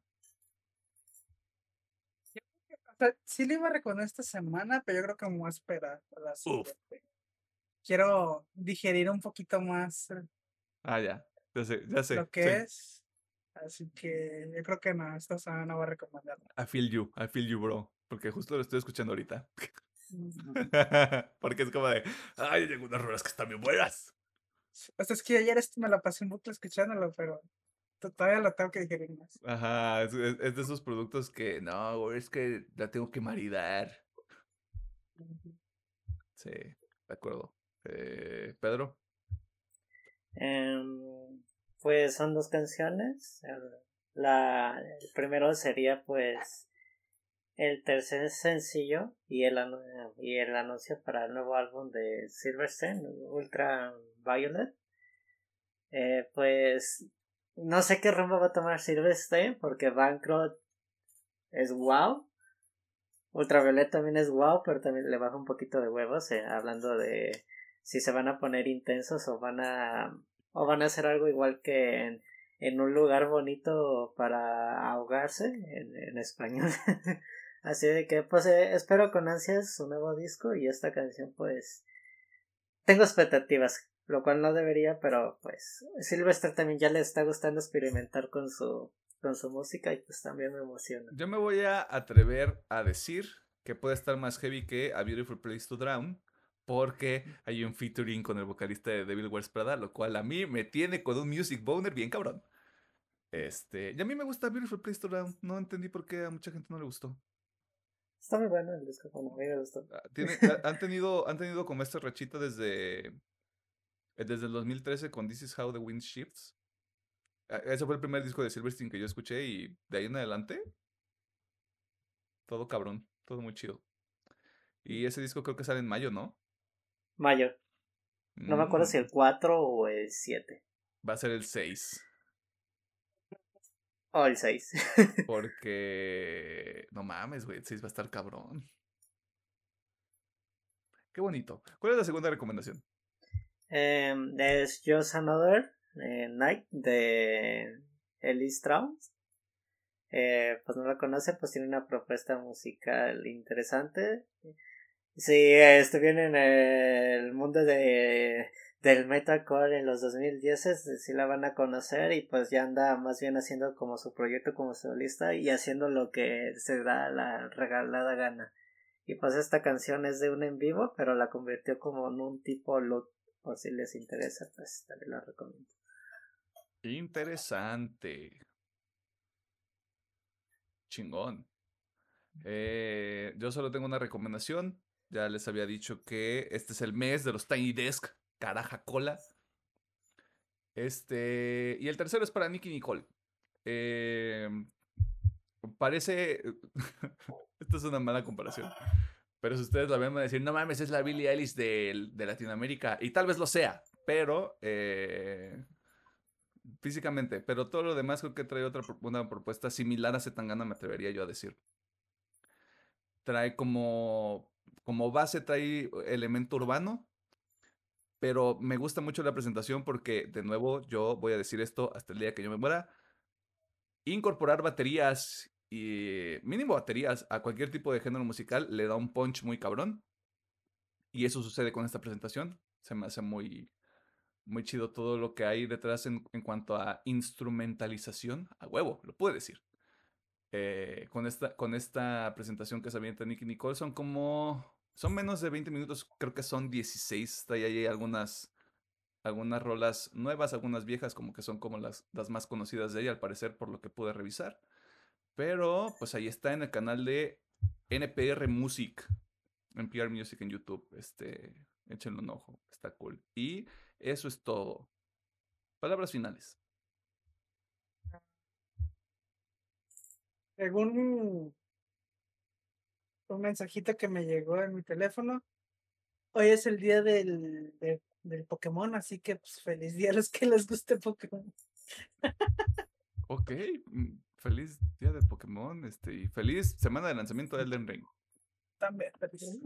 S2: Sí le iba a recomendar esta semana, pero yo creo que me voy a esperar la Quiero digerir un poquito más. Eh,
S1: ah, ya. Ya sé, ya sé.
S2: Lo que es. Así que yo creo que no, esta semana no voy a recomendar.
S1: I feel you, I feel you, bro. Porque justo lo estoy escuchando ahorita. Porque es como de, ay, hay unas ruedas que están bien buenas.
S2: O sea, es que ayer me la pasé en bucle escuchándolo, pero todavía lo tengo que digerir más.
S1: Ajá, es, de esos productos que, no, es que la tengo que maridar. Sí, de acuerdo. Eh, Pedro.
S3: Em, pues son dos canciones. La, el primero sería pues el tercer sencillo y el, y el anuncio para el nuevo álbum de Silverstein, Ultra Violet. Eh, pues no sé qué rumbo va a tomar Silverstein porque Bankroll es wow. Ultraviolet también es wow, pero también le baja un poquito de huevos, eh, hablando de si se van a poner intensos o van a o van a hacer algo igual que en, un lugar bonito para ahogarse en, en español así de que pues eh, espero con ansias su nuevo disco y esta canción pues tengo expectativas lo cual no debería pero pues Silvestre también ya le está gustando experimentar con su con su música y pues también me emociona
S1: yo me voy a atrever a decir que puede estar más heavy que A Beautiful Place to Drown porque hay un featuring con el vocalista de Devil Wears Prada, lo cual a mí me tiene con un music boner bien cabrón. Este, y a mí me gusta Beautiful Place to Round, no entendí por qué a mucha gente no le gustó.
S3: Está muy bueno el disco, a mí me gustó.
S1: Ah, han, tenido, han tenido como esta rachita desde, desde el 2013 con This Is How the Wind Shifts. Ah, ese fue el primer disco de Silverstein que yo escuché y de ahí en adelante, todo cabrón, todo muy chido. Y ese disco creo que sale en mayo, ¿no?
S3: Mayo. No me acuerdo si el 4 o el 7.
S1: Va a ser el 6.
S3: O el 6.
S1: Porque. No mames, güey. El 6 va a estar cabrón. Qué bonito. ¿Cuál es la segunda recomendación?
S3: Um, es Just Another eh, Night de Ellie Strauss. Eh, pues no la conoce, pues tiene una propuesta musical interesante. Sí, este viene en el mundo de del metalcore en los 2010 sí la van a conocer y pues ya anda más bien haciendo como su proyecto como solista y haciendo lo que se da la regalada gana. Y pues esta canción es de un en vivo, pero la convirtió como en un tipo loot, por si les interesa, pues también la recomiendo.
S1: Interesante. Chingón. Eh, yo solo tengo una recomendación. Ya les había dicho que este es el mes de los Tiny Desk, caraja cola. Este, y el tercero es para Nicky Nicole. Em, parece. Esta es una mala comparación. Pero si ustedes la ven, a decir: No mames, es la Billie Eilish de, de Latinoamérica. Y tal vez lo sea, pero. Eh, físicamente. Pero todo lo demás creo que trae otra una propuesta similar a Zetangana, me atrevería yo a decir. Trae como como base trae elemento urbano, pero me gusta mucho la presentación porque, de nuevo, yo voy a decir esto hasta el día que yo me muera, incorporar baterías y mínimo baterías a cualquier tipo de género musical le da un punch muy cabrón. Y eso sucede con esta presentación. Se me hace muy, muy chido todo lo que hay detrás en, en cuanto a instrumentalización. A huevo, lo puedo decir. Eh, con, esta, con esta presentación que se avienta Nicky Nicole son como son menos de 20 minutos, creo que son 16. Ahí hay algunas, algunas rolas nuevas, algunas viejas, como que son como las, las más conocidas de ella, al parecer, por lo que pude revisar. Pero, pues ahí está en el canal de NPR Music, NPR Music en YouTube. Este, échenle un ojo, está cool. Y eso es todo. Palabras finales.
S2: Según un mensajito que me llegó en mi teléfono. Hoy es el día del, del Pokémon, así que pues feliz día a los que les guste Pokémon.
S1: Ok, mm, feliz día de Pokémon, este, y feliz semana de lanzamiento de Elden Ring.
S2: También, feliz.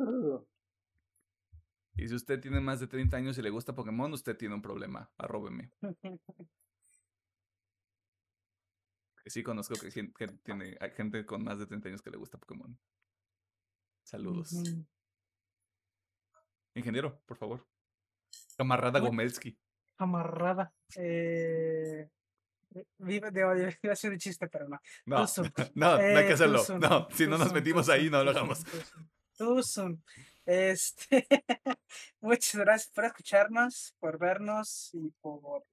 S1: Y si usted tiene más de 30 años y le gusta Pokémon, usted tiene un problema. Arróbeme. sí conozco que gente, tiene, hay gente con más de 30 años que le gusta Pokémon. Saludos. Ingeniero, por favor. Camarada Gomelski.
S2: Camarada. Eh, Vive de odio, iba a ser un chiste, pero no.
S1: No, no, no hay que eh, hacerlo. no, si no nos metimos ahí, no lo hagamos.
S2: Tusun. Este, muchas gracias por escucharnos, por vernos y por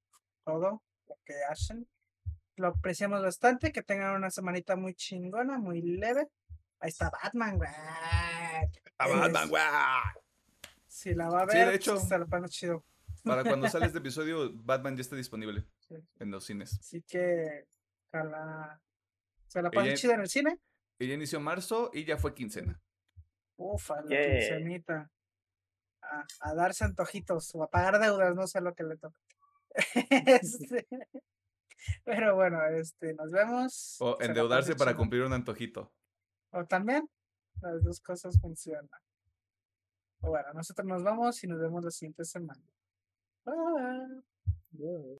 S2: todo lo que hacen. Lo apreciamos bastante. Que tengan una semanita muy chingona, muy leve. Ahí está Batman, güey.
S1: A Batman, güey.
S2: Si la va a ver, sí, de hecho, se lo pasa chido.
S1: Para cuando sale este episodio, Batman ya está disponible en los cines.
S2: Así que, la se la pasa chido en el cine.
S1: Ella inició marzo y ya fue quincena.
S2: Ufa, la quincenita. A, darse antojitos o a pagar deudas, no sé lo que le toca. este, pero bueno, este, nos vemos.
S1: O endeudarse para cumplir un antojito.
S2: O también, las dos cosas funcionan. Bueno, nosotros nos vamos y nos vemos la siguiente semana. Bye. Bye.